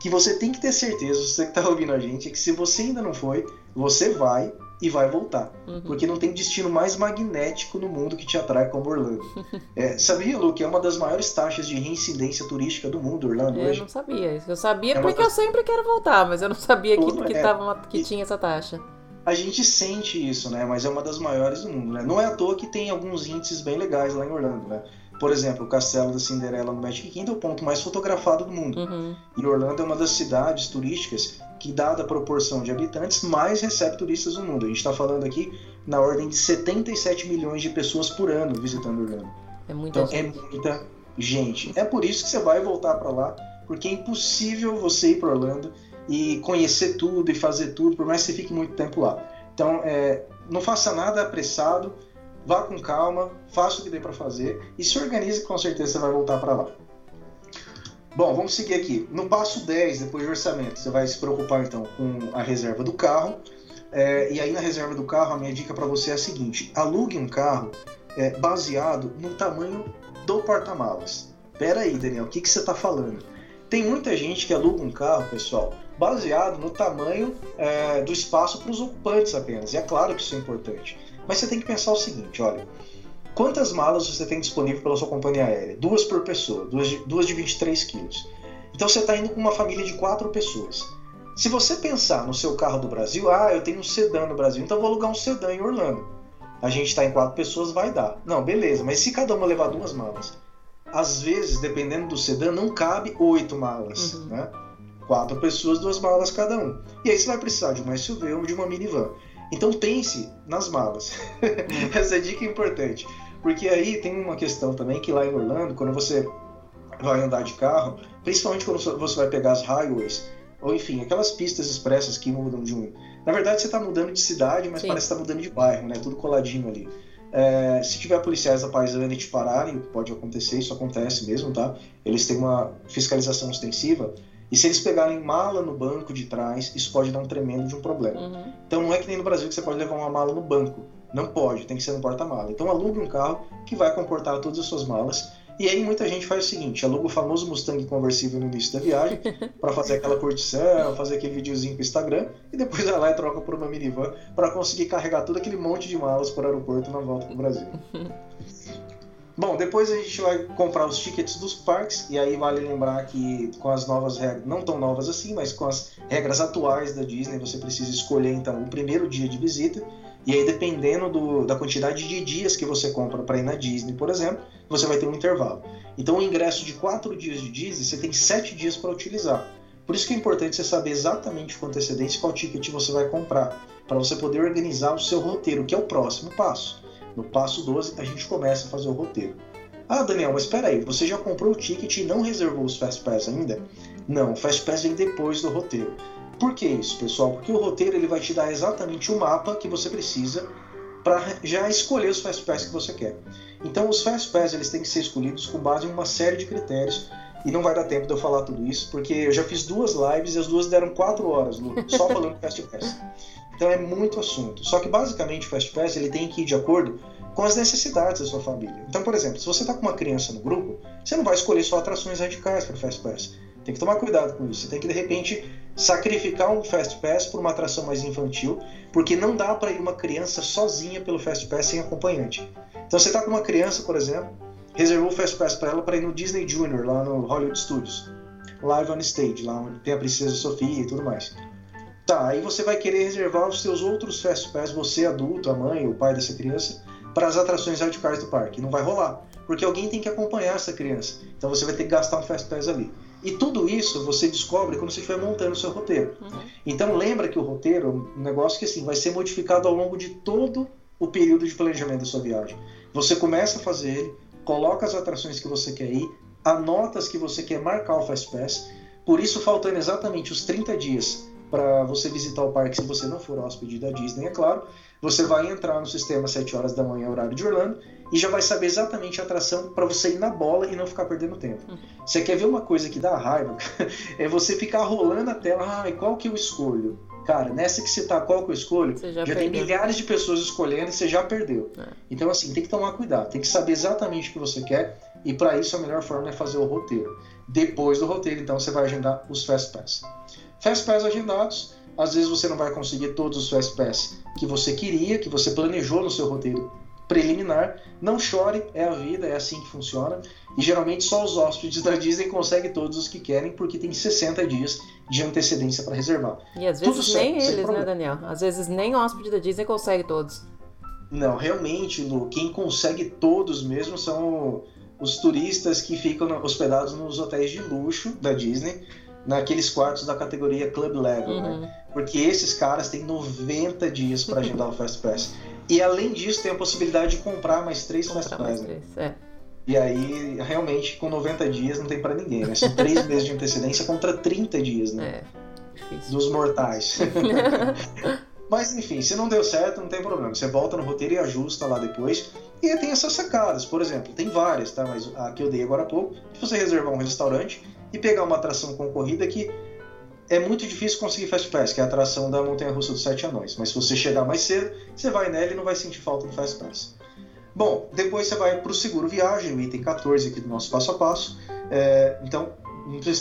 que você tem que ter certeza, você que está ouvindo a gente, é que se você ainda não foi, você vai e vai voltar. Uhum. Porque não tem destino mais magnético no mundo que te atrai como Orlando. É, sabia, Lu, que é uma das maiores taxas de reincidência turística do mundo, Orlando,
eu
hoje?
Eu não sabia isso. Eu sabia é porque eu sempre quero voltar, mas eu não sabia que, que, é, tava uma, que tinha essa taxa.
A gente sente isso, né? Mas é uma das maiores do mundo, né? Não é à toa que tem alguns índices bem legais lá em Orlando, né? Por exemplo, o Castelo da Cinderela no Magic Kingdom é o ponto mais fotografado do mundo. Uhum. E Orlando é uma das cidades turísticas que, dada a proporção de habitantes, mais recebe turistas no mundo. A gente está falando aqui na ordem de 77 milhões de pessoas por ano visitando Orlando.
É muita então, é gente.
É muita gente. É por isso que você vai voltar para lá, porque é impossível você ir para Orlando e conhecer tudo e fazer tudo, por mais que você fique muito tempo lá. Então, é, não faça nada apressado vá com calma, faça o que dê para fazer e se organize com certeza você vai voltar para lá. Bom, vamos seguir aqui. No passo 10, depois de orçamento, você vai se preocupar então com a reserva do carro. É, e aí na reserva do carro, a minha dica para você é a seguinte: alugue um carro é, baseado no tamanho do porta-malas. Pera aí, Daniel, o que, que você está falando? Tem muita gente que aluga um carro, pessoal, baseado no tamanho é, do espaço para os ocupantes apenas. E é claro que isso é importante. Mas você tem que pensar o seguinte, olha, quantas malas você tem disponível pela sua companhia aérea? Duas por pessoa, duas de, duas de 23 quilos. Então você está indo com uma família de quatro pessoas. Se você pensar no seu carro do Brasil, ah, eu tenho um sedã no Brasil, então vou alugar um sedã em Orlando. A gente está em quatro pessoas, vai dar. Não, beleza, mas se cada uma levar duas malas? Às vezes, dependendo do sedã, não cabe oito malas, uhum. né? Quatro pessoas, duas malas cada um. E aí você vai precisar de uma SUV ou de uma minivan. Então pense nas malas. Essa dica é importante. Porque aí tem uma questão também que lá em Orlando, quando você vai andar de carro, principalmente quando você vai pegar as highways, ou enfim, aquelas pistas expressas que mudam de um. Na verdade, você está mudando de cidade, mas Sim. parece que está mudando de bairro, né? Tudo coladinho ali. É, se tiver policiais da paisana e te pararem, pode acontecer, isso acontece mesmo, tá? Eles têm uma fiscalização ostensiva. E se eles pegarem mala no banco de trás, isso pode dar um tremendo de um problema. Uhum. Então não é que nem no Brasil que você pode levar uma mala no banco. Não pode, tem que ser no porta-mala. Então alugue um carro que vai comportar todas as suas malas. E aí muita gente faz o seguinte, aluga o famoso Mustang conversível no início da viagem para fazer aquela curtição, fazer aquele videozinho pro Instagram e depois vai lá e troca por uma minivan para conseguir carregar todo aquele monte de malas para o aeroporto na volta pro Brasil. Bom, depois a gente vai comprar os tickets dos parques, e aí vale lembrar que com as novas regras, não tão novas assim, mas com as regras atuais da Disney, você precisa escolher então o primeiro dia de visita, e aí dependendo do, da quantidade de dias que você compra para ir na Disney, por exemplo, você vai ter um intervalo. Então o ingresso de quatro dias de Disney, você tem sete dias para utilizar. Por isso que é importante você saber exatamente com antecedência qual ticket você vai comprar, para você poder organizar o seu roteiro, que é o próximo passo. No passo 12, a gente começa a fazer o roteiro. Ah, Daniel, mas espera aí, você já comprou o ticket e não reservou os Fast Pass ainda? Não, o Fast Pass vem depois do roteiro. Por que isso, pessoal? Porque o roteiro ele vai te dar exatamente o mapa que você precisa para já escolher os Fast Pass que você quer. Então, os Fast Pass eles têm que ser escolhidos com base em uma série de critérios e não vai dar tempo de eu falar tudo isso, porque eu já fiz duas lives e as duas deram quatro horas, Lu, só falando Fast Pass. Então é muito assunto. Só que basicamente o Fast Pass ele tem que ir de acordo com as necessidades da sua família. Então, por exemplo, se você está com uma criança no grupo, você não vai escolher só atrações radicais para o Fast Pass. Tem que tomar cuidado com isso. Você tem que de repente sacrificar um Fast Pass por uma atração mais infantil, porque não dá para ir uma criança sozinha pelo Fast Pass sem acompanhante. Então, você está com uma criança, por exemplo, reservou o Fast Pass para ela para ir no Disney Junior lá no Hollywood Studios, live on stage, lá onde tem a princesa Sofia e tudo mais. Tá, aí você vai querer reservar os seus outros Fast Pass, você adulto, a mãe, o pai dessa criança, para as atrações radicais do parque. Não vai rolar, porque alguém tem que acompanhar essa criança. Então você vai ter que gastar um Fast Pass ali. E tudo isso você descobre quando você estiver montando o seu roteiro. Uhum. Então lembra que o roteiro é um negócio que assim, vai ser modificado ao longo de todo o período de planejamento da sua viagem. Você começa a fazer ele, coloca as atrações que você quer ir, anotas que você quer marcar o Fast Pass. Por isso, faltando exatamente os 30 dias para você visitar o parque, se você não for hóspede da Disney, é claro, você vai entrar no sistema às 7 horas da manhã, horário de Orlando, e já vai saber exatamente a atração para você ir na bola e não ficar perdendo tempo. Uhum. Você quer ver uma coisa que dá raiva? é você ficar rolando a tela, ah, qual que eu escolho? Cara, nessa que você tá, qual que eu escolho? já, já tem milhares de pessoas escolhendo e você já perdeu. É. Então, assim, tem que tomar cuidado, tem que saber exatamente o que você quer, e para isso a melhor forma é fazer o roteiro. Depois do roteiro, então, você vai agendar os Fast Pass. Fast Pass agendados, às vezes você não vai conseguir todos os Fast Pass que você queria, que você planejou no seu roteiro preliminar. Não chore, é a vida, é assim que funciona. E geralmente só os hóspedes da Disney conseguem todos os que querem, porque tem 60 dias de antecedência para reservar.
E às vezes Tudo nem certo, eles, né, Daniel? Às vezes nem o hóspede da Disney consegue todos.
Não, realmente, Lu, quem consegue todos mesmo são os turistas que ficam hospedados nos hotéis de luxo da Disney naqueles quartos da categoria Club Level, né? uhum. né? Porque esses caras têm 90 dias para agendar o Fast Pass. E além disso, tem a possibilidade de comprar mais três comprar Fast Pass. Né? É. E aí, realmente, com 90 dias não tem para ninguém, né? São três meses de antecedência contra 30 dias, né? É. Dos mortais. Mas enfim, se não deu certo, não tem problema. Você volta no roteiro e ajusta lá depois. E tem essas sacadas, por exemplo, tem várias, tá? Mas a que eu dei agora há pouco, se você reservar um restaurante e pegar uma atração concorrida que é muito difícil conseguir Fast Pass, que é a atração da Montanha Russa dos Sete Anões. Mas se você chegar mais cedo, você vai nela e não vai sentir falta do Fast Pass. Bom, depois você vai para o seguro viagem, o item 14 aqui do nosso passo a passo. É, então,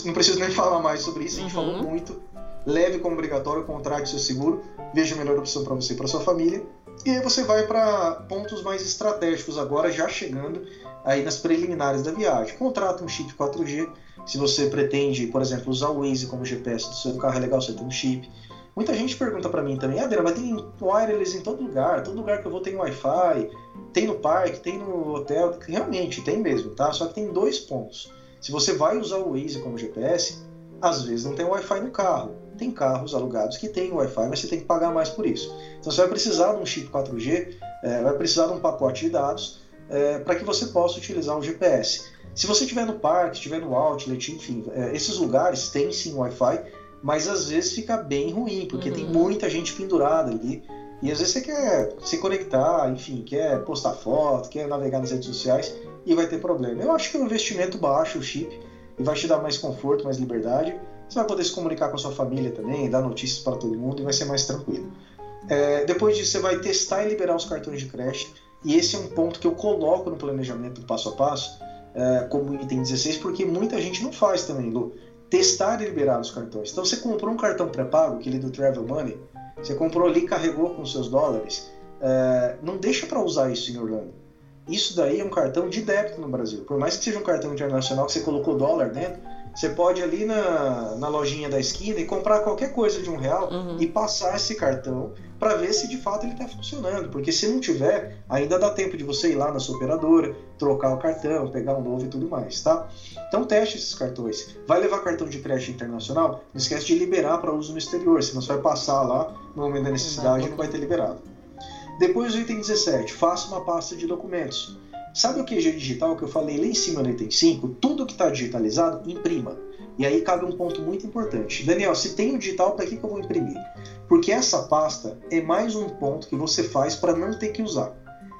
não preciso, nem falar mais sobre isso, a gente uhum. falou muito. Leve como obrigatório, contrate seu seguro, veja a melhor opção para você e para sua família. E aí você vai para pontos mais estratégicos agora, já chegando aí nas preliminares da viagem. Contrata um chip 4G, se você pretende, por exemplo, usar o Waze como GPS do seu carro, é legal você ter um chip. Muita gente pergunta para mim também, ah, mas tem wireless em todo lugar, todo lugar que eu vou tem Wi-Fi, tem no parque, tem no hotel, realmente tem mesmo, tá? Só que tem dois pontos. Se você vai usar o Waze como GPS, às vezes não tem Wi-Fi no carro. Tem carros alugados que tem Wi-Fi, mas você tem que pagar mais por isso. Então você vai precisar de um chip 4G, é, vai precisar de um pacote de dados é, para que você possa utilizar o GPS. Se você estiver no parque, estiver no outlet, enfim, é, esses lugares têm sim Wi-Fi, mas às vezes fica bem ruim, porque uhum. tem muita gente pendurada ali. E às vezes você quer se conectar, enfim, quer postar foto, quer navegar nas redes sociais e vai ter problema. Eu acho que é um investimento baixo o chip e vai te dar mais conforto, mais liberdade. Você vai poder se comunicar com a sua família também, dar notícias para todo mundo e vai ser mais tranquilo. É, depois disso, você vai testar e liberar os cartões de crédito. E esse é um ponto que eu coloco no planejamento passo a passo, é, como item 16, porque muita gente não faz também, Lu. Testar e liberar os cartões. Então você comprou um cartão pré-pago, aquele do Travel Money, você comprou ali, carregou com seus dólares, é, não deixa para usar isso em Orlando. Isso daí é um cartão de débito no Brasil. Por mais que seja um cartão internacional que você colocou dólar dentro, você pode ali na, na lojinha da esquina e comprar qualquer coisa de um real uhum. e passar esse cartão para ver se de fato ele está funcionando. Porque se não tiver, ainda dá tempo de você ir lá na sua operadora, trocar o cartão, pegar um novo e tudo mais, tá? Então teste esses cartões. Vai levar cartão de crédito internacional? Não esquece de liberar para uso no exterior, senão você vai passar lá no momento da necessidade e não vai ter liberado. Depois do item 17, faça uma pasta de documentos. Sabe o QG digital que eu falei lá em cima no item 5? Tudo que está digitalizado, imprima. E aí cabe um ponto muito importante. Daniel, se tem o digital, para que, que eu vou imprimir? Porque essa pasta é mais um ponto que você faz para não ter que usar.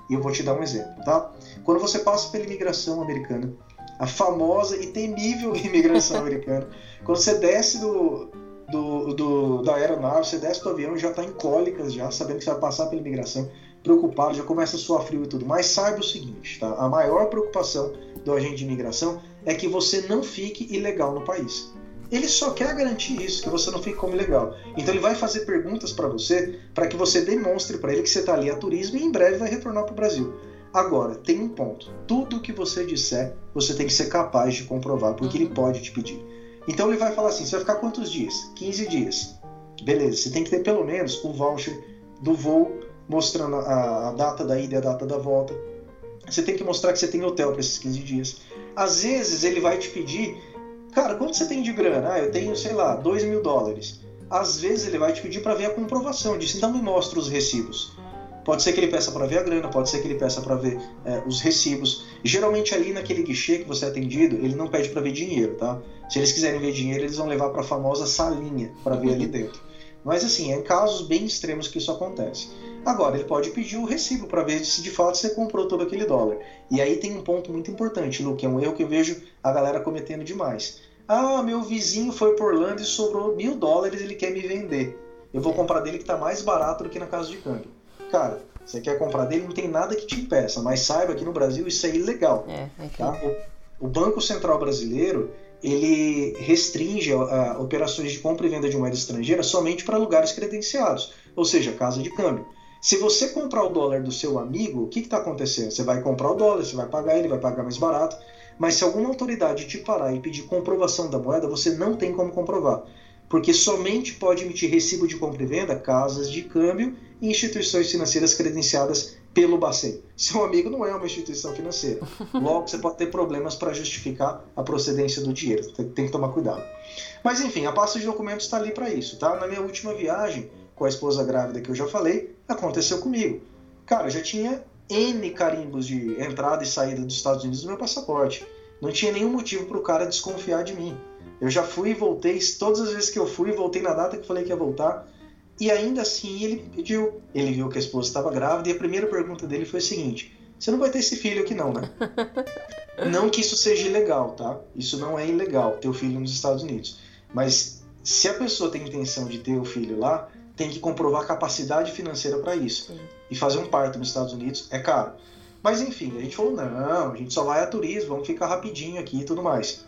E eu vou te dar um exemplo, tá? Quando você passa pela imigração americana, a famosa e temível imigração americana, quando você desce do, do, do, da aeronave, você desce do avião já está em cólicas, já sabendo que você vai passar pela imigração, preocupado, já começa a suar frio e tudo. Mas saiba o seguinte, tá? A maior preocupação do agente de imigração é que você não fique ilegal no país. Ele só quer garantir isso, que você não fique como ilegal. Então ele vai fazer perguntas para você, para que você demonstre para ele que você está ali a turismo e em breve vai retornar para o Brasil. Agora, tem um ponto. Tudo que você disser, você tem que ser capaz de comprovar, porque ele pode te pedir. Então ele vai falar assim: você vai ficar quantos dias? 15 dias. Beleza, você tem que ter pelo menos o voucher do voo mostrando a, a data da ida e a data da volta. Você tem que mostrar que você tem hotel para esses 15 dias. Às vezes ele vai te pedir, cara, quanto você tem de grana? Ah, eu tenho, sei lá, 2 mil dólares. Às vezes ele vai te pedir para ver a comprovação disso, então me mostra os recibos. Pode ser que ele peça para ver a grana, pode ser que ele peça para ver é, os recibos. Geralmente ali naquele guichê que você é atendido, ele não pede para ver dinheiro, tá? Se eles quiserem ver dinheiro, eles vão levar para a famosa salinha para ver ali dentro. Mas assim, é em casos bem extremos que isso acontece. Agora, ele pode pedir o recibo para ver se de fato você comprou todo aquele dólar. E aí tem um ponto muito importante, Lu, que é um erro que eu vejo a galera cometendo demais. Ah, meu vizinho foi por Orlando e sobrou mil dólares, ele quer me vender. Eu vou comprar dele que está mais barato do que na casa de câmbio. Cara, você quer comprar dele, não tem nada que te impeça, mas saiba que no Brasil isso é ilegal. É, é tá? o, o Banco Central Brasileiro ele restringe a, operações de compra e venda de moeda estrangeira somente para lugares credenciados, ou seja, casa de câmbio. Se você comprar o dólar do seu amigo, o que está acontecendo? Você vai comprar o dólar, você vai pagar ele, vai pagar mais barato, mas se alguma autoridade te parar e pedir comprovação da moeda, você não tem como comprovar, porque somente pode emitir recibo de compra e venda casas de câmbio e instituições financeiras credenciadas pelo Bacen. Seu amigo não é uma instituição financeira. Logo, você pode ter problemas para justificar a procedência do dinheiro. Tem que tomar cuidado. Mas enfim, a pasta de documentos está ali para isso, tá? Na minha última viagem com a esposa grávida que eu já falei, aconteceu comigo. Cara, eu já tinha N carimbos de entrada e saída dos Estados Unidos no meu passaporte. Não tinha nenhum motivo para o cara desconfiar de mim. Eu já fui e voltei, todas as vezes que eu fui, voltei na data que falei que ia voltar. E ainda assim ele pediu. Ele viu que a esposa estava grávida e a primeira pergunta dele foi a seguinte: Você não vai ter esse filho aqui, não, né? não que isso seja ilegal, tá? Isso não é ilegal, ter o filho nos Estados Unidos. Mas se a pessoa tem intenção de ter o filho lá, tem que comprovar capacidade financeira para isso. Sim. E fazer um parto nos Estados Unidos é caro. Mas enfim, a gente falou: não, a gente só vai a turismo, vamos ficar rapidinho aqui e tudo mais.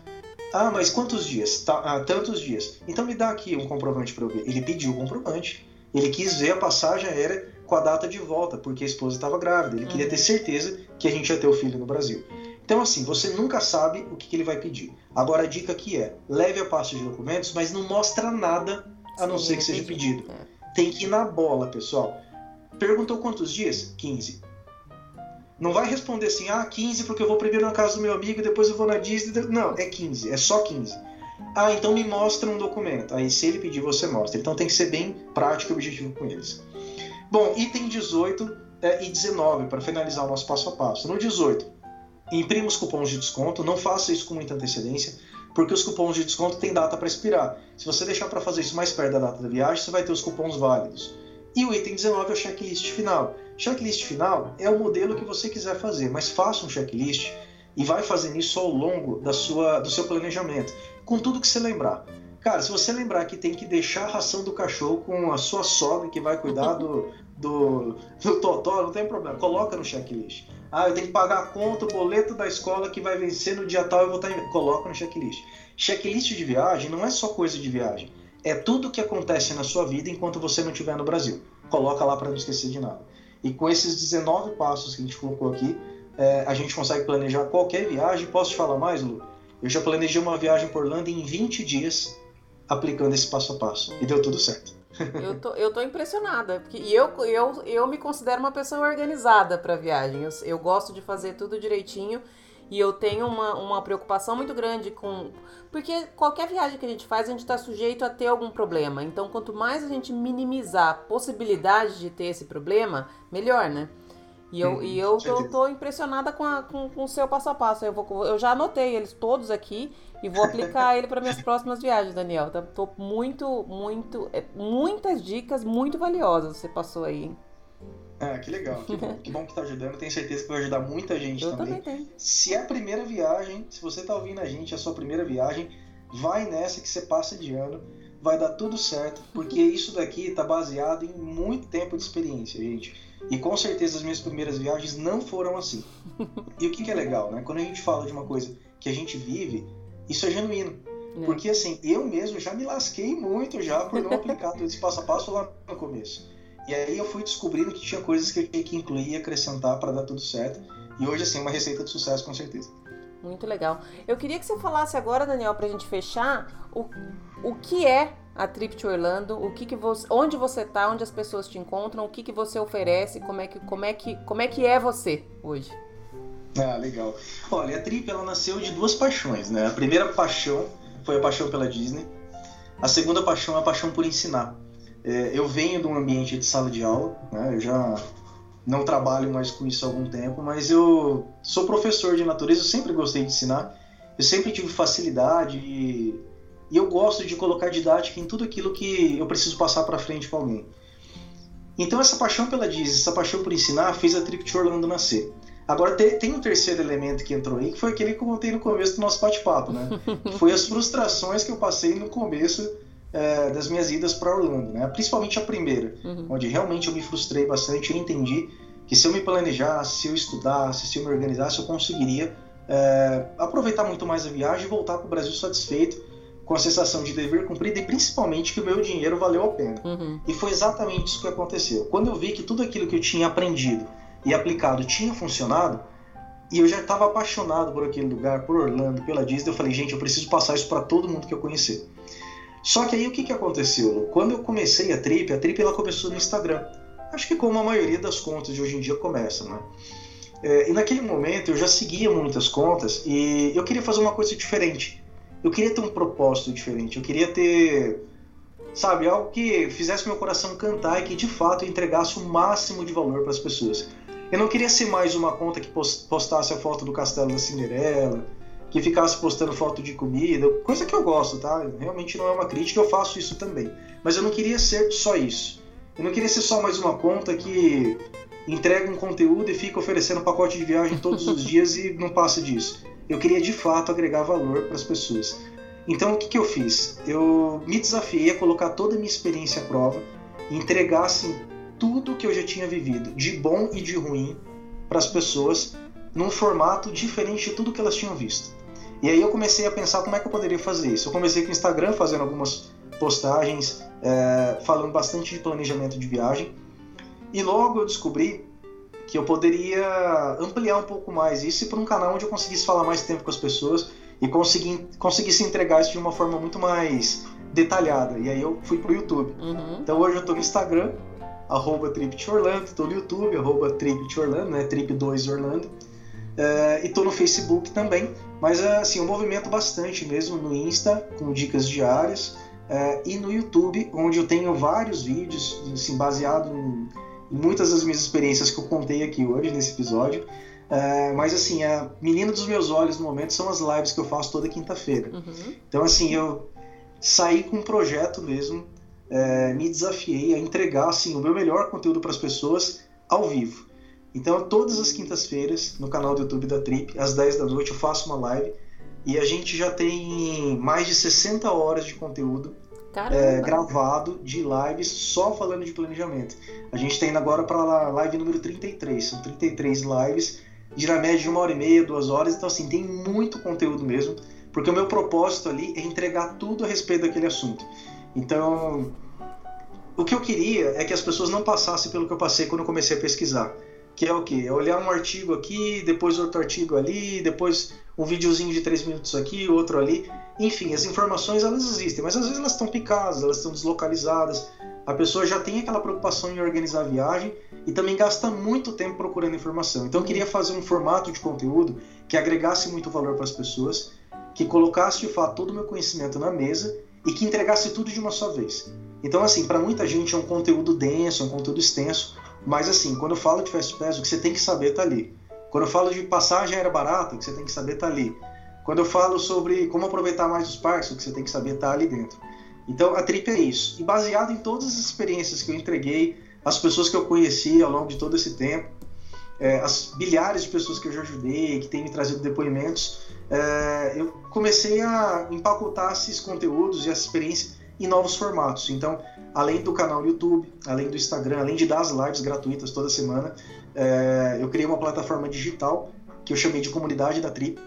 Ah, mas quantos dias? Tá, ah, tantos dias. Então me dá aqui um comprovante para eu ver. Ele pediu o comprovante. Ele quis ver a passagem aérea com a data de volta, porque a esposa estava grávida. Ele uhum. queria ter certeza que a gente ia ter o filho no Brasil. Então, assim, você nunca sabe o que, que ele vai pedir. Agora, a dica aqui é: leve a pasta de documentos, mas não mostra nada a não Sim, ser que seja pedido. É. Tem que ir na bola, pessoal. Perguntou quantos dias? 15. Não vai responder assim, ah, 15 porque eu vou primeiro na casa do meu amigo depois eu vou na Disney. Não, é 15, é só 15. Ah, então me mostra um documento. Aí se ele pedir, você mostra. Então tem que ser bem prático e objetivo com eles. Bom, item 18 é, e 19, para finalizar o nosso passo a passo. No 18, imprima os cupons de desconto, não faça isso com muita antecedência, porque os cupons de desconto têm data para expirar. Se você deixar para fazer isso mais perto da data da viagem, você vai ter os cupons válidos. E o item 19 é o checklist final. Checklist final é o modelo que você quiser fazer, mas faça um checklist e vai fazendo isso ao longo da sua, do seu planejamento, com tudo que você lembrar. Cara, se você lembrar que tem que deixar a ração do cachorro com a sua sogra que vai cuidar do, do, do totó, não tem problema, coloca no checklist. Ah, eu tenho que pagar a conta, o boleto da escola que vai vencer no dia tal, eu vou estar em... Coloca no checklist. Checklist de viagem não é só coisa de viagem. É tudo o que acontece na sua vida enquanto você não estiver no Brasil. Coloca lá para não esquecer de nada. E com esses 19 passos que a gente colocou aqui, é, a gente consegue planejar qualquer viagem. Posso te falar mais, Lu? Eu já planejei uma viagem por Orlando em 20 dias aplicando esse passo a passo. E deu tudo certo.
Eu tô, eu tô impressionada. Porque, e eu, eu, eu me considero uma pessoa organizada para viagem. Eu, eu gosto de fazer tudo direitinho. E eu tenho uma, uma preocupação muito grande com. Porque qualquer viagem que a gente faz, a gente está sujeito a ter algum problema. Então, quanto mais a gente minimizar a possibilidade de ter esse problema, melhor, né? E eu, hum, e eu tô, tô, impressionada com, a, com, com, o seu passo a passo. Eu, vou, eu já anotei eles todos aqui e vou aplicar ele para minhas próximas viagens, Daniel. Tá, tô muito, muito. É, muitas dicas muito valiosas você passou aí?
Ah, que legal, que bom, que bom que tá ajudando. Tenho certeza que vai ajudar muita gente
Eu
também.
também tenho.
Se é a primeira viagem, se você tá ouvindo a gente, é a sua primeira viagem, vai nessa que você passa de ano, vai dar tudo certo, porque isso daqui tá baseado em muito tempo de experiência, gente. E com certeza as minhas primeiras viagens não foram assim. E o que, que é legal, né? Quando a gente fala de uma coisa que a gente vive, isso é genuíno. É. Porque assim, eu mesmo já me lasquei muito já por não aplicar todo esse passo a passo lá no começo. E aí eu fui descobrindo que tinha coisas que eu tinha que incluir e acrescentar para dar tudo certo. E hoje, assim, é uma receita de sucesso, com certeza.
Muito legal. Eu queria que você falasse agora, Daniel, para a gente fechar, o, o que é a Trip to Orlando, o que que você, onde você está, onde as pessoas te encontram, o que que você oferece, como é que, como é que, como é que é você hoje?
Ah, legal. Olha, a Trip ela nasceu de duas paixões, né? A primeira paixão foi a paixão pela Disney. A segunda paixão é a paixão por ensinar. É, eu venho de um ambiente de sala de aula, né? eu já não trabalho mais com isso há algum tempo, mas eu sou professor de natureza, eu sempre gostei de ensinar, eu sempre tive facilidade e, e eu gosto de colocar didática em tudo aquilo que eu preciso passar para frente para alguém. Então essa paixão pela Disney, essa paixão por ensinar, fez a Trip de Orlando nascer. Agora tem, tem, um terceiro elemento que entrou aí, que foi aquele que eu contei no começo do nosso bate-papo, né? foi as frustrações que eu passei no começo é, das minhas idas para Orlando, né? Principalmente a primeira, uhum. onde realmente eu me frustrei bastante. Eu entendi que se eu me planejasse, se eu estudasse, se eu me organizasse, eu conseguiria é, aproveitar muito mais a viagem e voltar para o Brasil satisfeito, com a sensação de dever cumprido e principalmente que o meu dinheiro valeu a pena. Uhum. E foi exatamente isso que aconteceu. Quando eu vi que tudo aquilo que eu tinha aprendido e aplicado tinha funcionado, e eu já estava apaixonado por aquele lugar, por Orlando, pela Disney, eu falei, gente, eu preciso passar isso para todo mundo que eu conhecer. Só que aí o que, que aconteceu? Quando eu comecei a Trip, a Trip ela começou no Instagram. Acho que como a maioria das contas de hoje em dia começa, né? É, e naquele momento eu já seguia muitas contas e eu queria fazer uma coisa diferente. Eu queria ter um propósito diferente. Eu queria ter, sabe, algo que fizesse meu coração cantar e que de fato entregasse o máximo de valor para as pessoas. Eu não queria ser mais uma conta que postasse a foto do castelo da Cinderela, que ficasse postando foto de comida, coisa que eu gosto, tá? Realmente não é uma crítica, eu faço isso também. Mas eu não queria ser só isso. Eu não queria ser só mais uma conta que entrega um conteúdo e fica oferecendo pacote de viagem todos os dias e não passa disso. Eu queria de fato agregar valor para as pessoas. Então o que, que eu fiz? Eu me desafiei a colocar toda a minha experiência à prova e entregar assim, tudo que eu já tinha vivido, de bom e de ruim, para as pessoas num formato diferente de tudo que elas tinham visto. E aí eu comecei a pensar como é que eu poderia fazer isso. Eu comecei com o Instagram fazendo algumas postagens, é, falando bastante de planejamento de viagem. E logo eu descobri que eu poderia ampliar um pouco mais isso para um canal onde eu conseguisse falar mais tempo com as pessoas e conseguir, conseguisse entregar isso de uma forma muito mais detalhada. E aí eu fui para o YouTube. Uhum. Então hoje eu estou no Instagram, arroba TripTorlando, estou no YouTube, arroba TripTorlando, né, Trip2Orlando. Uh, e tô no Facebook também, mas assim, eu movimento bastante mesmo no Insta, com dicas diárias, uh, e no YouTube, onde eu tenho vários vídeos, assim, baseado em, em, muitas das minhas experiências que eu contei aqui hoje nesse episódio. Uh, mas assim, a menina dos meus olhos no momento são as lives que eu faço toda quinta-feira. Uhum. Então assim, eu saí com um projeto mesmo, me desafiei a entregar assim, o meu melhor conteúdo para as pessoas ao vivo. Então, todas as quintas-feiras, no canal do YouTube da Trip, às 10 da noite, eu faço uma live e a gente já tem mais de 60 horas de conteúdo é, gravado de lives só falando de planejamento. A gente está indo agora para a live número 33, são 33 lives, de na média de uma hora e meia, duas horas, então assim, tem muito conteúdo mesmo, porque o meu propósito ali é entregar tudo a respeito daquele assunto. Então, o que eu queria é que as pessoas não passassem pelo que eu passei quando eu comecei a pesquisar que é o quê? É olhar um artigo aqui, depois outro artigo ali, depois um videozinho de 3 minutos aqui, outro ali. Enfim, as informações elas existem, mas às vezes elas estão picadas, elas estão deslocalizadas. A pessoa já tem aquela preocupação em organizar a viagem e também gasta muito tempo procurando informação. Então eu queria fazer um formato de conteúdo que agregasse muito valor para as pessoas, que colocasse de fato todo o meu conhecimento na mesa e que entregasse tudo de uma só vez. Então assim, para muita gente é um conteúdo denso, é um conteúdo extenso, mas assim, quando eu falo de Fast Pass, o que você tem que saber tá ali. Quando eu falo de passagem aérea barata, o que você tem que saber tá ali. Quando eu falo sobre como aproveitar mais os parques, o que você tem que saber tá ali dentro. Então a Trip é isso. E baseado em todas as experiências que eu entreguei, as pessoas que eu conheci ao longo de todo esse tempo, é, as bilhares de pessoas que eu já ajudei, que têm me trazido depoimentos, é, eu comecei a empacotar esses conteúdos e essa experiência em novos formatos. Então, além do canal YouTube, além do Instagram, além de dar as lives gratuitas toda semana, é, eu criei uma plataforma digital que eu chamei de Comunidade da Trip,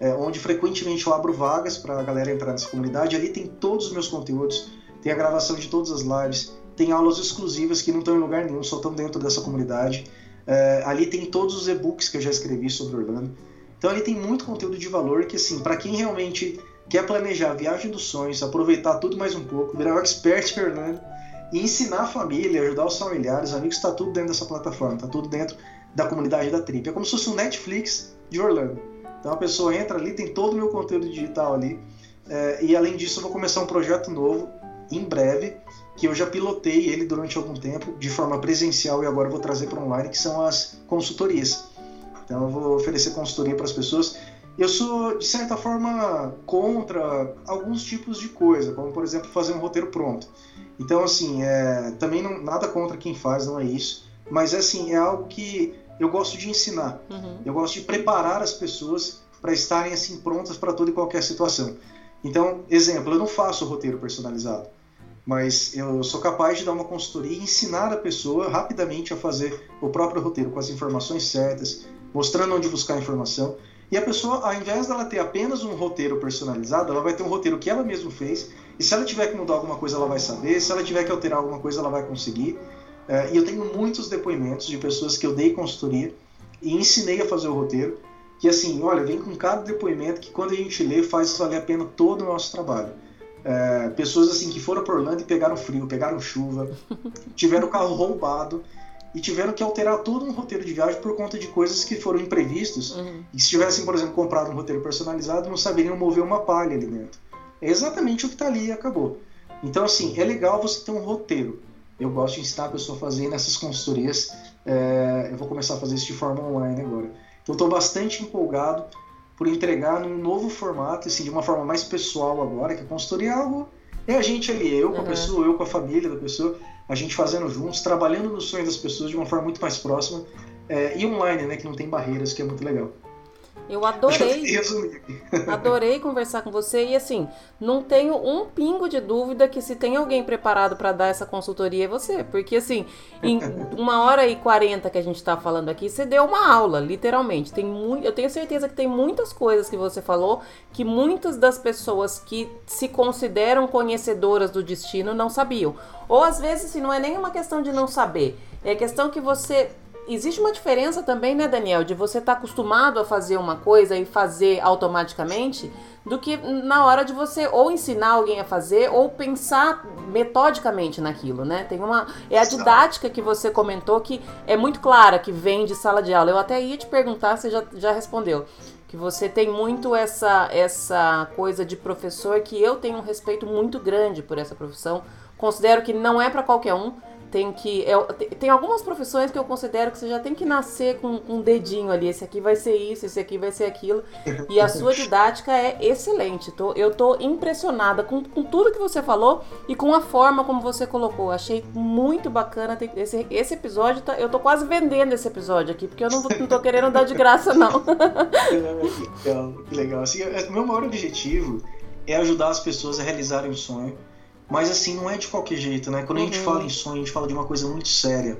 é, onde frequentemente eu abro vagas para a galera entrar nessa comunidade. Ali tem todos os meus conteúdos, tem a gravação de todas as lives, tem aulas exclusivas que não estão em lugar nenhum, só estão dentro dessa comunidade. É, ali tem todos os e-books que eu já escrevi sobre Orlando. Então ali tem muito conteúdo de valor que, assim, para quem realmente quer planejar a viagem dos sonhos, aproveitar tudo mais um pouco, virar um expert em Orlando e ensinar a família, ajudar os familiares, os amigos, está tudo dentro dessa plataforma, está tudo dentro da comunidade da Trip. É como se fosse um Netflix de Orlando. Então a pessoa entra ali, tem todo o meu conteúdo digital ali. É, e além disso, eu vou começar um projeto novo em breve, que eu já pilotei ele durante algum tempo de forma presencial e agora vou trazer para online, que são as consultorias. Então eu vou oferecer consultoria para as pessoas. Eu sou, de certa forma, contra alguns tipos de coisa, como por exemplo fazer um roteiro pronto. Então, assim, é, também não, nada contra quem faz, não é isso. Mas, assim, é algo que eu gosto de ensinar. Uhum. Eu gosto de preparar as pessoas para estarem, assim, prontas para toda e qualquer situação. Então, exemplo, eu não faço roteiro personalizado mas eu sou capaz de dar uma consultoria e ensinar a pessoa rapidamente a fazer o próprio roteiro com as informações certas, mostrando onde buscar informação. E a pessoa, ao invés dela ter apenas um roteiro personalizado, ela vai ter um roteiro que ela mesma fez. E se ela tiver que mudar alguma coisa, ela vai saber. Se ela tiver que alterar alguma coisa, ela vai conseguir. É, e eu tenho muitos depoimentos de pessoas que eu dei consultoria e ensinei a fazer o roteiro. Que assim, olha, vem com cada depoimento que quando a gente lê faz valer a pena todo o nosso trabalho. É, pessoas assim que foram para Orlando e pegaram frio, pegaram chuva, tiveram o carro roubado e tiveram que alterar todo um roteiro de viagem por conta de coisas que foram imprevistos. Uhum. E se tivessem, por exemplo, comprado um roteiro personalizado, não saberiam mover uma palha ali dentro. É exatamente o que está ali e acabou. Então, assim, é legal você ter um roteiro. Eu gosto de ensinar a pessoa a fazer nessas consultorias. É, eu vou começar a fazer isso de forma online agora. Então, estou bastante empolgado por entregar num novo formato, assim, de uma forma mais pessoal agora, que a consultoria é algo. É a gente ali, eu com a uhum. pessoa, eu com a família da pessoa, a gente fazendo juntos, trabalhando nos sonhos das pessoas de uma forma muito mais próxima. É, e online, né, que não tem barreiras, que é muito legal.
Eu adorei. adorei conversar com você e assim, não tenho um pingo de dúvida que se tem alguém preparado para dar essa consultoria é você, porque assim, em uma hora e quarenta que a gente está falando aqui, você deu uma aula, literalmente. Tem muito, eu tenho certeza que tem muitas coisas que você falou que muitas das pessoas que se consideram conhecedoras do destino não sabiam. Ou às vezes, se não é nem uma questão de não saber, é questão que você existe uma diferença também, né, Daniel, de você estar tá acostumado a fazer uma coisa e fazer automaticamente, do que na hora de você ou ensinar alguém a fazer ou pensar metodicamente naquilo, né? Tem uma é a didática que você comentou que é muito clara, que vem de sala de aula. Eu até ia te perguntar, você já, já respondeu que você tem muito essa essa coisa de professor que eu tenho um respeito muito grande por essa profissão. Considero que não é para qualquer um tem que. É, tem algumas profissões que eu considero que você já tem que nascer com, um dedinho ali. Esse aqui vai ser isso, esse aqui vai ser aquilo. E a sua didática é excelente. Tô, eu tô impressionada com, com tudo que você falou e com a forma como você colocou. Achei muito bacana. Esse, esse episódio, tá, eu tô quase vendendo esse episódio aqui, porque eu não, não tô querendo dar de graça, não.
que legal, que legal. Assim, é, meu maior objetivo é ajudar as pessoas a realizarem o sonho mas assim, não é de qualquer jeito, né? Quando a gente uhum. fala em sonho, a gente fala de uma coisa muito séria.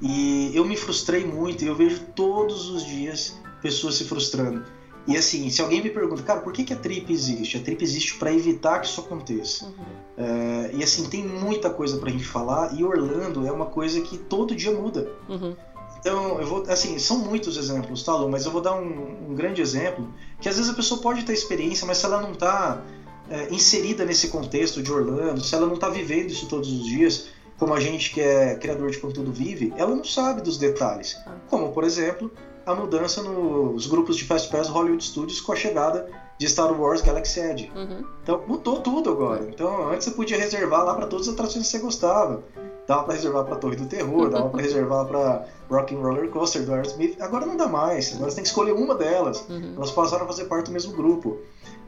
E eu me frustrei muito e eu vejo todos os dias pessoas se frustrando. E assim, se alguém me pergunta, cara, por que, que a trip existe? A trip existe para evitar que isso aconteça. Uhum. É, e assim, tem muita coisa pra gente falar e Orlando é uma coisa que todo dia muda. Uhum. Então, eu vou, assim, são muitos exemplos, tá, Lu? Mas eu vou dar um, um grande exemplo, que às vezes a pessoa pode ter experiência, mas se ela não tá é, inserida nesse contexto de Orlando, se ela não está vivendo isso todos os dias, como a gente que é criador de conteúdo vive, ela não sabe dos detalhes. Como, por exemplo, a mudança nos grupos de Fast Pass Hollywood Studios com a chegada de Star Wars Galaxy Edge. Uhum. Então mudou tudo agora. Então antes você podia reservar lá para todas as atrações que você gostava. Dava para reservar para Torre do Terror, dava para reservar para Rock and Roller Coaster do Aerosmith. Agora não dá mais. Agora você tem que escolher uma delas. Uhum. Elas passaram a fazer parte do mesmo grupo.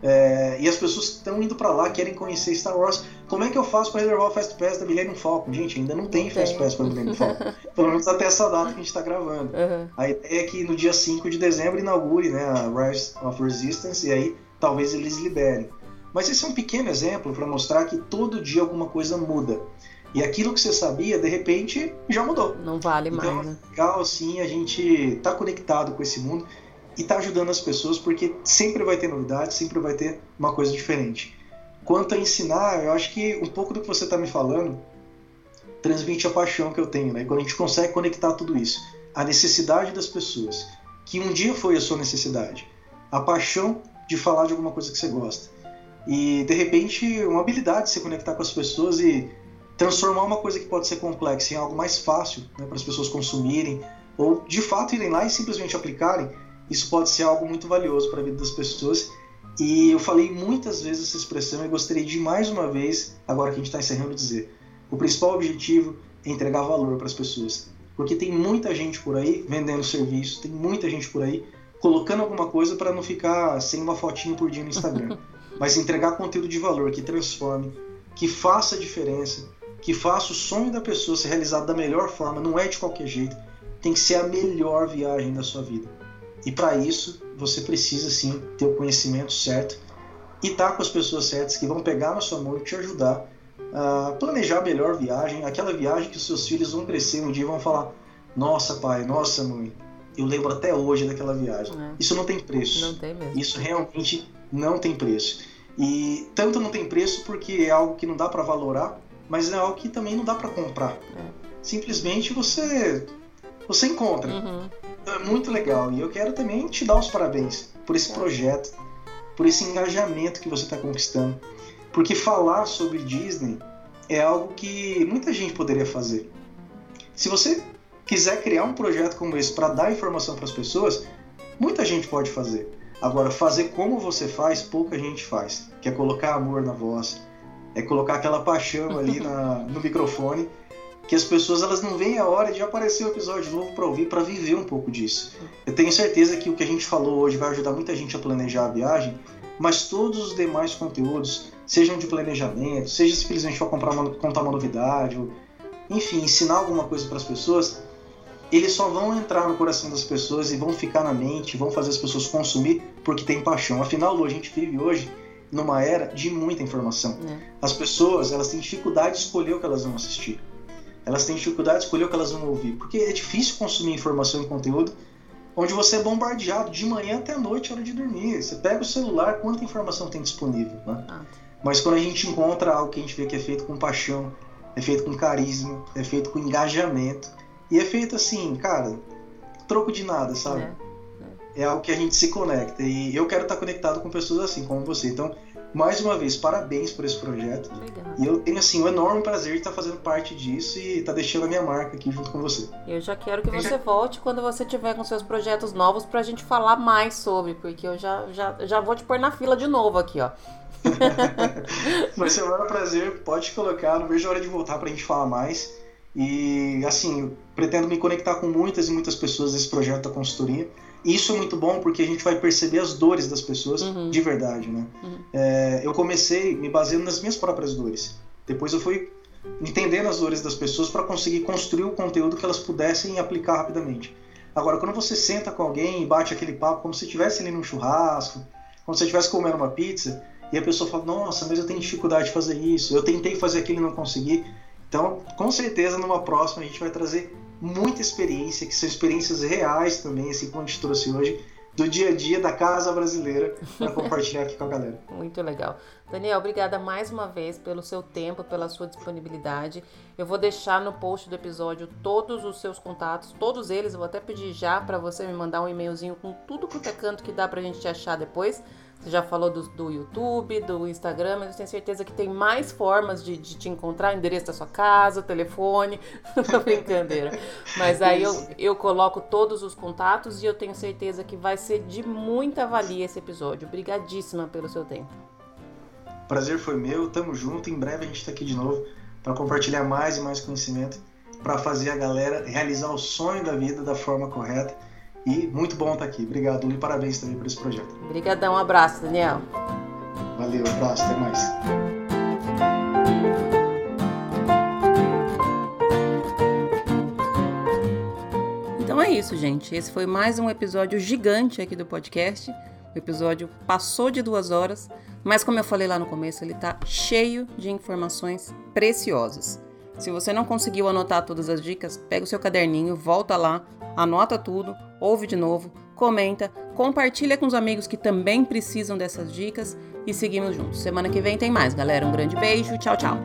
É, e as pessoas estão indo para lá, querem conhecer Star Wars. Como é que eu faço para reservar o Fast Pass da Millennium Falcon? Gente, ainda não tem Fast. Pass para Millennium Falcon. Pelo menos até essa data que a gente está gravando. Uhum. A ideia é que no dia 5 de dezembro inaugure né, a Rise of Resistance e aí talvez eles liberem. Mas esse é um pequeno exemplo para mostrar que todo dia alguma coisa muda. E aquilo que você sabia, de repente, já mudou.
Não vale
então,
mais, né?
É legal, assim, a gente tá conectado com esse mundo e tá ajudando as pessoas porque sempre vai ter novidade, sempre vai ter uma coisa diferente. Quanto a ensinar, eu acho que um pouco do que você está me falando transmite a paixão que eu tenho, né? Quando a gente consegue conectar tudo isso, a necessidade das pessoas, que um dia foi a sua necessidade, a paixão de falar de alguma coisa que você gosta e de repente uma habilidade de se conectar com as pessoas e transformar uma coisa que pode ser complexa em algo mais fácil né, para as pessoas consumirem ou de fato irem lá e simplesmente aplicarem isso pode ser algo muito valioso para a vida das pessoas E eu falei muitas vezes essa expressão e gostaria de mais uma vez, agora que a gente está encerrando, dizer: o principal objetivo é entregar valor para as pessoas. Porque tem muita gente por aí vendendo serviço, tem muita gente por aí colocando alguma coisa para não ficar sem uma fotinha por dia no Instagram. Mas entregar conteúdo de valor que transforme, que faça a diferença, que faça o sonho da pessoa ser realizado da melhor forma, não é de qualquer jeito. Tem que ser a melhor viagem da sua vida. E para isso, você precisa sim ter o conhecimento certo e estar tá com as pessoas certas que vão pegar na sua mão e te ajudar a planejar a melhor viagem, aquela viagem que os seus filhos vão crescer um dia e vão falar: Nossa, pai, nossa, mãe, eu lembro até hoje daquela viagem. É. Isso não tem preço.
Não tem mesmo.
Isso realmente não tem preço. E tanto não tem preço porque é algo que não dá para valorar, mas é algo que também não dá para comprar. É. Simplesmente você você encontra. Uhum. É muito legal. E eu quero também te dar os parabéns por esse projeto, por esse engajamento que você está conquistando. Porque falar sobre Disney é algo que muita gente poderia fazer. Se você quiser criar um projeto como esse para dar informação para as pessoas, muita gente pode fazer. Agora, fazer como você faz, pouca gente faz. Que é colocar amor na voz, é colocar aquela paixão ali na, no microfone que as pessoas elas não veem a hora de aparecer o um episódio novo para ouvir, para viver um pouco disso. Eu tenho certeza que o que a gente falou hoje vai ajudar muita gente a planejar a viagem, mas todos os demais conteúdos, sejam de planejamento, seja simplesmente para comprar uma, contar uma novidade, ou, enfim, ensinar alguma coisa para as pessoas, eles só vão entrar no coração das pessoas e vão ficar na mente, vão fazer as pessoas consumir porque tem paixão. Afinal, a gente vive hoje numa era de muita informação. É. As pessoas elas têm dificuldade de escolher o que elas vão assistir elas têm dificuldade de escolher o que elas vão ouvir, porque é difícil consumir informação e conteúdo onde você é bombardeado de manhã até a noite, hora de dormir. Você pega o celular, quanta informação tem disponível, né? Ah. Mas quando a gente encontra algo que a gente vê que é feito com paixão, é feito com carisma, é feito com engajamento, e é feito assim, cara, troco de nada, sabe? É, é. é algo que a gente se conecta. E eu quero estar conectado com pessoas assim, como você. Então, mais uma vez, parabéns por esse projeto. Obrigada. E eu tenho assim um enorme prazer de estar fazendo parte disso e estar deixando a minha marca aqui junto com você.
Eu já quero que você volte quando você tiver com seus projetos novos para a gente falar mais sobre, porque eu já, já, já vou te pôr na fila de novo aqui, ó.
Vai ser um maior prazer, pode colocar, não vejo a hora de voltar para a gente falar mais. E assim, pretendo me conectar com muitas e muitas pessoas nesse projeto da consultoria. Isso é muito bom porque a gente vai perceber as dores das pessoas uhum. de verdade, né? Uhum. É, eu comecei me baseando nas minhas próprias dores. Depois eu fui entendendo as dores das pessoas para conseguir construir o conteúdo que elas pudessem aplicar rapidamente. Agora, quando você senta com alguém e bate aquele papo como se estivesse ali num churrasco, como se estivesse comendo uma pizza, e a pessoa fala: Nossa, mas eu tenho dificuldade de fazer isso, eu tentei fazer aquilo e não consegui. Então, com certeza, numa próxima a gente vai trazer muita experiência, que são experiências reais também, assim como a gente trouxe hoje, do dia a dia da casa brasileira para compartilhar aqui com a galera.
Muito legal. Daniel, obrigada mais uma vez pelo seu tempo, pela sua disponibilidade. Eu vou deixar no post do episódio todos os seus contatos, todos eles. Eu vou até pedir já para você me mandar um e-mailzinho com tudo quanto é canto que dá para a gente te achar depois. Você já falou do, do, YouTube, do Instagram, mas eu tenho certeza que tem mais formas de, de te encontrar, endereço da sua casa, telefone, brincadeira. Mas aí eu, eu coloco todos os contatos e eu tenho certeza que vai ser de muita valia esse episódio. Obrigadíssima pelo seu tempo.
Prazer foi meu, tamo junto. Em breve a gente tá aqui de novo para compartilhar mais e mais conhecimento, para fazer a galera realizar o sonho da vida da forma correta e muito bom estar aqui. Obrigado, e parabéns também por esse projeto.
Obrigadão, um abraço, Daniel.
Valeu, um abraço, até mais.
Então é isso, gente. Esse foi mais um episódio gigante aqui do podcast. O episódio passou de duas horas, mas como eu falei lá no começo, ele está cheio de informações preciosas. Se você não conseguiu anotar todas as dicas, pega o seu caderninho, volta lá, anota tudo, ouve de novo, comenta, compartilha com os amigos que também precisam dessas dicas e seguimos juntos. Semana que vem tem mais, galera. Um grande beijo, tchau, tchau.